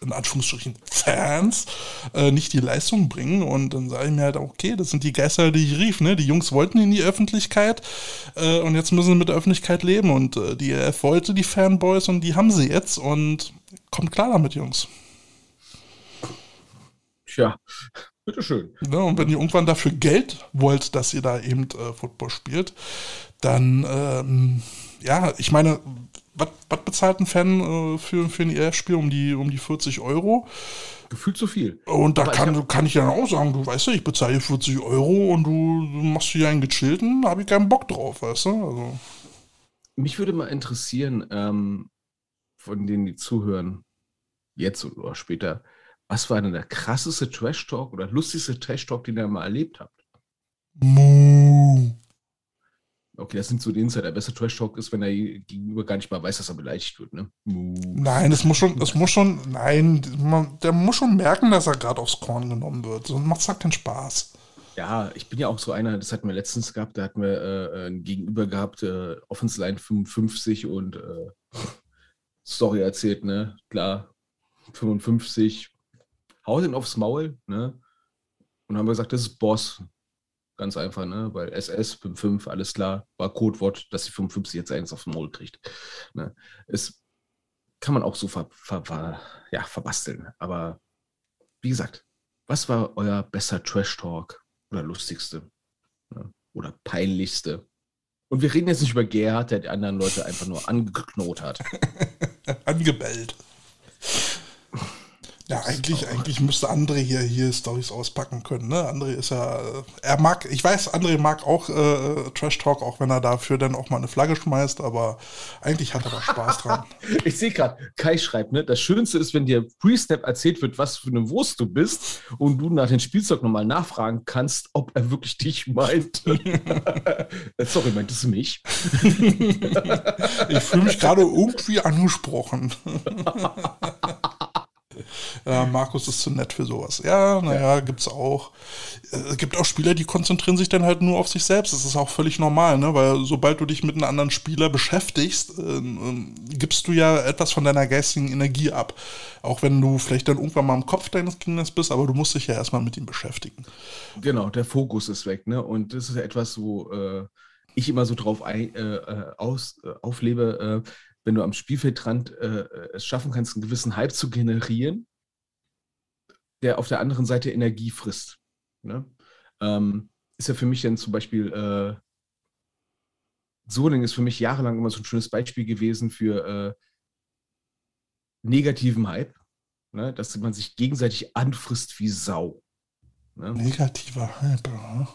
in Anführungsstrichen Fans äh, nicht die Leistung bringen. Und dann sage ich mir halt, okay, das sind die Geister, die ich rief. Ne? Die Jungs wollten in die Öffentlichkeit äh, und jetzt müssen sie mit der Öffentlichkeit leben. Und äh, die ELF wollte die Fanboys und die haben sie jetzt. Und kommt klar damit, Jungs.
Tja, bitteschön.
Ne? Und wenn ihr irgendwann dafür Geld wollt, dass ihr da eben äh, Football spielt, dann, ähm, ja, ich meine, was was bezahlt ein Fan äh, für, für ein EF-Spiel um die, um die 40 Euro?
Gefühlt zu viel.
Und da
Aber ich
kann, kann ich dann auch sagen, du weißt ja, ich bezahle hier 40 Euro und du, du machst hier einen gechillten, da habe ich keinen Bock drauf, weißt du? Also,
Mich würde mal interessieren, ähm, von denen, die zuhören, jetzt oder später, was war denn der krasseste Trash-Talk oder lustigste Trash-Talk, den ihr mal erlebt habt?
Muh.
Okay, das sind so die Insider. Der beste Trash-Talk ist, wenn er gegenüber gar nicht mal weiß, dass er beleidigt wird. Ne?
Nein, es muss schon, es muss schon, nein, man, der muss schon merken, dass er gerade aufs Korn genommen wird. Sonst macht es halt keinen Spaß.
Ja, ich bin ja auch so einer, das hatten wir letztens gehabt, da hatten wir äh, ein Gegenüber gehabt, äh, Offense Line 55 und äh, Story erzählt, ne? Klar, 55, haut ihn aufs Maul, ne? Und haben wir gesagt, das ist Boss. Ganz einfach, ne? Weil SS 55, alles klar, war Codewort, dass die 55 jetzt eins aufs Maul kriegt. Ne? Es kann man auch so ver, ver, ver, ja, verbasteln. Aber wie gesagt, was war euer bester Trash-Talk oder lustigste ne? oder peinlichste? Und wir reden jetzt nicht über Gerhard, der die anderen Leute einfach nur angeknot hat.
Angebellt. Ja, eigentlich, eigentlich müsste André hier, hier Stories auspacken können. Ne? André ist ja, er mag, ich weiß, André mag auch äh, Trash Talk, auch wenn er dafür dann auch mal eine Flagge schmeißt, aber eigentlich hat er da Spaß dran.
ich sehe gerade, Kai schreibt, ne, das Schönste ist, wenn dir Pre-Snap erzählt wird, was für eine Wurst du bist und du nach dem Spielzeug nochmal nachfragen kannst, ob er wirklich dich meint. Sorry, meintest du mich?
ich fühle mich gerade irgendwie angesprochen. Ja, Markus ist zu nett für sowas. Ja, naja, ja. gibt's auch. Es äh, gibt auch Spieler, die konzentrieren sich dann halt nur auf sich selbst. Das ist auch völlig normal, ne? Weil sobald du dich mit einem anderen Spieler beschäftigst, äh, äh, gibst du ja etwas von deiner geistigen Energie ab. Auch wenn du vielleicht dann irgendwann mal im Kopf deines Kindes bist, aber du musst dich ja erstmal mit ihm beschäftigen.
Genau, der Fokus ist weg, ne? Und das ist ja etwas, wo äh, ich immer so drauf ein, äh, äh, aus, auflebe wenn du am Spielfeldrand äh, es schaffen kannst, einen gewissen Hype zu generieren, der auf der anderen Seite Energie frisst. Ne? Ähm, ist ja für mich dann zum Beispiel, äh, Soling ist für mich jahrelang immer so ein schönes Beispiel gewesen für äh, negativen Hype, ne? dass man sich gegenseitig anfrisst wie Sau.
Ne? Negativer Hype, ja.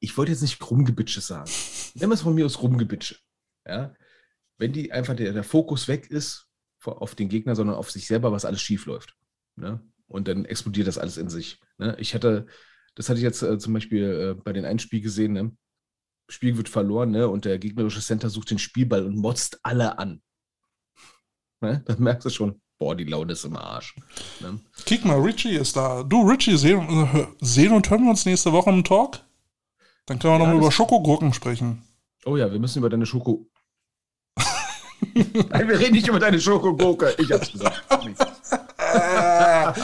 Ich wollte jetzt nicht Rumgebitsche sagen. Nennen wir es von mir aus Rumgebitsche. Ja? Wenn die einfach der, der Fokus weg ist auf den Gegner, sondern auf sich selber, was alles schief läuft. Ne? Und dann explodiert das alles in sich. Ne? Ich hatte, das hatte ich jetzt äh, zum Beispiel äh, bei den einen Spiel gesehen, ne? Spiel wird verloren, ne? Und der gegnerische Center sucht den Spielball und motzt alle an. Ne? Dann merkst du schon, boah, die Laune ist im Arsch. Ne?
Kick mal, Richie ist da. Du, Richie, sehen, äh, sehen und hören wir uns nächste Woche im Talk? Dann können wir ja, nochmal über Schokogurken sprechen.
Oh ja, wir müssen über deine Schoko Nein, wir reden nicht über deine Schokogurke. Ich hab's gesagt. ja,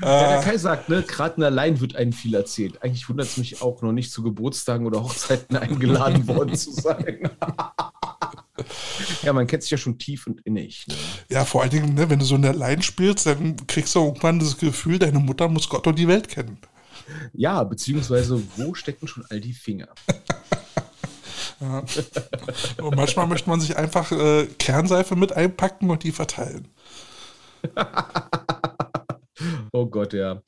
der Kai sagt, ne, gerade allein wird einem viel erzählt. Eigentlich wundert es mich auch noch nicht zu Geburtstagen oder Hochzeiten eingeladen worden zu sein. ja, man kennt sich ja schon tief und innig. Ne?
Ja, vor allen Dingen, ne, wenn du so in der Line spielst, dann kriegst du irgendwann das Gefühl, deine Mutter muss Gott und die Welt kennen.
Ja, beziehungsweise, wo stecken schon all die Finger?
Ja. Und manchmal möchte man sich einfach äh, Kernseife mit einpacken und die verteilen.
oh Gott, ja.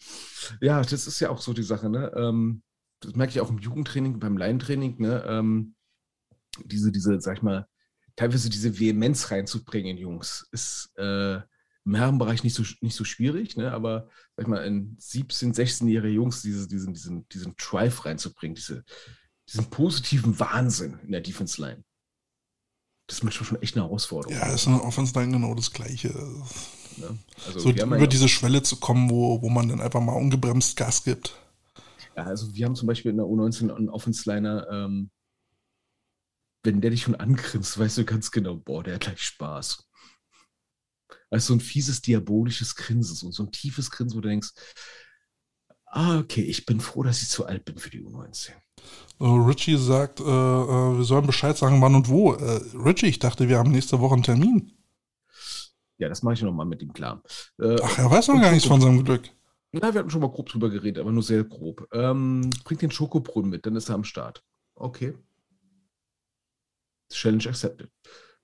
Ja, das ist ja auch so die Sache, ne? Ähm, das merke ich auch im Jugendtraining, beim Laientraining, ne? Ähm, diese, diese, sag ich mal, teilweise diese Vehemenz reinzubringen, Jungs, ist äh, im Herrenbereich nicht so, nicht so schwierig, ne? aber sag ich mal, in 17-, 16-jährige Jungs diese, diesen, diesen, diesen Drive reinzubringen, diese, diesen positiven Wahnsinn in der Defense Line. Das ist manchmal schon echt eine Herausforderung.
Ja, ist in der Offense Line genau das Gleiche. Ja, also so über ja diese Schwelle zu kommen, wo, wo man dann einfach mal ungebremst Gas gibt.
Ja, also wir haben zum Beispiel in der U19 einen Offense Liner, ähm, wenn der dich schon angrinst, weißt du ganz genau, boah, der hat gleich Spaß. Also so ein fieses, diabolisches Grinsen, so, so ein tiefes Grinsen, wo du denkst, ah, okay, ich bin froh, dass ich zu alt bin für die U19.
Richie sagt, äh, äh, wir sollen Bescheid sagen, wann und wo. Äh, Richie, ich dachte, wir haben nächste Woche einen Termin.
Ja, das mache ich nochmal mit ihm klar.
Äh, Ach, er weiß noch gar nichts von seinem Glück.
Na, wir hatten schon mal grob drüber geredet, aber nur sehr grob. Ähm, bringt den Schokobrunnen mit, dann ist er am Start. Okay. Challenge accepted.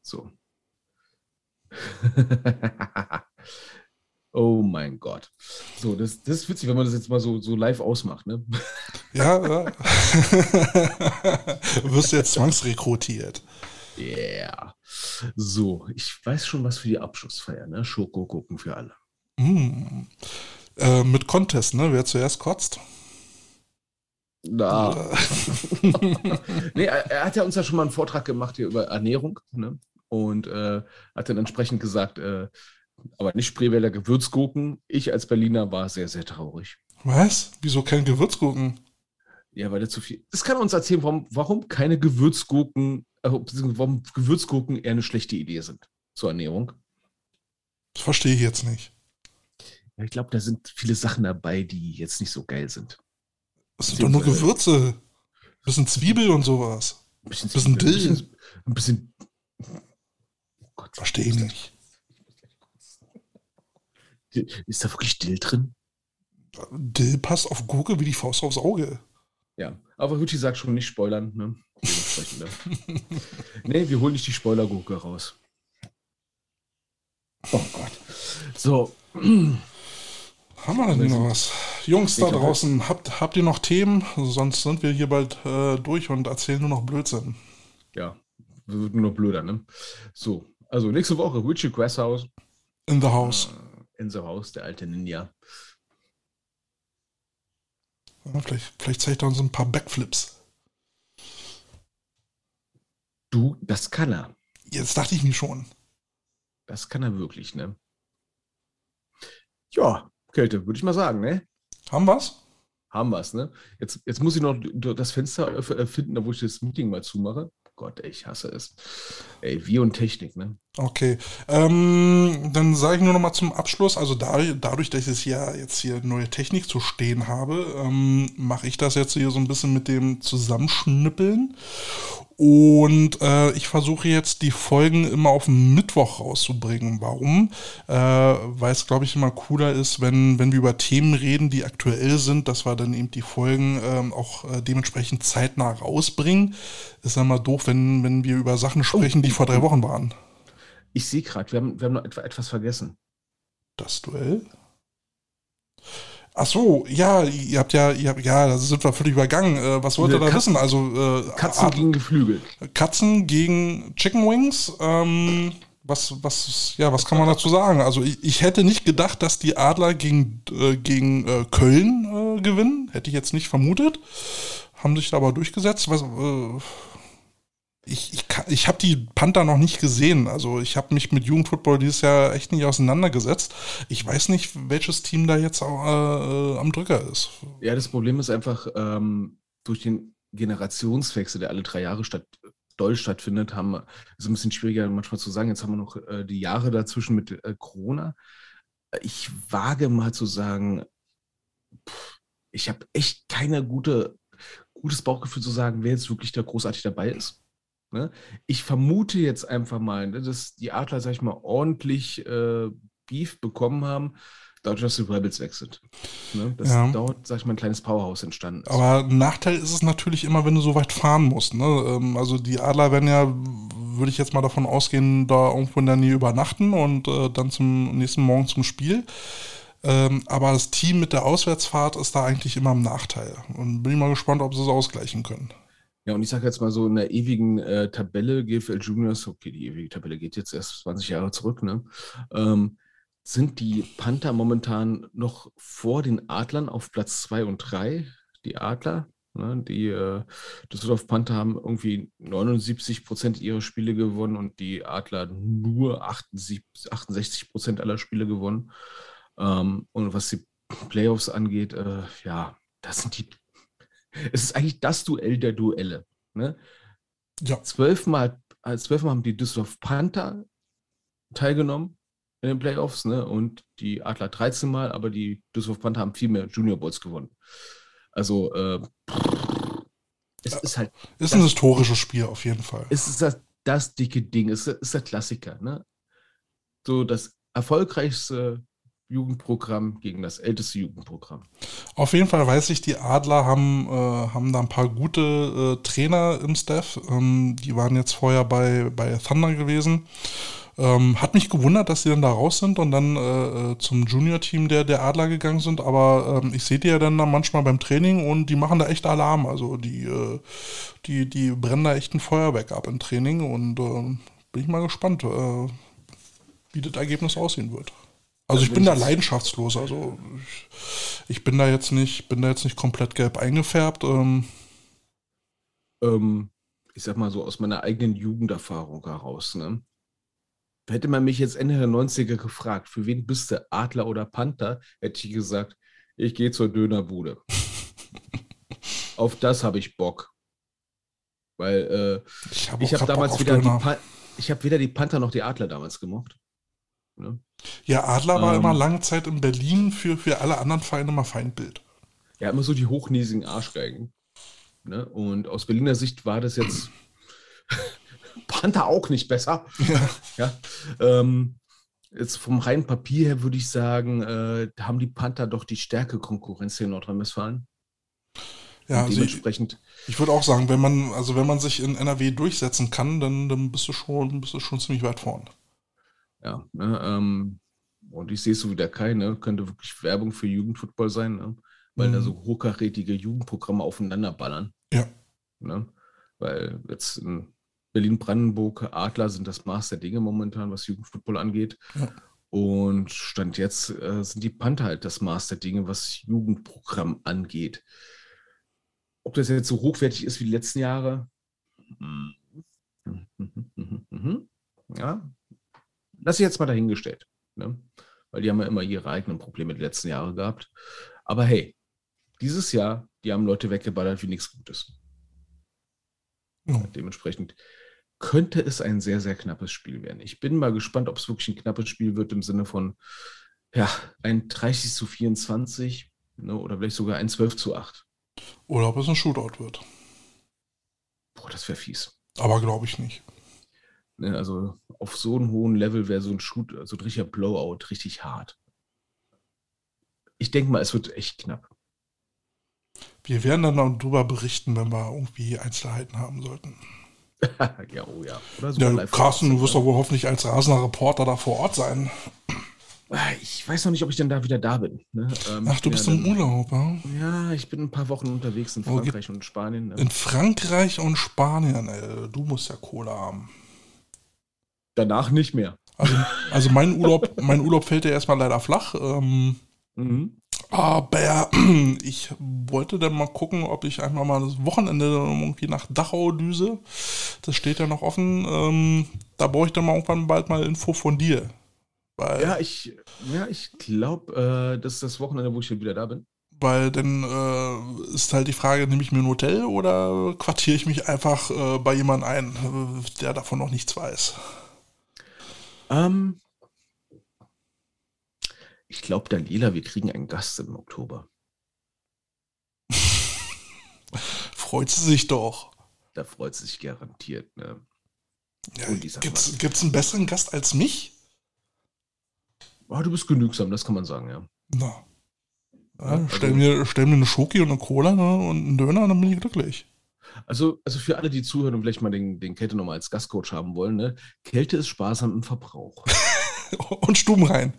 So. Oh mein Gott. So, das, das ist witzig, wenn man das jetzt mal so, so live ausmacht, ne?
Ja, ja. du wirst jetzt zwangsrekrutiert.
Yeah. So, ich weiß schon was für die Abschlussfeier, ne? Schoko gucken für alle.
Mm. Äh, mit Contest, ne? Wer zuerst kotzt?
Na. nee, er, hat ja uns ja schon mal einen Vortrag gemacht hier über Ernährung, ne? Und äh, hat dann entsprechend gesagt, äh, aber nicht Spreewälder Gewürzgurken. Ich als Berliner war sehr, sehr traurig.
Was? Wieso kein Gewürzgurken?
Ja, weil er zu viel. Das kann uns erzählen, warum, warum keine Gewürzgurken, äh, warum Gewürzgurken eher eine schlechte Idee sind zur Ernährung.
Das verstehe ich jetzt nicht.
Ja, ich glaube, da sind viele Sachen dabei, die jetzt nicht so geil sind.
Das sind doch nur Gewürze. Ein bisschen Zwiebel und sowas.
Ein bisschen,
Bisschen
Zwiebel,
Dill.
Ein bisschen. Oh Gott,
Verstehe ich nicht.
Ist da wirklich Dill drin?
Dill passt auf Gurke wie die Faust aufs Auge.
Ja, aber Ruchi sagt schon nicht spoilern. Ne? Ne? nee, wir holen nicht die Spoilergurke raus. Oh Gott. So,
Haben wir denn noch was? Jungs da draußen, habt, habt ihr noch Themen? Sonst sind wir hier bald äh, durch und erzählen nur noch Blödsinn.
ja, wird nur noch blöder, ne? So, also nächste Woche Richie Grasshouse
In the house.
in the House, der alte Ninja.
Ja, vielleicht, vielleicht zeigt er uns ein paar Backflips.
Du, das kann er.
Jetzt dachte ich mir schon.
Das kann er wirklich, ne? Ja, Kälte, würde ich mal sagen, ne?
Haben wir's?
Haben wir's, ne? Jetzt, jetzt muss ich noch das Fenster äh, finden, da wo ich das Meeting mal zumache. Gott, ey, ich hasse es. Ey, wir und Technik, ne?
Okay. Ähm, dann sage ich nur noch mal zum Abschluss, also da, dadurch, dass ich ja jetzt hier neue Technik zu stehen habe, ähm, mache ich das jetzt hier so ein bisschen mit dem Zusammenschnippeln. Und äh, ich versuche jetzt die Folgen immer auf den Mittwoch rauszubringen. Warum? Äh, Weil es, glaube ich, immer cooler ist, wenn, wenn wir über Themen reden, die aktuell sind, dass wir dann eben die Folgen ähm, auch äh, dementsprechend zeitnah rausbringen. Ist dann mal doof, wenn, wenn wir über Sachen sprechen, die vor drei Wochen waren.
Ich sehe gerade, wir haben, wir haben noch etwa, etwas vergessen.
Das Duell? Ach so, ja, ihr habt ja, ihr habt, ja, das sind wir völlig übergangen. Äh, was wollt ihr da
Katzen-
wissen? Also äh,
Katzen
Ad-
gegen Geflügel.
Katzen gegen Chicken Wings. Ähm, was, was, ja, was kann man dazu sagen? Also ich, ich hätte nicht gedacht, dass die Adler gegen, äh, gegen äh, Köln äh, gewinnen. Hätte ich jetzt nicht vermutet. Haben sich da aber durchgesetzt. Was, äh, ich ich, ich habe die Panther noch nicht gesehen. Also ich habe mich mit Jugendfootball dieses Jahr echt nicht auseinandergesetzt. Ich weiß nicht, welches Team da jetzt auch, äh, am Drücker ist.
Ja, das Problem ist einfach, ähm, durch den Generationswechsel, der alle drei Jahre statt, doll stattfindet, haben, ist ein bisschen schwieriger manchmal zu sagen. Jetzt haben wir noch äh, die Jahre dazwischen mit äh, Corona. Ich wage mal zu sagen, pff, ich habe echt keine gute, gutes Bauchgefühl zu sagen, wer jetzt wirklich da großartig dabei ist. Ne? Ich vermute jetzt einfach mal, ne, dass die Adler, sag ich mal, ordentlich äh, Beef bekommen haben, dadurch, dass die Rebels weg sind. Ne? Dass
Ja.
dort, sag ich mal, ein kleines Powerhouse entstanden ist.
Aber ein Nachteil ist es natürlich immer, wenn du so weit fahren musst. Ne? Ähm, Also die Adler werden ja, würde ich jetzt mal davon ausgehen, da irgendwo in der Nähe übernachten und äh, dann zum nächsten Morgen zum Spiel. Ähm, aber das Team mit der Auswärtsfahrt ist da eigentlich immer im Nachteil. Und bin ich mal gespannt, ob sie es ausgleichen können.
Ja, und ich sage jetzt mal so in der ewigen äh, Tabelle GFL Juniors, okay, die ewige Tabelle geht jetzt erst 20 Jahre zurück, ne? Ähm, sind die Panther momentan noch vor den Adlern auf Platz 2 und 3? Die Adler, ne? Die äh, Düsseldorf Panther haben irgendwie 79 Prozent ihrer Spiele gewonnen und die Adler nur 78, 68 Prozent aller Spiele gewonnen. Ähm, und was die Playoffs angeht, äh, ja, das sind die es ist eigentlich das Duell der Duelle. Ne?
Ja.
Zwölfmal, äh, zwölfmal haben die Düsseldorf Panther teilgenommen in den Playoffs ne? und die Adler 13 Mal, aber die Düsseldorf Panther haben viel mehr Junior Bowls gewonnen. Also äh, es ist halt,
Ist ein historisches Spiel auf jeden Fall.
es ist das, das dicke Ding, es ist, ist der Klassiker. Ne? So das erfolgreichste Jugendprogramm gegen das älteste Jugendprogramm.
Auf jeden Fall weiß ich, die Adler haben, äh, haben da ein paar gute äh, Trainer im Staff. Ähm, die waren jetzt vorher bei, bei Thunder gewesen. Ähm, hat mich gewundert, dass sie dann da raus sind und dann äh, äh, zum Junior-Team der, der Adler gegangen sind. Aber ähm, ich sehe die ja dann da manchmal beim Training und die machen da echt Alarm. Also die, äh, die, die brennen da echt ein Feuerwerk ab im Training und äh, bin ich mal gespannt, äh, wie das Ergebnis aussehen wird. Also ich
bin
da leidenschaftslos. Also ich, bin da jetzt nicht, bin da jetzt nicht komplett gelb eingefärbt. Ähm,
ähm, ich sag mal so aus meiner eigenen Jugenderfahrung heraus, ne? Hätte man mich jetzt Ende der 90er gefragt, für wen bist du, Adler oder Panther, hätte ich gesagt, ich gehe zur Dönerbude. Auf das habe ich Bock. Weil äh,
ich habe
habe damals wieder die, ich habe weder die Panther noch die Adler damals gemocht. Ne?
Ja, Adler war
Ähm.
immer lange Zeit in Berlin für, für alle anderen Vereine mal Feindbild.
Ja, immer so die hochnäsigen Arschgeigen. Ne? Und aus Berliner Sicht war das jetzt Panther auch nicht besser.
Ja.
Ja, ähm, jetzt vom reinen Papier her würde ich sagen, äh, haben die Panther doch die stärke Konkurrenz hier in Nordrhein-Westfalen.
Ja, also ich,
dementsprechend,
ich würde auch sagen, wenn man, also wenn man sich in NRW durchsetzen kann, dann, dann bist du schon, bist du schon ziemlich weit vorn.
Ja, ne, ähm, und ich sehe es so wie der Kai, ne, könnte wirklich Werbung für Jugendfootball sein, ne, weil da
Mhm.
so hochkarätige Jugendprogramme aufeinander ballern.
Ja.
Ne, weil jetzt in Berlin-Brandenburg Adler sind das Maß der Dinge momentan, was Jugendfootball angeht.
Ja.
Und Stand jetzt äh, sind die Panther halt das Maß der Dinge, was Jugendprogramm angeht. Ob das jetzt so hochwertig ist wie die letzten Jahre? Hm. Ja, lass ich jetzt mal dahingestellt. Ne? Weil die haben ja immer ihre eigenen Probleme die letzten Jahre gehabt. Aber hey, dieses Jahr, die haben Leute weggeballert wie nichts Gutes.
Ja.
Dementsprechend könnte es ein sehr, sehr knappes Spiel werden. Ich bin mal gespannt, ob es wirklich ein knappes Spiel wird im Sinne von ja, ein 30 zu 24 ne, oder vielleicht sogar ein 12 zu 8.
Oder ob es ein Shootout wird.
Boah, das wäre fies.
Aber glaube ich nicht.
Ne, also auf so einem hohen Level wäre so ein Shoot, so ein richtiger Blowout richtig hart. Ich denke mal, es wird echt knapp.
Wir werden dann noch drüber berichten, wenn wir irgendwie Einzelheiten haben sollten.
ja, oh ja. Oder
Ja,
sogar live
Carsten, du wirst doch wohl hoffentlich als rasender Reporter da vor Ort sein.
Ich weiß noch nicht, ob ich denn da wieder da bin. Ne? Ähm,
Ach, du bist
ja
im Urlaub, ja?
Ja, ich bin ein paar Wochen unterwegs in
Oh,
Frankreich und Spanien. Ne?
In Frankreich und Spanien, ey. Du musst ja Kohle haben.
Danach nicht mehr.
Also, also mein Urlaub, mein Urlaub fällt ja erstmal leider flach. Ähm,
Mhm.
aber ich wollte dann mal gucken, ob ich einfach mal das Wochenende irgendwie nach Dachau düse. Das steht ja noch offen. Ähm, da brauche ich dann mal irgendwann bald mal Info von dir. Weil,
Ja, ich, ja, ich glaube, äh, das ist das Wochenende, wo ich wieder da bin.
weil dann äh, ist halt die Frage, nehme ich mir ein Hotel oder quartiere ich mich einfach äh, bei jemandem ein, äh, der davon noch nichts weiß.
Ähm, ich glaube, Daniela, wir kriegen einen Gast im Oktober.
Freut sie sich doch.
Da freut sie sich garantiert. Ne?
Ja, gibt's, gibt's einen besseren Gast als mich?
Ah, du bist genügsam, das kann man sagen, ja.
Na. Ja,
also-
stell, mir, stell mir eine Schoki und eine Cola ne, und einen Döner, dann bin ich glücklich.
Also, also für alle, die zuhören und vielleicht mal den, den Kälte nochmal als Gastcoach haben wollen, ne? Kälte ist sparsam im Verbrauch.
Und Stuben rein.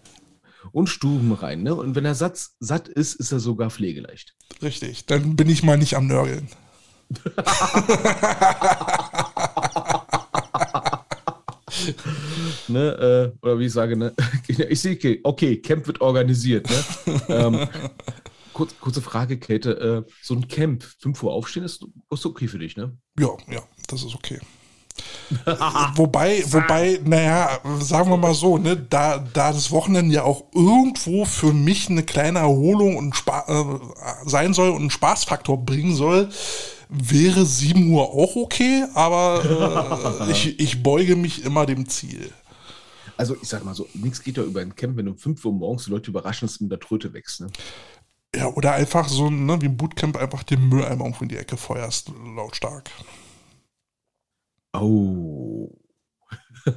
Und Stuben rein, ne? Und wenn er satt, satt ist, ist er sogar pflegeleicht.
Richtig. Dann bin ich mal nicht am Nörgeln.
Ne? Äh, oder wie ich sage, ne? Ich sehe, okay, okay, Camp wird organisiert, ne? ähm, kurz, kurze Frage, Kälte. Äh, so ein Camp, 5 Uhr aufstehen, ist, ist okay für dich, ne?
Ja, ja, das ist okay. wobei, wobei, naja, sagen wir mal so, ne, da, da das Wochenende ja auch irgendwo für mich eine kleine Erholung und Spa äh, sein soll und einen Spaßfaktor bringen soll, wäre 7 Uhr auch okay, aber äh, ich, ich beuge mich immer dem Ziel.
Also ich sag mal so, nichts geht ja über ein Camp, wenn du um 5 Uhr morgens die Leute überraschend mit der Tröte wächst, ne?
Ja, oder einfach so, ne, wie im Bootcamp einfach den Mülleimer irgendwo in die Ecke feuerst, lautstark.
Oh.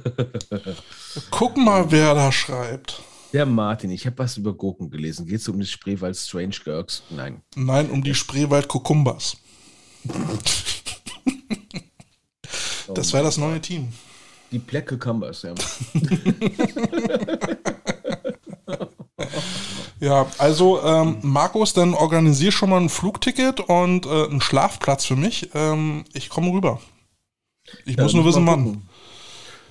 Guck mal, wer da schreibt.
Der Martin, ich habe was über Gurken gelesen. Geht es um das Spreewald Strange Gurks? Nein.
Nein, um die Spreewald Kukumbas. Das wäre das neue Team.
Die Black Cucumbers, ja.
Ja, also ähm, Markus, dann organisier schon mal ein Flugticket und äh, einen Schlafplatz für mich. Ähm, ich komme rüber. Ich muss
Ja,
nur
müssen
wissen, wann.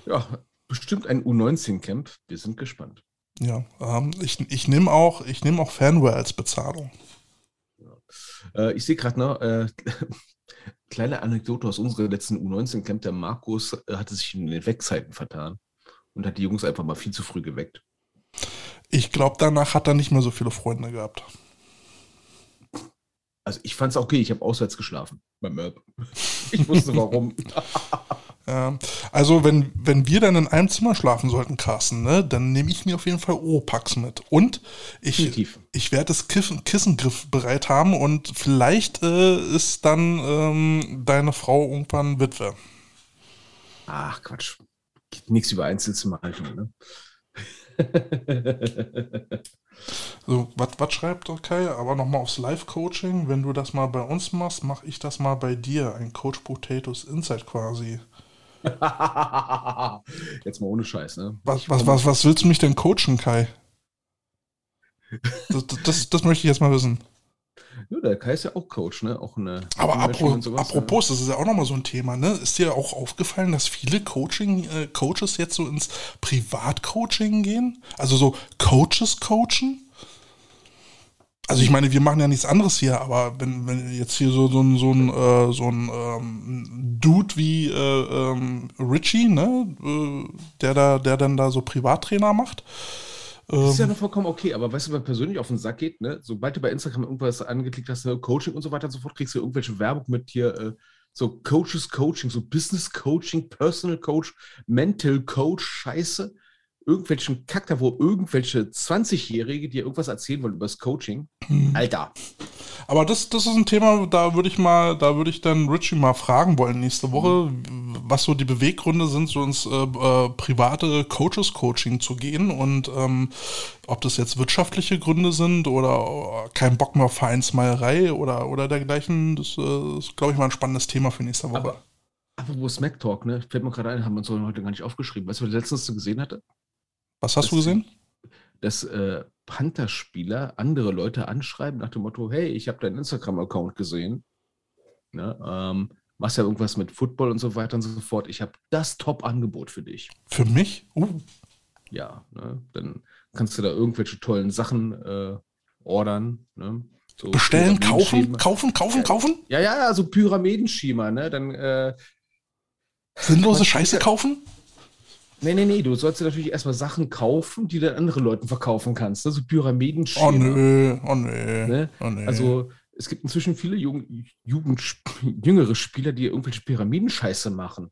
Ja, bestimmt ein U19-Camp. Wir sind gespannt.
Ja, ähm, ich, ich nehme auch, ich nehm auch Fanware als Bezahlung.
Äh, ich sehe gerade noch, äh, kleine Anekdote aus unserem letzten U19-Camp. Der Markus äh, hatte sich in den Weckzeiten vertan und hat die Jungs einfach mal viel zu früh geweckt.
Ich glaube, danach hat er nicht mehr so viele Freunde gehabt.
Also ich fand es okay, ich habe auswärts geschlafen beim Merb. Ich wusste warum.
Ja, also wenn, wenn wir dann in einem Zimmer schlafen sollten, Carsten, ne, dann nehme ich mir auf jeden Fall Oropax mit. Und ich, ich werde das Kissen, Kissengriff bereit haben und vielleicht äh, ist dann ähm, deine Frau irgendwann Witwe.
Ach Quatsch. Nichts über Einzelzimmerhaltung, ne?
so, was schreibt okay? Aber nochmal aufs Live-Coaching. Wenn du das mal bei uns machst, mache ich das mal bei dir. Ein Coach Potatoes Insight quasi.
Jetzt mal ohne Scheiß, ne?
Was, was, was, was willst du mich denn coachen, Kai? Das, das, das möchte ich jetzt mal wissen.
Ja, der Kai ist ja auch Coach, ne? Auch eine
Aber apropos, sowas, apropos, das ist ja auch nochmal so ein Thema, ne? Ist dir auch aufgefallen, dass viele Coaching, äh, Coaches jetzt so ins Privatcoaching gehen? Also so Coaches coachen? Also ich meine, wir machen ja nichts anderes hier, aber wenn, wenn jetzt hier so, so ein, so ein, äh, so ein ähm, Dude wie äh, ähm, Richie, ne, äh, der da, der dann da so Privattrainer macht,
das ist ja ähm. noch vollkommen okay, aber weißt du, wenn persönlich auf den Sack geht, ne, sobald du bei Instagram irgendwas angeklickt hast, ne, Coaching und so weiter und so fort, kriegst du irgendwelche Werbung mit hier, äh, so Coaches Coaching, so Business Coaching, Personal Coach, Mental Coach, Scheiße, irgendwelchen Kack da, wo irgendwelche 20-Jährige dir irgendwas erzählen wollen über das Coaching. Mhm. Alter.
Aber das, das ist ein Thema, da würde ich mal, da würde ich dann Richie mal fragen wollen nächste Woche, was so die Beweggründe sind, so ins äh, äh, private Coaches-Coaching zu gehen und ähm, ob das jetzt wirtschaftliche Gründe sind oder äh, kein Bock mehr auf Vereinsmeierei oder, oder dergleichen. Das äh, ist, glaube ich, mal ein spannendes Thema für nächste Woche. Aber,
wo Smack Talk, ne? Fällt mir gerade ein, haben wir uns heute gar nicht aufgeschrieben. Weißt du, was ich letztens gesehen hatte?
Was hast du gesehen?
Dass äh, Panther-Spieler andere Leute anschreiben nach dem Motto, hey, ich habe deinen Instagram-Account gesehen. Ne, ähm, machst ja irgendwas mit Football und so weiter und so fort. Ich habe das Top-Angebot für dich.
Für mich? Uh.
Ja, ne, dann kannst du da irgendwelche tollen Sachen äh, ordern. Ne?
So Bestellen, kaufen, kaufen, kaufen,
ja,
kaufen?
Ja, ja, also Pyramidenschema, ne? Dann äh,
Sinnlose Scheiße kaufen?
Nee, nee, nee, du sollst dir natürlich erstmal Sachen kaufen, die du anderen Leuten verkaufen kannst. Also Pyramiden
Oh nö, oh nö,
ne? oh nö. Also es gibt inzwischen viele Jugend, Jugend, jüngere Spieler, die irgendwelche Pyramidenscheiße machen.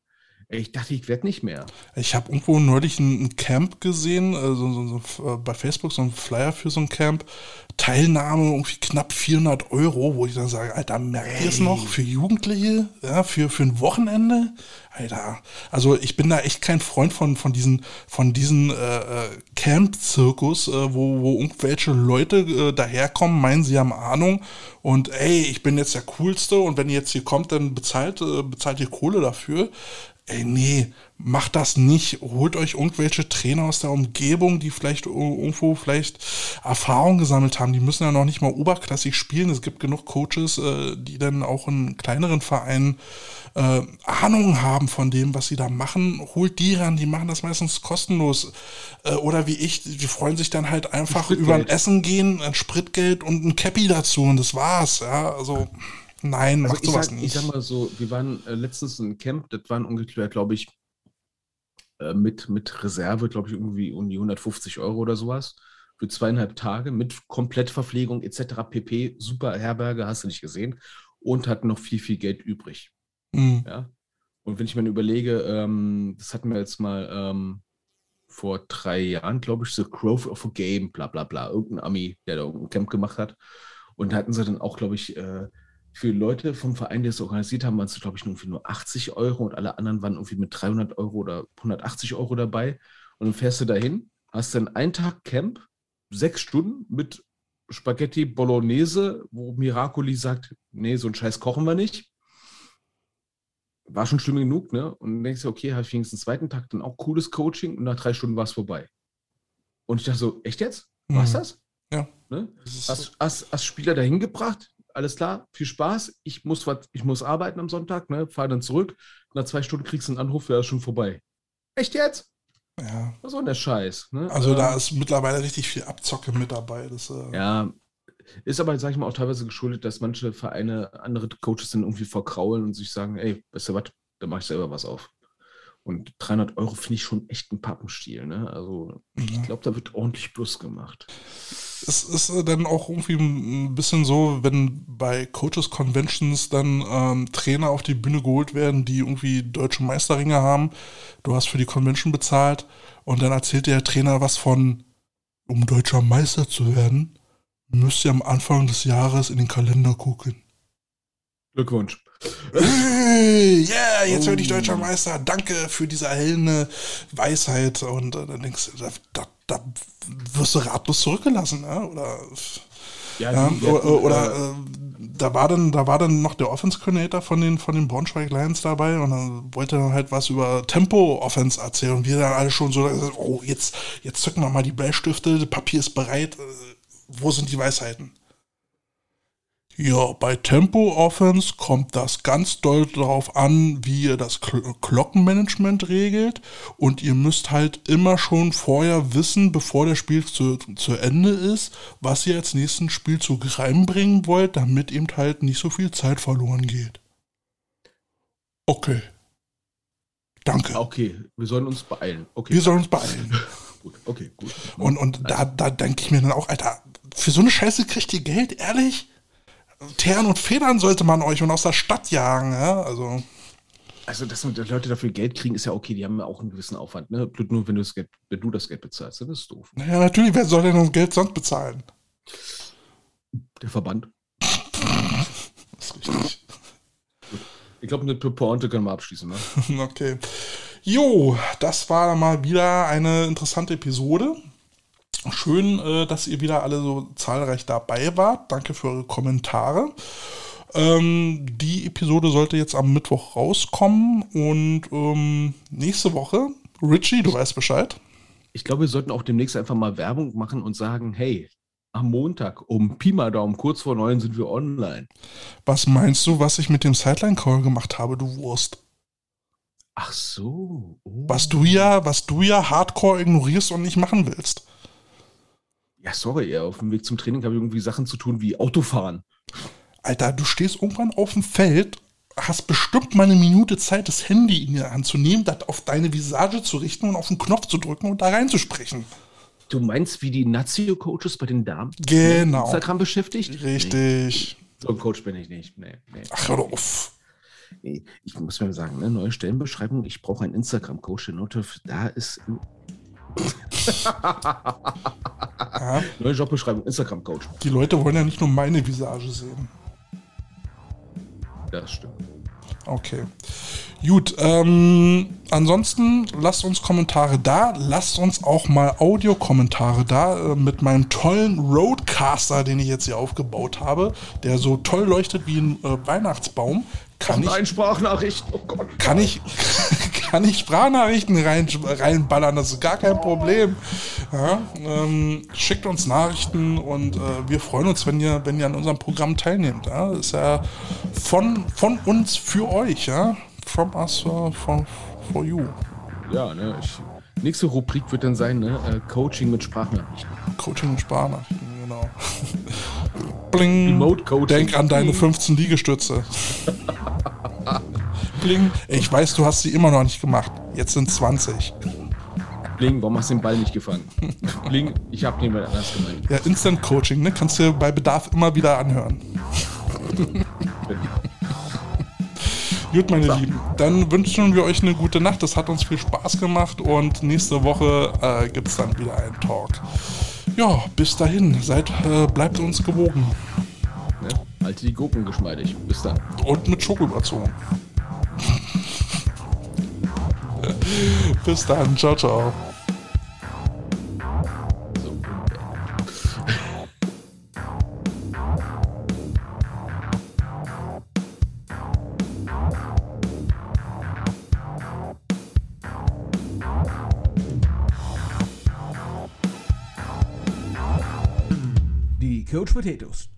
Ich dachte, ich werde nicht mehr.
Ich habe irgendwo neulich ein, Camp gesehen, äh, so, so, äh, bei Facebook, so ein Flyer für so ein Camp. Teilnahme irgendwie knapp 400 Euro, wo ich dann sage, Alter, merkt ihr es noch? Für Jugendliche? Ja, für, für ein Wochenende? Alter, also ich bin da echt kein Freund von, von diesen, von diesen äh, äh Camp-Zirkus, äh, wo, wo irgendwelche Leute äh, daherkommen, meinen, sie haben Ahnung und ey, ich bin jetzt der Coolste und wenn ihr jetzt hier kommt, dann bezahlt, bezahlt ihr Kohle dafür ey, nee, macht das nicht. Holt euch irgendwelche Trainer aus der Umgebung, die vielleicht irgendwo vielleicht Erfahrung gesammelt haben. Die müssen ja noch nicht mal oberklassig spielen. Es gibt genug Coaches, äh, die dann auch in kleineren Vereinen äh, Ahnung haben von dem, was sie da machen. Holt die ran, die machen das meistens kostenlos. Äh, oder wie ich, die freuen sich dann halt einfach über ein Essen gehen, ein Spritgeld und ein Cappy dazu und das war's. Ja, also. Nein, also macht sowas
sag,
nicht.
Ich sag mal so, wir waren äh, letztens in Camp, das waren ungefähr, glaube ich, äh, mit, mit Reserve, glaube ich, irgendwie um die 150 Euro oder sowas. Für zweieinhalb Tage mit Komplettverpflegung etc. pp. Super Herberge, hast du nicht gesehen. Und hatten noch viel, viel Geld übrig. Mhm. Ja. Und wenn ich mir überlege, ähm, das hatten wir jetzt mal ähm, vor drei Jahren, glaube ich, The Growth of a Game, bla bla bla, irgendein Ami, der da irgendein Camp gemacht hat. Und da hatten sie dann auch, glaube ich, äh, für Leute vom Verein, die es organisiert haben, waren es, glaube ich, irgendwie nur 80 Euro und alle anderen waren irgendwie mit 300 Euro oder 180 Euro dabei. Und dann fährst du dahin, hast dann einen Tag Camp, sechs Stunden mit Spaghetti Bolognese, wo Miracoli sagt, nee, so einen Scheiß kochen wir nicht. War schon schlimm genug, ne? Und dann denkst du, okay, habe ich wenigstens den zweiten Tag dann auch cooles Coaching und nach drei Stunden war es vorbei. Und ich dachte so, echt jetzt? War's mhm. das?
Ja.
Ne? Hast, hast, hast Spieler dahin gebracht, alles klar, viel Spaß. Ich muss, wat, ich muss arbeiten am Sonntag, ne, fahre dann zurück. Nach zwei Stunden kriegst du einen Anruf, ist schon vorbei. Echt jetzt?
Ja.
Was soll denn der Scheiß? Ne?
Also da ist mittlerweile richtig viel Abzocke mit dabei. Das,
äh ja, ist aber, sag ich mal, auch teilweise geschuldet, dass manche Vereine andere Coaches dann irgendwie verkraulen und sich sagen, ey, weißt du was, da mache ich selber was auf. Und 300 Euro finde ich schon echt ein Pappenstiel. Ne? Also ich glaube, da wird ordentlich Plus gemacht.
Es ist äh, dann auch irgendwie ein bisschen so, wenn bei Coaches Conventions dann ähm, Trainer auf die Bühne geholt werden, die irgendwie deutsche Meisterringe haben. Du hast für die Convention bezahlt und dann erzählt der Trainer was von, um deutscher Meister zu werden, müsst ihr am Anfang des Jahres in den Kalender gucken.
Glückwunsch.
Yeah, jetzt werde ich deutscher Meister. Danke für diese erhellende Weisheit. Und äh, dann denkst du, da, da, da wirst du ratlos zurückgelassen, ne? oder
Ja,
ja,
die-
oder, oder äh, da war dann, da war dann noch der Offense Coordinator von den, von den Braunschweig Lions dabei und dann wollte er halt was über Tempo Offense erzählen und wir dann alle schon so, oh, jetzt, jetzt zücken wir mal die Bleistifte, Papier ist bereit, äh, wo sind die Weisheiten? Ja, bei Tempo Offense kommt das ganz doll darauf an, wie ihr das Glockenmanagement regelt. Und ihr müsst halt immer schon vorher wissen, bevor der Spiel zu, zu Ende ist, was ihr als nächsten Spielzug reinbringen wollt, damit eben halt nicht so viel Zeit verloren geht. Okay. Danke.
Okay, wir sollen uns beeilen. Okay,
Wir sollen uns beeilen.
gut. Okay, gut.
Und, und da, da denke ich mir dann auch, Alter, für so eine Scheiße kriegt ihr Geld, ehrlich? Teeren und Federn sollte man euch und aus der Stadt jagen, ja? Also.
Also, dass Leute dafür Geld kriegen, ist ja okay. Die haben ja auch einen gewissen Aufwand. Ne? Blöd nur, wenn du das Geld, wenn du das Geld bezahlst, dann ist es doof.
Ja, natürlich, wer soll denn das Geld sonst bezahlen?
Der Verband.
Das ist richtig.
Ich glaube, eine Pointe können wir abschließen. Ne?
Okay. Jo, das war mal wieder eine interessante Episode. Schön, äh, dass ihr wieder alle so zahlreich dabei wart. Danke für eure Kommentare. Ähm, die Episode sollte jetzt am Mittwoch rauskommen und ähm, nächste Woche, Richie, du weißt Bescheid.
Ich glaube, wir sollten auch demnächst einfach mal Werbung machen und sagen, hey, am Montag um Pi mal Daumen, kurz vor neun sind wir online.
Was meinst du, was ich mit dem Sideline-Call gemacht habe, du Wurst?
Ach so. Oh.
Was du ja, was du ja hardcore ignorierst und nicht machen willst.
Ja, sorry, auf dem Weg zum Training habe ich irgendwie Sachen zu tun wie Autofahren.
Alter, du stehst irgendwann auf dem Feld, hast bestimmt mal eine Minute Zeit, das Handy in die Hand zu nehmen, das auf deine Visage zu richten und auf den Knopf zu drücken und da reinzusprechen.
Du meinst, wie die Nazio-Coaches bei den Damen
Genau.
Instagram beschäftigt?
Richtig.
Nee, so ein Coach bin ich nicht. Nee, nee.
Ach, hör auf.
Nee, ich muss mir sagen, ne, neue Stellenbeschreibung, ich brauche einen Instagram-Coach, der Note, da ist neue Jobbeschreibung, Instagram-Coach.
die Leute wollen ja nicht nur meine Visage sehen.
Das stimmt.
Okay. Gut, ähm, ansonsten lasst uns Kommentare da, lasst uns auch mal Audiokommentare da äh, mit meinem tollen Roadcaster, den ich jetzt hier aufgebaut habe, der so toll leuchtet wie ein äh, Weihnachtsbaum. Kann ich,
Nein, Sprachnachricht, oh Gott.
kann ich, kann ich Sprachnachrichten rein, reinballern, das ist gar kein Problem. Ja, ähm, schickt uns Nachrichten und äh, wir freuen uns, wenn ihr, wenn ihr an unserem Programm teilnehmt. Ja? Das ist ja von, von uns für euch, ja. From us uh, for, for you.
Ja, ne, ich, nächste Rubrik wird dann sein, ne, äh, Coaching mit Sprachnachrichten.
Coaching und Sprachnachrichten, genau. Bling. Denk an deine 15 Liegestütze. Bling. Ich weiß, du hast sie immer noch nicht gemacht. Jetzt sind 20.
Bling, warum hast du den Ball nicht gefangen? Bling, ich habe niemand anders gemeint.
Ja, Instant Coaching, ne? Kannst du bei Bedarf immer wieder anhören. Gut, meine
So.
Lieben, dann wünschen wir euch eine gute Nacht. Das hat uns viel Spaß gemacht und nächste Woche äh, gibt es dann wieder einen Talk. Ja, bis dahin, seid, äh, bleibt uns gewogen
Ne? Halte die Gurken geschmeidig. Bis dann.
und mit Schoko überzogen. bis dann, ciao, ciao.
Coach Potatoes